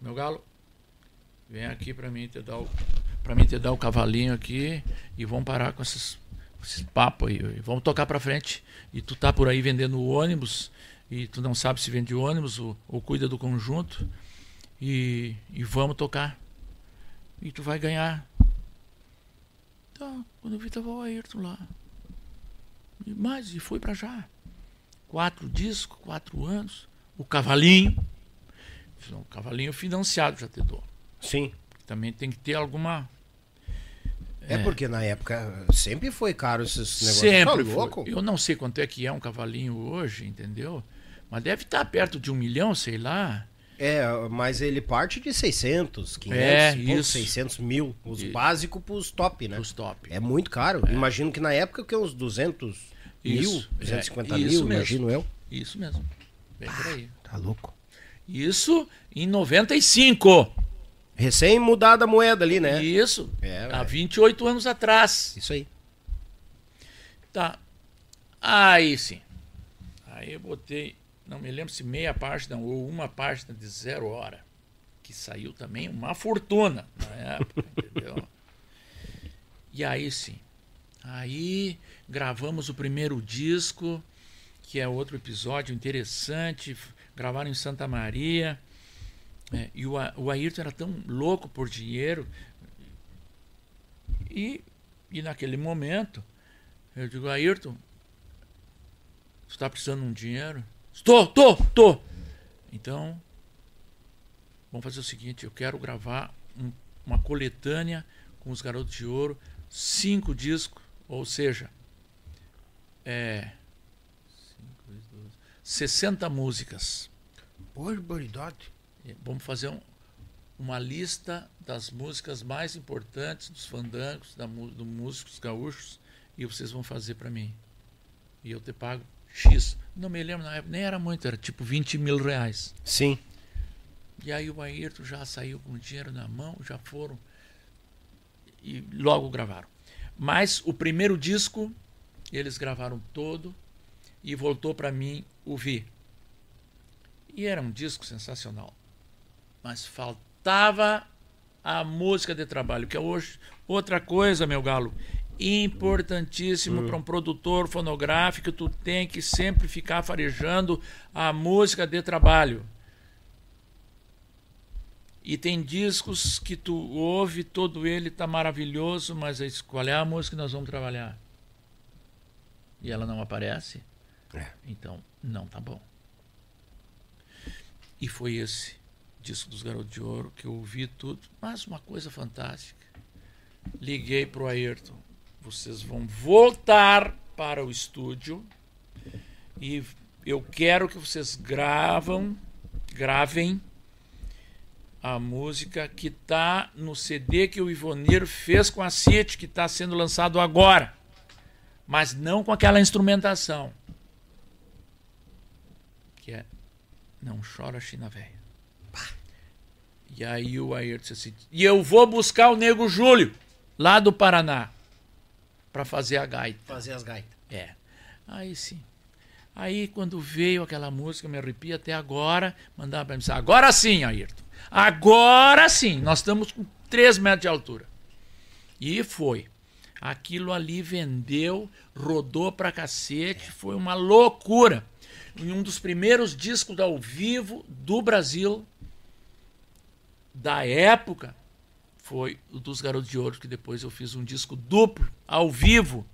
Meu galo, vem aqui para mim te dar o para mim te dar o cavalinho aqui e vamos parar com esses, esses papos aí. Vamos tocar para frente. E tu tá por aí vendendo ônibus e tu não sabe se vende ônibus ou, ou cuida do conjunto. E, e vamos tocar. E tu vai ganhar. Tá, quando eu vi tava o Ayrton lá. E mais, e foi para já. Quatro discos, quatro anos. O cavalinho. O cavalinho financiado já te dou. Sim. Também tem que ter alguma. É. porque na época sempre foi caro esses negócios. Sempre Tá? Eu não sei quanto é que é um cavalinho hoje, entendeu? Mas deve estar perto de um milhão, sei lá. É, mas ele parte de 600, 500, É, isso. 600 mil. Os Isso. básicos pros top, né? Os top. É muito caro. Imagino que na época que é uns 200 mil, Isso. 250 É, mil, mesmo. imagino eu. Isso mesmo. Bem por aí. Tá louco. Isso em 95. Recém mudada a moeda ali, né? Isso. É, há velho. 28 anos atrás. Isso aí. Tá. Aí sim. Aí eu botei, não me lembro se meia página ou uma página de zero hora. Que saiu também uma fortuna na época, entendeu? E aí sim. Aí gravamos o primeiro disco, que é outro episódio interessante. Gravaram em Santa Maria. É, e o, o Ayrton era tão louco por dinheiro. E, e naquele momento, eu digo, Ayrton, tu está precisando de um dinheiro? Estou, estou, estou. Então, vamos fazer o seguinte, eu quero gravar um- uma coletânea com os Garotos de Ouro, cinco discos, ou seja, é, cinco, dois, doze, 60 músicas. Poxa, baridade. E Vamos fazer um- uma lista das músicas mais importantes dos fandangos, da, mu- do músicos gaúchos, e vocês vão fazer para mim. E eu te pago X. Não me lembro na época, nem era muito, era tipo 20 mil reais. Sim. E aí o Ayrton já saiu com o dinheiro na mão, já foram e logo gravaram. Mas o primeiro disco eles gravaram todo e voltou para mim ouvir. E era um disco sensacional. Mas faltava a música de trabalho, que é hoje outra coisa, meu galo, importantíssimo para um produtor fonográfico, tu tem que sempre ficar farejando a música de trabalho. E tem discos que tu ouve, todo ele tá maravilhoso, mas aí, qual é a música que nós vamos trabalhar? E ela não aparece? É. Então, não tá bom. E foi esse disco dos Garotos de Ouro que eu ouvi tudo, mas uma coisa fantástica. Liguei pro Ayrton. Vocês vão voltar para o estúdio e eu quero que vocês gravam, gravem a música que tá no CD que o Ivonir fez com a City, que está sendo lançado agora. Mas não com aquela instrumentação. Que é Não Chora China Velha. E aí o Ayrton disse assim: E eu vou buscar o Nego Júlio, lá do Paraná, para fazer a gaita. Fazer as gaitas. É. Aí sim. Aí quando veio aquela música, me arrepia até agora, mandava para mim, agora sim, Ayrton. Agora sim, nós estamos com 3 metros de altura. E foi. Aquilo ali vendeu, rodou pra cacete, foi uma loucura. Em um dos primeiros discos ao vivo do Brasil, da época, foi o dos Garotos de Ouro, que depois eu fiz um disco duplo, ao vivo,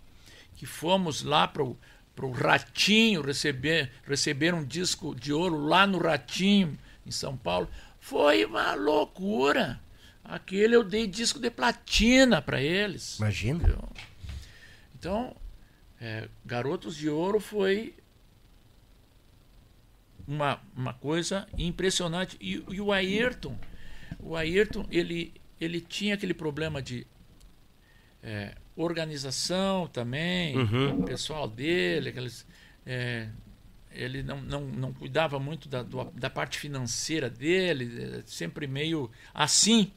que fomos lá pro, pro Ratinho receber, receber um disco de ouro lá no Ratinho, em São Paulo. Foi uma loucura. Aquele eu dei disco de platina para eles. Imagina. Entendeu? Então, é, Garotos de Ouro foi uma, uma coisa impressionante. E, e o Ayrton, o Ayrton, ele, ele tinha aquele problema de é, organização também, o pessoal dele, aqueles, é, ele não, não, não cuidava muito da, do- da parte financeira dele, é, sempre meio assim,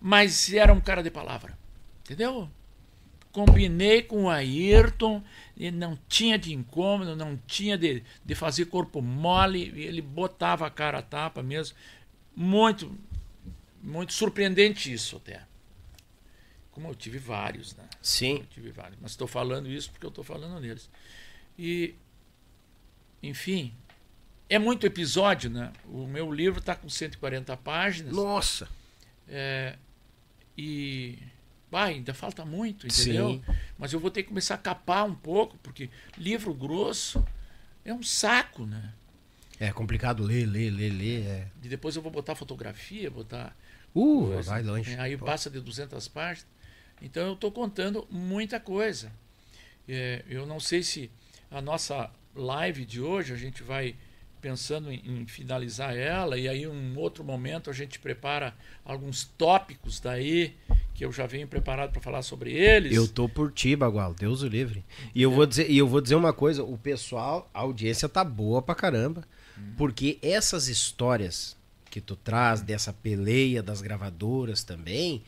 mas era um cara de palavra, entendeu? Combinei com o Ayrton, ele não tinha de incômodo, não tinha de, de fazer corpo mole, ele botava a cara a tapa mesmo. Muito, muito surpreendente isso até. Como eu tive vários, né? Sim. Eu tive vários. Mas estou falando isso porque eu estou falando neles. E, enfim, é muito episódio, né? O meu livro está com 140 páginas. Nossa. É, e bah, ainda falta muito, entendeu? Sim. Mas eu vou ter que começar a capar um pouco, porque livro grosso é um saco, né? É complicado ler, ler, ler, ler. É. E depois eu vou botar fotografia, botar. Uh, vai longe. É, Aí passa de 200 páginas. Então eu estou contando muita coisa. É, eu não sei se a nossa live de hoje a gente vai pensando em, em finalizar ela e aí em um outro momento a gente prepara alguns tópicos daí que eu já venho preparado para falar sobre eles. Eu tô por ti, Bagual, Deus o livre. E eu vou dizer, e eu vou dizer uma coisa, o pessoal, a audiência tá boa pra caramba, porque essas histórias que tu traz dessa peleia das gravadoras também,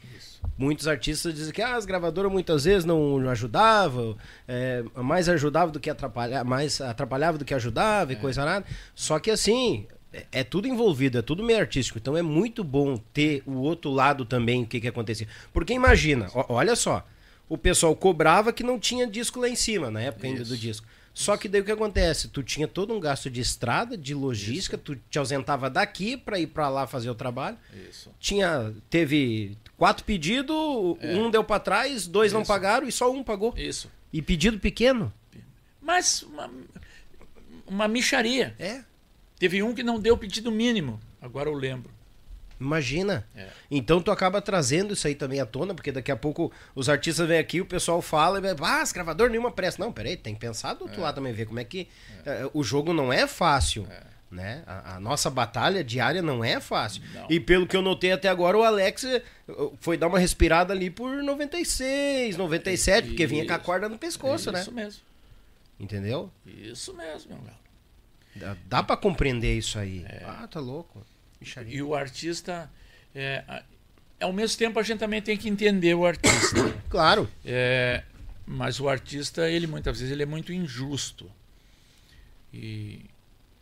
muitos artistas dizem que ah, as gravadoras muitas vezes não ajudavam, é, mais ajudava do que atrapalhava, mais atrapalhava do que ajudava e coisa nada. Só que assim, é- é tudo envolvido, é tudo meio artístico. Então é muito bom ter o outro lado também, o que que acontecia. Porque imagina, olha só, o pessoal cobrava que não tinha disco lá em cima, na época ainda do disco. Só que daí o que acontece? Tu tinha todo um gasto de estrada, de logística, tu te ausentava daqui pra ir pra lá fazer o trabalho. Isso. Tinha, teve quatro pedidos, um deu pra trás, dois não Isso. pagaram e só um pagou. Isso. E pedido pequeno? Mas uma, uma micharia. É. Teve um que não deu o pedido mínimo. Agora eu lembro. Imagina. É. Então tu acaba trazendo isso aí também à tona, porque daqui a pouco os artistas vêm aqui, o pessoal fala e ah, nenhuma pressa. Não, peraí, tem que pensar do outro lado também, ver como é que. eh, o jogo não é fácil. Né? A, a nossa batalha diária não é fácil. Não. E pelo que eu notei até agora, o Alex eh, foi dar uma respirada ali por 96, 97, porque vinha com a Isso. corda no pescoço, né? Isso mesmo. Entendeu? Isso mesmo, meu. Dá, dá pra compreender isso aí. Ah, tá louco. Bicharia. E o artista. É, ao mesmo tempo, a gente também tem que entender o artista. Claro. É, mas o artista, ele muitas vezes ele é muito injusto. E,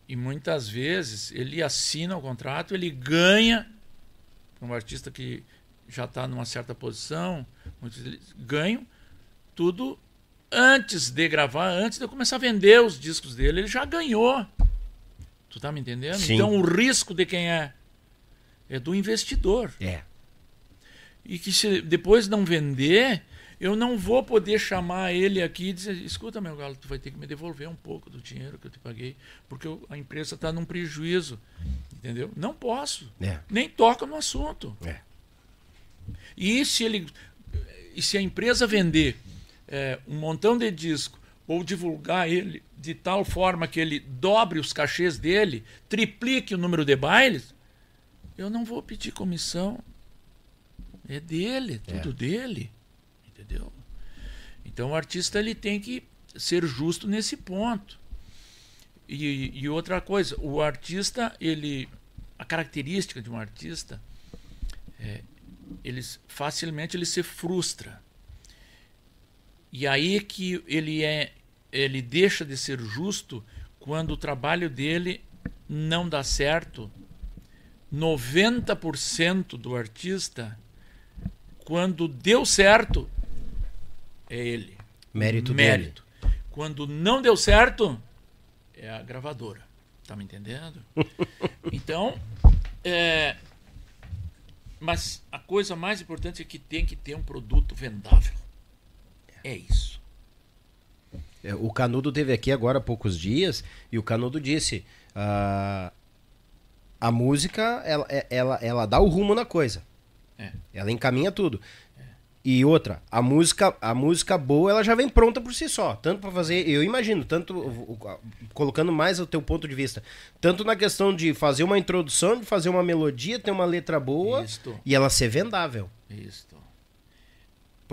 e muitas vezes ele assina o contrato, ele ganha. Um artista que já está numa certa posição, muitos ganham tudo antes de gravar, antes de eu começar a vender os discos dele, ele já ganhou. Tu tá me entendendo? Sim. Então o risco de quem é? É do investidor É. e que se depois não vender, eu não vou poder chamar ele aqui e dizer, escuta meu galo, tu vai ter que me devolver um pouco do dinheiro que eu te paguei, porque eu- a empresa está num prejuízo, entendeu? Não posso, É. nem toca no assunto. É. E se ele, e se a empresa vender é, um montão de disco ou divulgar ele de tal forma que ele dobre os cachês dele, triplique o número de bailes, eu não vou pedir comissão. É dele, é tudo dele. Entendeu? Então o artista ele tem que ser justo nesse ponto. E, e outra coisa, o artista, ele. A característica de um artista é, ele, facilmente ele se frustra. E aí que ele é ele deixa de ser justo quando o trabalho dele não dá certo. 90% do artista quando deu certo é ele. Mérito, Mérito. Quando não deu certo é a gravadora. Tá me entendendo? então, é, mas a coisa mais importante é que tem que ter um produto vendável. É isso. É, o Canudo teve aqui agora há poucos dias e o Canudo disse: ah, a música ela, é, ela, ela dá o rumo na coisa. É. Ela encaminha tudo. E outra, a música, a música boa, ela já vem pronta por si só. Tanto para fazer, eu imagino, tanto colocando mais o teu ponto de vista, tanto na questão de fazer uma introdução, de fazer uma melodia, ter uma letra boa Isto. e ela ser vendável. Isto.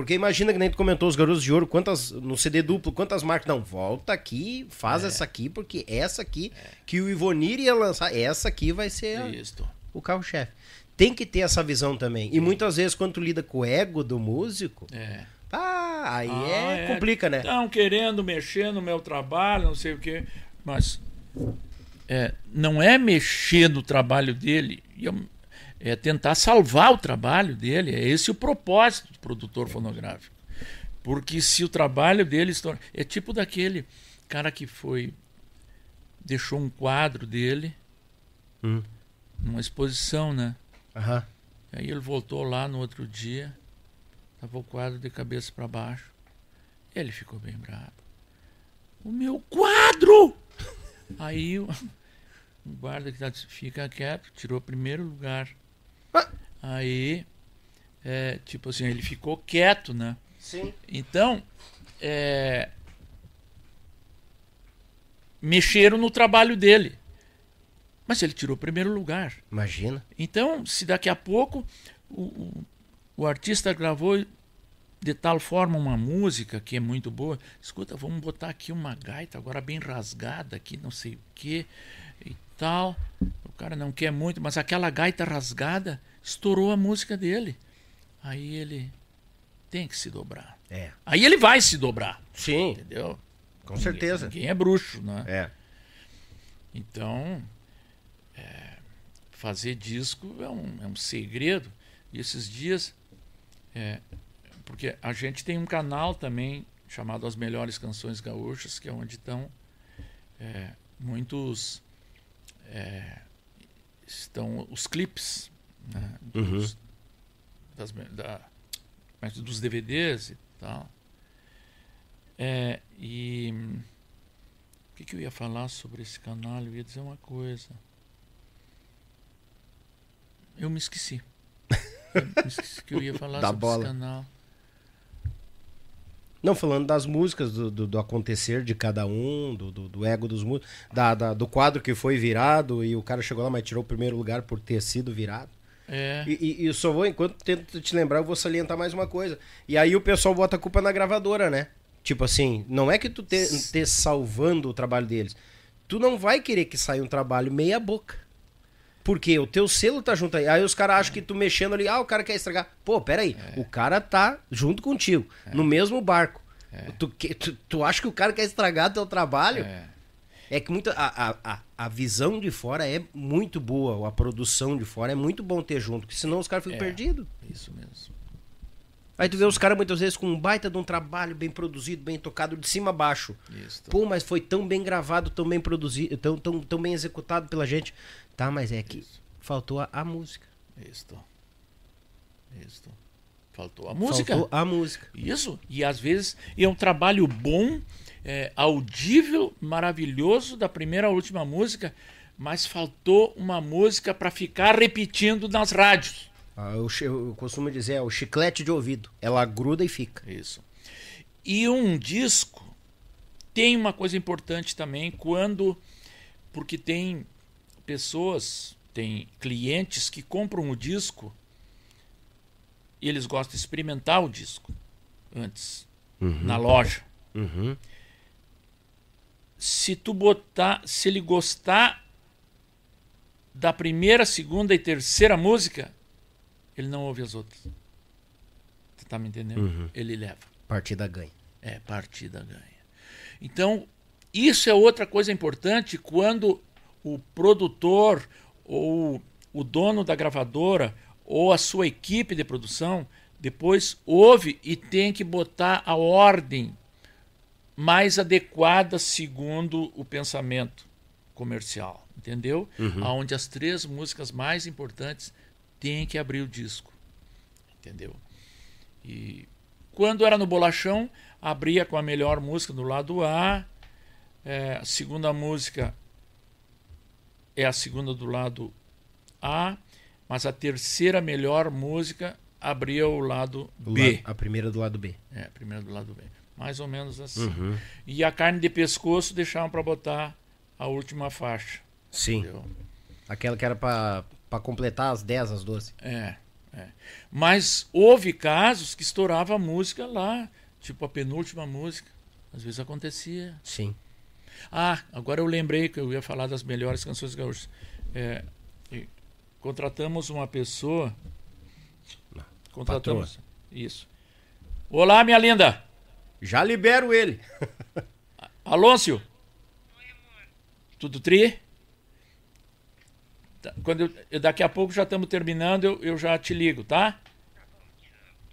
Porque imagina que nem tu comentou os garotos de ouro, quantas no CD duplo, quantas marcas não volta aqui, faz essa aqui porque essa aqui que o Ivonir ia lançar, essa aqui vai ser a- o carro-chefe. Tem que ter essa visão também. E muitas vezes quando tu lida com o ego do músico, É. ah, aí Ah, é, complica, né? Estão querendo mexer no meu trabalho, não sei o quê. Mas é, não é mexer no trabalho dele, eu- é tentar salvar o trabalho dele. É esse o propósito do produtor fonográfico. Porque se o trabalho dele torna- É tipo daquele cara que foi. Deixou um quadro dele Hum. numa exposição, né? Aham. Aí ele voltou lá no outro dia, tava o quadro de cabeça para baixo. Ele ficou bem bravo. O meu quadro! Aí o, guarda que tá, fica quieto, tirou o primeiro lugar. Aí, é, tipo assim, ele ficou quieto, né? Sim. Então, é, mexeram no trabalho dele. Mas ele tirou o primeiro lugar. Imagina. Então, se daqui a pouco o, o, o artista gravou de tal forma uma música que é muito boa, escuta, vamos botar aqui uma gaita agora bem rasgada aqui, não sei o que e tal. O cara não quer muito, mas aquela gaita rasgada estourou a música dele. Aí ele tem que se dobrar. É. Aí ele vai se dobrar, Sim, entendeu? com certeza. Ninguém é bruxo, né? É. Então, é, fazer disco é um, é um segredo. E esses dias, é, porque a gente tem um canal também chamado As Melhores Canções Gaúchas, que é onde estão é, muitos. É, estão os clipes né, dos, das me- da- mas dos DVDs e tal. É, e o que, que eu ia falar sobre esse canal? Eu ia dizer uma coisa. Eu me esqueci. Eu me esqueci que eu ia falar Da sobre bola. esse canal. Não, falando das músicas, do, do, do acontecer de cada um, do, do, do ego dos músicos, da, da- do quadro que foi virado e o cara chegou lá, mas tirou o primeiro lugar por ter sido virado. É, E, e, e eu só vou, enquanto tento te lembrar, eu vou salientar mais uma coisa. E aí o pessoal bota a culpa na gravadora, né? Tipo assim, não é que tu te, te salvando o trabalho deles. Tu não vai querer que saia um trabalho meia boca. Porque o teu selo tá junto aí. Aí os caras acham que tu mexendo ali, ah, o cara quer estragar. Pô, peraí, o cara tá junto contigo, no mesmo barco. Tu, que- tu, tu acha que o cara quer estragar teu trabalho? é, É que muita, a, a, a, a visão de fora é muito boa, a produção de fora é muito bom ter junto, porque senão os caras ficam É. perdidos. isso mesmo. Aí tu vê os caras muitas vezes com um baita de um trabalho bem produzido, bem tocado, de cima a baixo. Isso. Pô, mas foi tão bem gravado, tão bem produzido, tão, tão, tão bem executado pela gente. Tá, mas é que faltou a, a música. Isto. Isto. Faltou a música. Faltou a música. Isso. E às vezes é um trabalho bom, é, audível, maravilhoso da primeira à última música, mas faltou uma música para ficar repetindo nas rádios. Ah, eu, eu costumo dizer, é o chiclete de ouvido. Ela gruda e fica. Isso. E um disco tem uma coisa importante também quando porque tem pessoas, tem clientes que compram o disco e eles gostam de experimentar o disco antes na loja. Uhum. Se tu botar, se ele gostar da primeira, segunda e terceira música, ele não ouve as outras. Tu tá me entendendo? Ele leva. Partida ganha. É, partida ganha. Então, isso é outra coisa importante quando o produtor ou o dono da gravadora ou a sua equipe de produção depois ouve e tem que botar a ordem mais adequada segundo o pensamento comercial, entendeu? Aonde as três músicas mais importantes têm que abrir o disco, entendeu? E quando era no bolachão, abria com a melhor música do lado A, é, a segunda música é a segunda do lado A, mas a terceira melhor música abria o lado Do B. lado- a primeira do lado B. É, primeiro do lado B. Mais ou menos assim. E a carne de pescoço deixavam para botar a última faixa. Sim. entendeu? Aquela que era pra completar as 10, as 12. É, é. Mas houve casos que estourava a música lá, tipo a penúltima música. Às vezes acontecia. Sim. Ah, agora eu lembrei que eu ia falar das melhores canções gaúchas. É, contratamos uma pessoa. Contratamos. Isso. Olá, minha linda. Já libero ele. Alôncio. Tudo tri? Tá, Quando eu- eu- daqui a pouco já estamos terminando, eu, eu já te ligo, tá?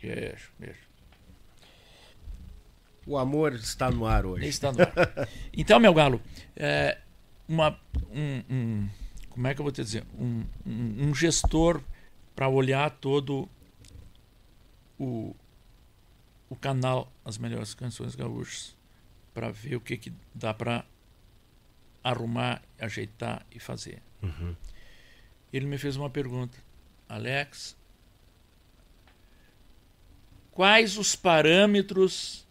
Beijo, beijo. O amor está no ar hoje. Está no ar. Então, meu galo, é, uma, um, um- como é que eu vou te dizer? Um, um- um gestor para olhar todo o, o canal As Melhores Canções Gaúchas, para ver o que, que dá para arrumar, ajeitar e fazer. Ele me fez uma pergunta. Alex, quais os parâmetros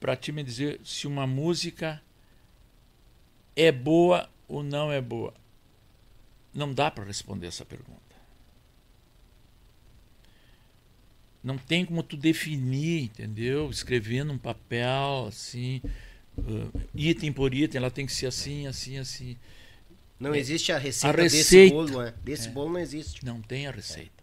para ti me dizer se uma música é boa ou não é boa. Não dá para responder essa pergunta. Não tem como tu definir, entendeu? Escrever num papel assim, uh, item por item, ela tem que ser assim, assim, assim. Não existe a receita, A desse receita. bolo, né? Desse bolo não existe. Não tem a receita.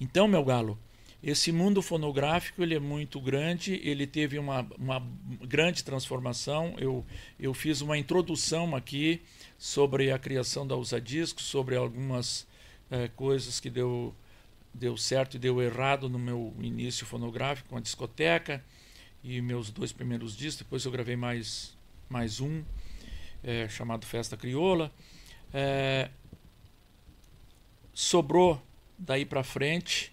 Então, meu galo, esse mundo fonográfico ele é muito grande, ele teve uma, uma grande transformação. Eu, eu fiz uma introdução aqui sobre a criação da Usa Disco, sobre algumas eh, coisas que deu, deu certo e deu errado no meu início fonográfico com a discoteca e meus dois primeiros discos. Depois eu gravei mais, mais um, eh, chamado Festa Crioula. Eh, sobrou daí para frente,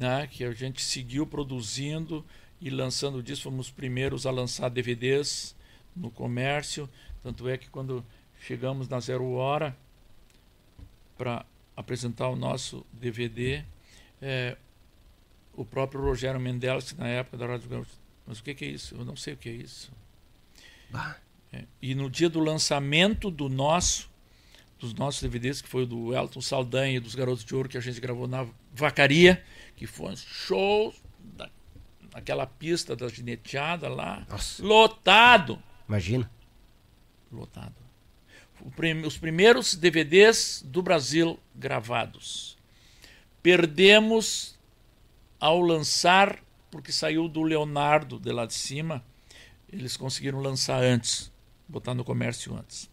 né, que a gente seguiu produzindo e lançando discos, fomos os primeiros a lançar DVDs no comércio, tanto é que quando chegamos na Zero Hora para apresentar o nosso DVD, é, o próprio Rogério Mendeles, na época da Rádio Gaúcha, mas o que, que é isso? Eu não sei o que é isso. Bah. É, e no dia do lançamento do nosso, dos nossos DVDs, que foi o do Elton Saldanha e dos Garotos de Ouro, que a gente gravou na Vacaria, que foi um show da, naquela pista da gineteada lá, Nossa. lotado. Imagina. Lotado. Prim- os primeiros DVDs do Brasil gravados. Perdemos ao lançar, porque saiu do Leonardo de lá de cima, eles conseguiram lançar antes, botar no comércio antes.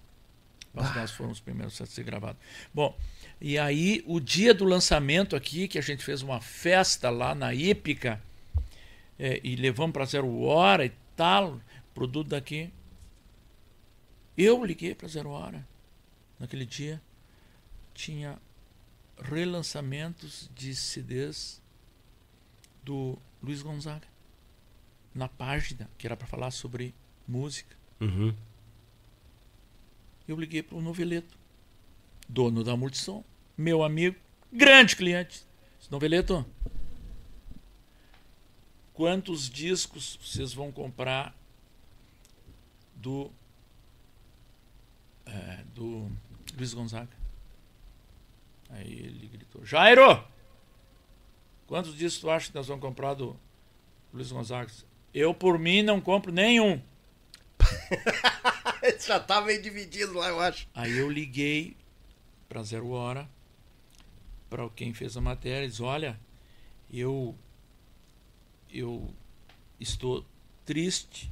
Mas nós fomos os primeiros a ser gravados. Bom, e aí o dia do lançamento aqui, que a gente fez uma festa lá na Hípica, é, e levamos para Zero Hora e tal, produto daqui. Eu liguei para Zero Hora naquele dia. Tinha relançamentos de CDs do Luiz Gonzaga na página que era para falar sobre música. Uhum. Eu liguei para o Noveleto, dono da Multissom, meu amigo, grande cliente. Noveleto, quantos discos vocês vão comprar do é, do Luiz Gonzaga. Aí ele gritou: Jairo! Quantos discos tu acha que nós vamos comprar do Luiz Gonzaga? Eu, por mim, não compro nenhum. Já tá meio dividido lá, eu acho. Aí eu liguei para Zero Hora, para quem fez a matéria, disse: Olha, eu, eu estou triste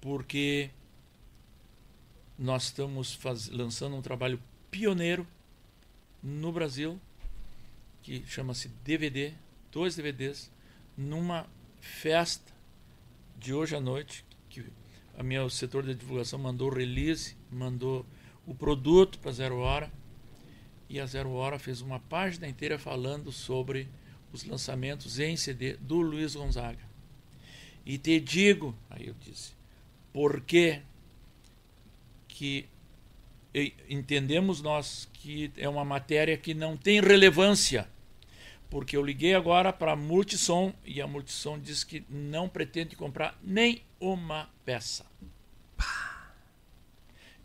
porque nós estamos faz, lançando um trabalho pioneiro no Brasil que chama-se DVD, dois DVDs, numa festa de hoje à noite que a minha o setor de divulgação mandou release, mandou o produto para Zero Hora e a Zero Hora fez uma página inteira falando sobre os lançamentos em CD do Luiz Gonzaga. E te digo, aí eu disse, por que que entendemos nós que é uma matéria que não tem relevância. Porque eu liguei agora para a Multissom e a Multissom diz que não pretende comprar nem uma peça.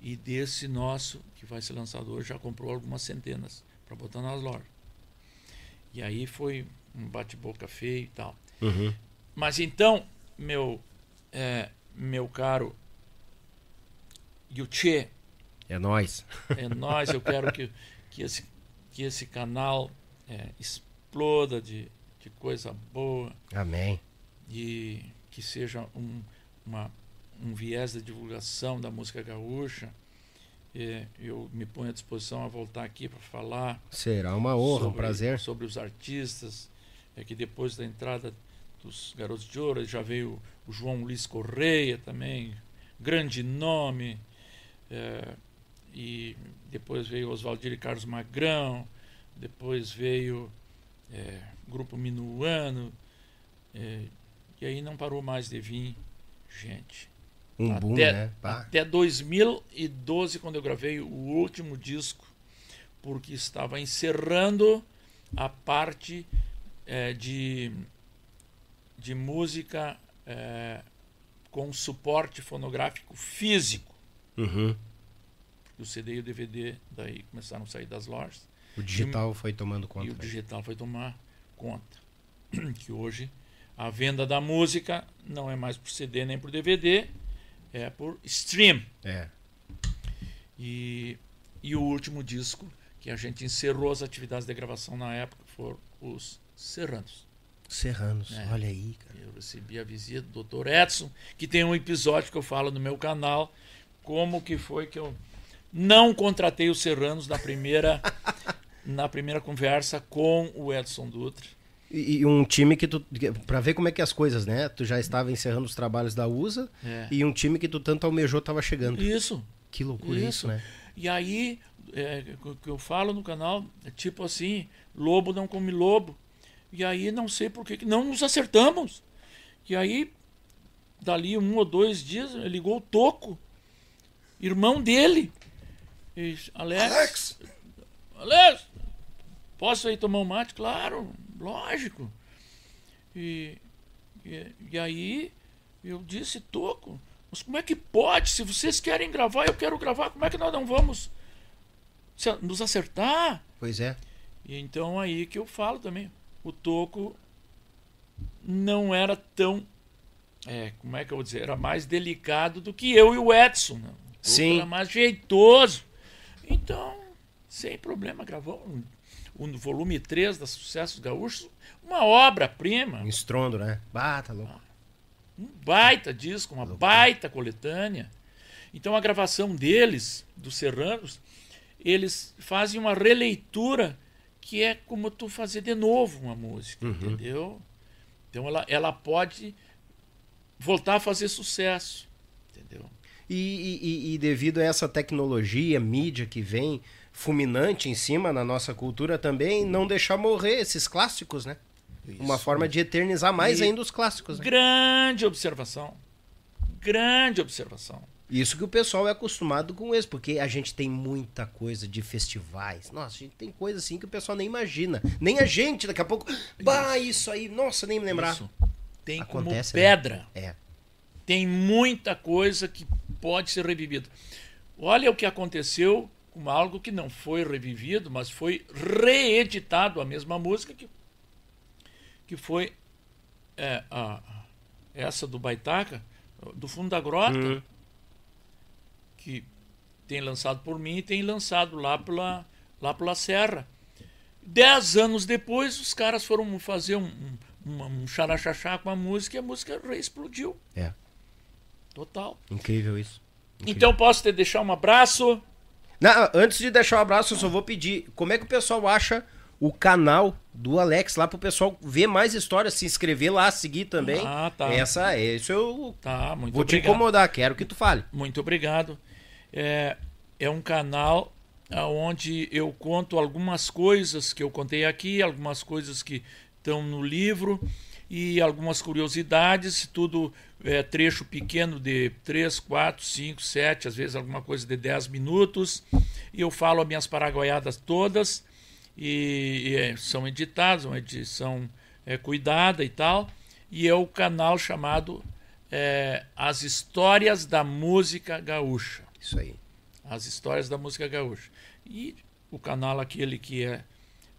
E desse nosso, que vai ser lançado hoje, já comprou algumas centenas para botar nas lojas. E aí foi um bate-boca feio e tal. Uhum. Mas então, meu, é, meu caro Yuchê, É nós. é nós, eu quero que, que, esse, que esse canal é, exploda de, de coisa boa Amém. e que seja um, uma, um viés da divulgação da música gaúcha. É, eu me ponho à disposição a voltar aqui para falar Será uma honra, um sobre, prazer. sobre os artistas. É que depois da entrada dos Garotos de Ouro já veio o João Luiz Correia também, grande nome. É, e depois veio Oswaldir e Carlos Magrão, depois veio é, Grupo Minuano, é, e aí não parou mais de vir gente. Um boom, até, né? Pá. até 2012, quando eu gravei o último disco, porque estava encerrando a parte eh, de, de música eh, com suporte fonográfico físico. Uhum. O CD e o DVD daí começaram a sair das lojas. O digital foi tomando conta. e o né? digital foi tomar conta. Que hoje a venda da música não é mais por CD nem por DVD, é por stream. É. E, e o último disco que a gente encerrou as atividades de gravação na época foram os Serranos. Serranos, É. olha aí, cara. Eu recebi a visita do Dr. Edson, que tem um episódio que eu falo no meu canal, como que foi que eu não contratei os Serranos na primeira, na primeira conversa com o Edson Dutra. E, e um time que tu. Pra ver como é que é as coisas, né? Tu já estava encerrando os trabalhos da USA É. e um time que tu tanto almejou tava chegando. Isso. Que loucura isso, Isso. né? E aí, é, o que eu falo no canal, é tipo assim, lobo não come lobo. E aí não sei por que que não nos acertamos. E aí, dali um ou dois dias, ligou o Toco, irmão dele. E disse, Alex, Alex, posso ir tomar um mate? Claro, lógico. E, e, e aí eu disse, Toco, mas como é que pode? Se vocês querem gravar, eu quero gravar, como é que nós não vamos nos acertar? Pois é. E então aí que eu falo também. O Toco não era tão. É, como é que eu vou dizer? Era mais delicado do que eu e o Edson. Né? O Sim. Era mais jeitoso. Então, sem problema, gravou um volume 3 da Sucessos Gaúchos, uma obra-prima, Um estrondo, né? Ah, tá louco. um baita disco, uma baita coletânea. Então a gravação deles, dos Serranos, eles fazem uma releitura que é como tu fazer de novo uma música, entendeu? Então ela, ela pode voltar a fazer sucesso, entendeu? E- e- e devido a essa tecnologia, mídia que vem fulminante em cima na nossa cultura também, não deixar morrer esses clássicos, né? Uma Isso. forma de eternizar mais E- ainda os clássicos. Né? Grande observação. Grande observação. Isso que o pessoal é acostumado com isso, porque a gente tem muita coisa de festivais. Nossa, a gente tem coisa assim que o pessoal nem imagina. Nem a gente, daqui a pouco. Bah, isso aí, nossa, nem me lembrar. Isso. tem Acontece, como né? pedra. É. Tem muita coisa que pode ser revivida. Olha o que aconteceu com algo que não foi revivido, mas foi reeditado a mesma música que, que foi é, a- essa do Baitaca, do Fundo da Grota, Uhum. que tem lançado por mim e tem lançado lá pela, lá pela Serra. Dez anos depois, os caras foram fazer um, um, um xaraxaxá com a música e a música reexplodiu. É. Total. Incrível isso. Então posso te deixar um abraço? Não, antes de deixar o abraço, eu só vou pedir como é que o pessoal acha o canal do Alex lá pro pessoal ver mais histórias, se inscrever lá, seguir também. Ah, tá. Essa, isso eu Tá, muito vou te obrigado. incomodar, quero que tu fale. Muito obrigado. É, é um canal onde eu conto algumas coisas que eu contei aqui, algumas coisas que estão no livro e algumas curiosidades, tudo é, trecho pequeno de 3, 4, 5, 7, às vezes alguma coisa de 10 minutos. E eu falo as minhas paraguaiadas todas e, e, é, são editadas, uma edição é, cuidada e tal. E é o canal chamado é, As Histórias da Música Gaúcha. Isso aí. As Histórias da Música Gaúcha. E o canal aquele que é,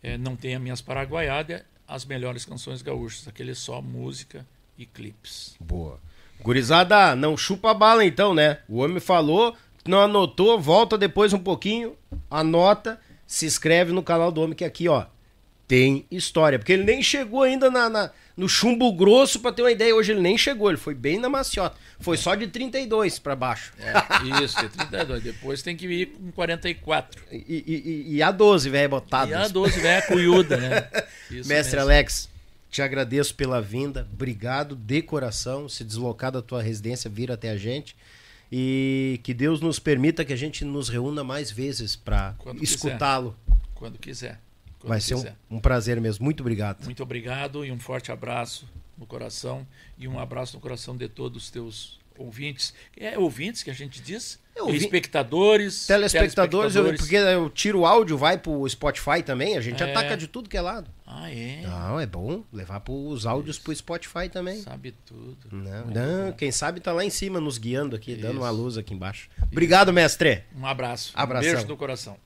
é, não tem as minhas paraguaiadas, é as melhores canções gaúchas, aquele só música e clipes. Boa. Gurizada, não chupa a bala então, né? O homem falou, não anotou, volta depois um pouquinho, anota, se inscreve no canal do homem que aqui, ó, tem história. Porque ele nem chegou ainda na, na- no chumbo grosso pra ter uma ideia. Hoje ele nem chegou, ele foi bem na maciota. Foi só de 32 pra baixo. É, isso, é 32. Depois tem que ir com 44. E, e, e- a 12, velho, botado. E a 12 velha cuiuda, né? Isso Mestre mesmo. Alex, te agradeço pela vinda. Obrigado de coração. Se deslocar da tua residência, vir até a gente. E que Deus nos permita que a gente nos reúna mais vezes para escutá-lo. Quando quiser. Quando Vai ser um, um prazer mesmo. Muito obrigado. Muito obrigado e um forte abraço no coração e um abraço no coração de todos os teus ouvintes. É ouvintes que a gente diz? É, ouvi- Espectadores. Telespectadores, eu- telespectadores. porque eu tiro o áudio, vai pro Spotify também. A gente É. ataca de tudo que é lado. Ah, é? Não, é bom levar os áudios pro Spotify também. Sabe tudo. Não, não, quem sabe tá lá em cima nos guiando aqui, dando Isso. uma luz aqui embaixo. Obrigado, mestre. Um abraço. Abração. Um beijo no coração.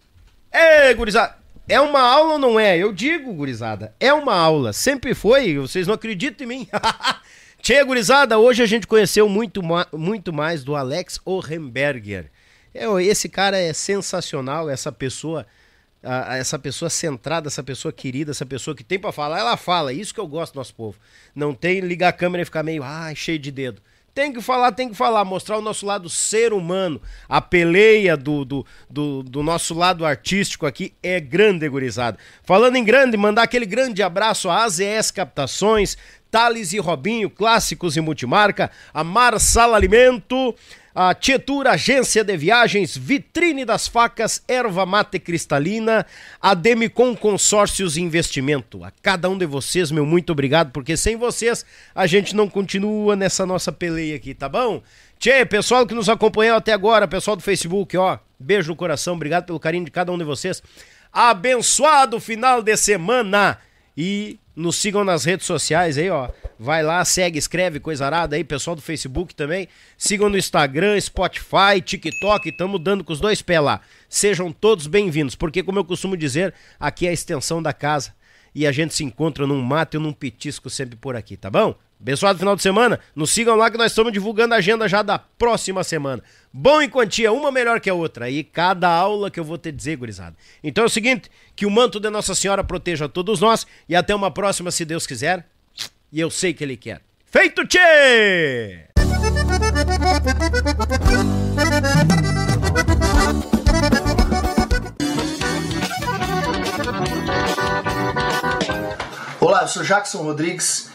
Ê, gurizada, é uma aula ou não é? Eu digo, gurizada, é uma aula. Sempre foi, vocês não acreditam em mim. Tchê, gurizada, hoje a gente conheceu muito, ma- muito mais do Alex Ohrenberger. É, esse cara é sensacional, essa pessoa, a- a- essa pessoa centrada, essa pessoa querida, essa pessoa que tem pra falar, ela fala. Isso que eu gosto do nosso povo. Não tem ligar a câmera e ficar meio, ai, cheio de dedo. Tem que falar, tem que falar, mostrar o nosso lado ser humano. A peleia do, do, do, do nosso lado artístico aqui é grande, gurizada. Falando em grande, mandar aquele grande abraço à AZS Captações, Thales e Robinho, clássicos e multimarca, a Marsala Alimento, a Tietur Agência de Viagens, Vitrine das Facas, Erva Mate Cristalina, a Demicon Consórcios Investimento. A cada um de vocês, meu muito obrigado, porque sem vocês a gente não continua nessa nossa peleia aqui, tá bom? Tchê, pessoal que nos acompanhou até agora, pessoal do Facebook, ó, beijo no coração, obrigado pelo carinho de cada um de vocês. Abençoado final de semana! E nos sigam nas redes sociais aí, ó. Vai lá, segue, escreve, coisa arada aí, pessoal do Facebook também. Sigam no Instagram, Spotify, TikTok, estamos dando com os dois pés lá. Sejam todos bem-vindos, porque como eu costumo dizer, aqui é a extensão da casa e a gente se encontra num mato e num petisco sempre por aqui, tá bom? Abençoado final de semana. Nos sigam lá que nós estamos divulgando a agenda já da próxima semana. Bom em quantia, uma melhor que a outra. E cada aula que eu vou te dizer, gurizada. Então é o seguinte, que o manto de Nossa Senhora proteja todos nós e até uma próxima, se Deus quiser. E eu sei que Ele quer. Feito, tchê! Olá, eu sou Jackson Rodrigues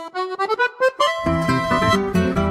Thank you.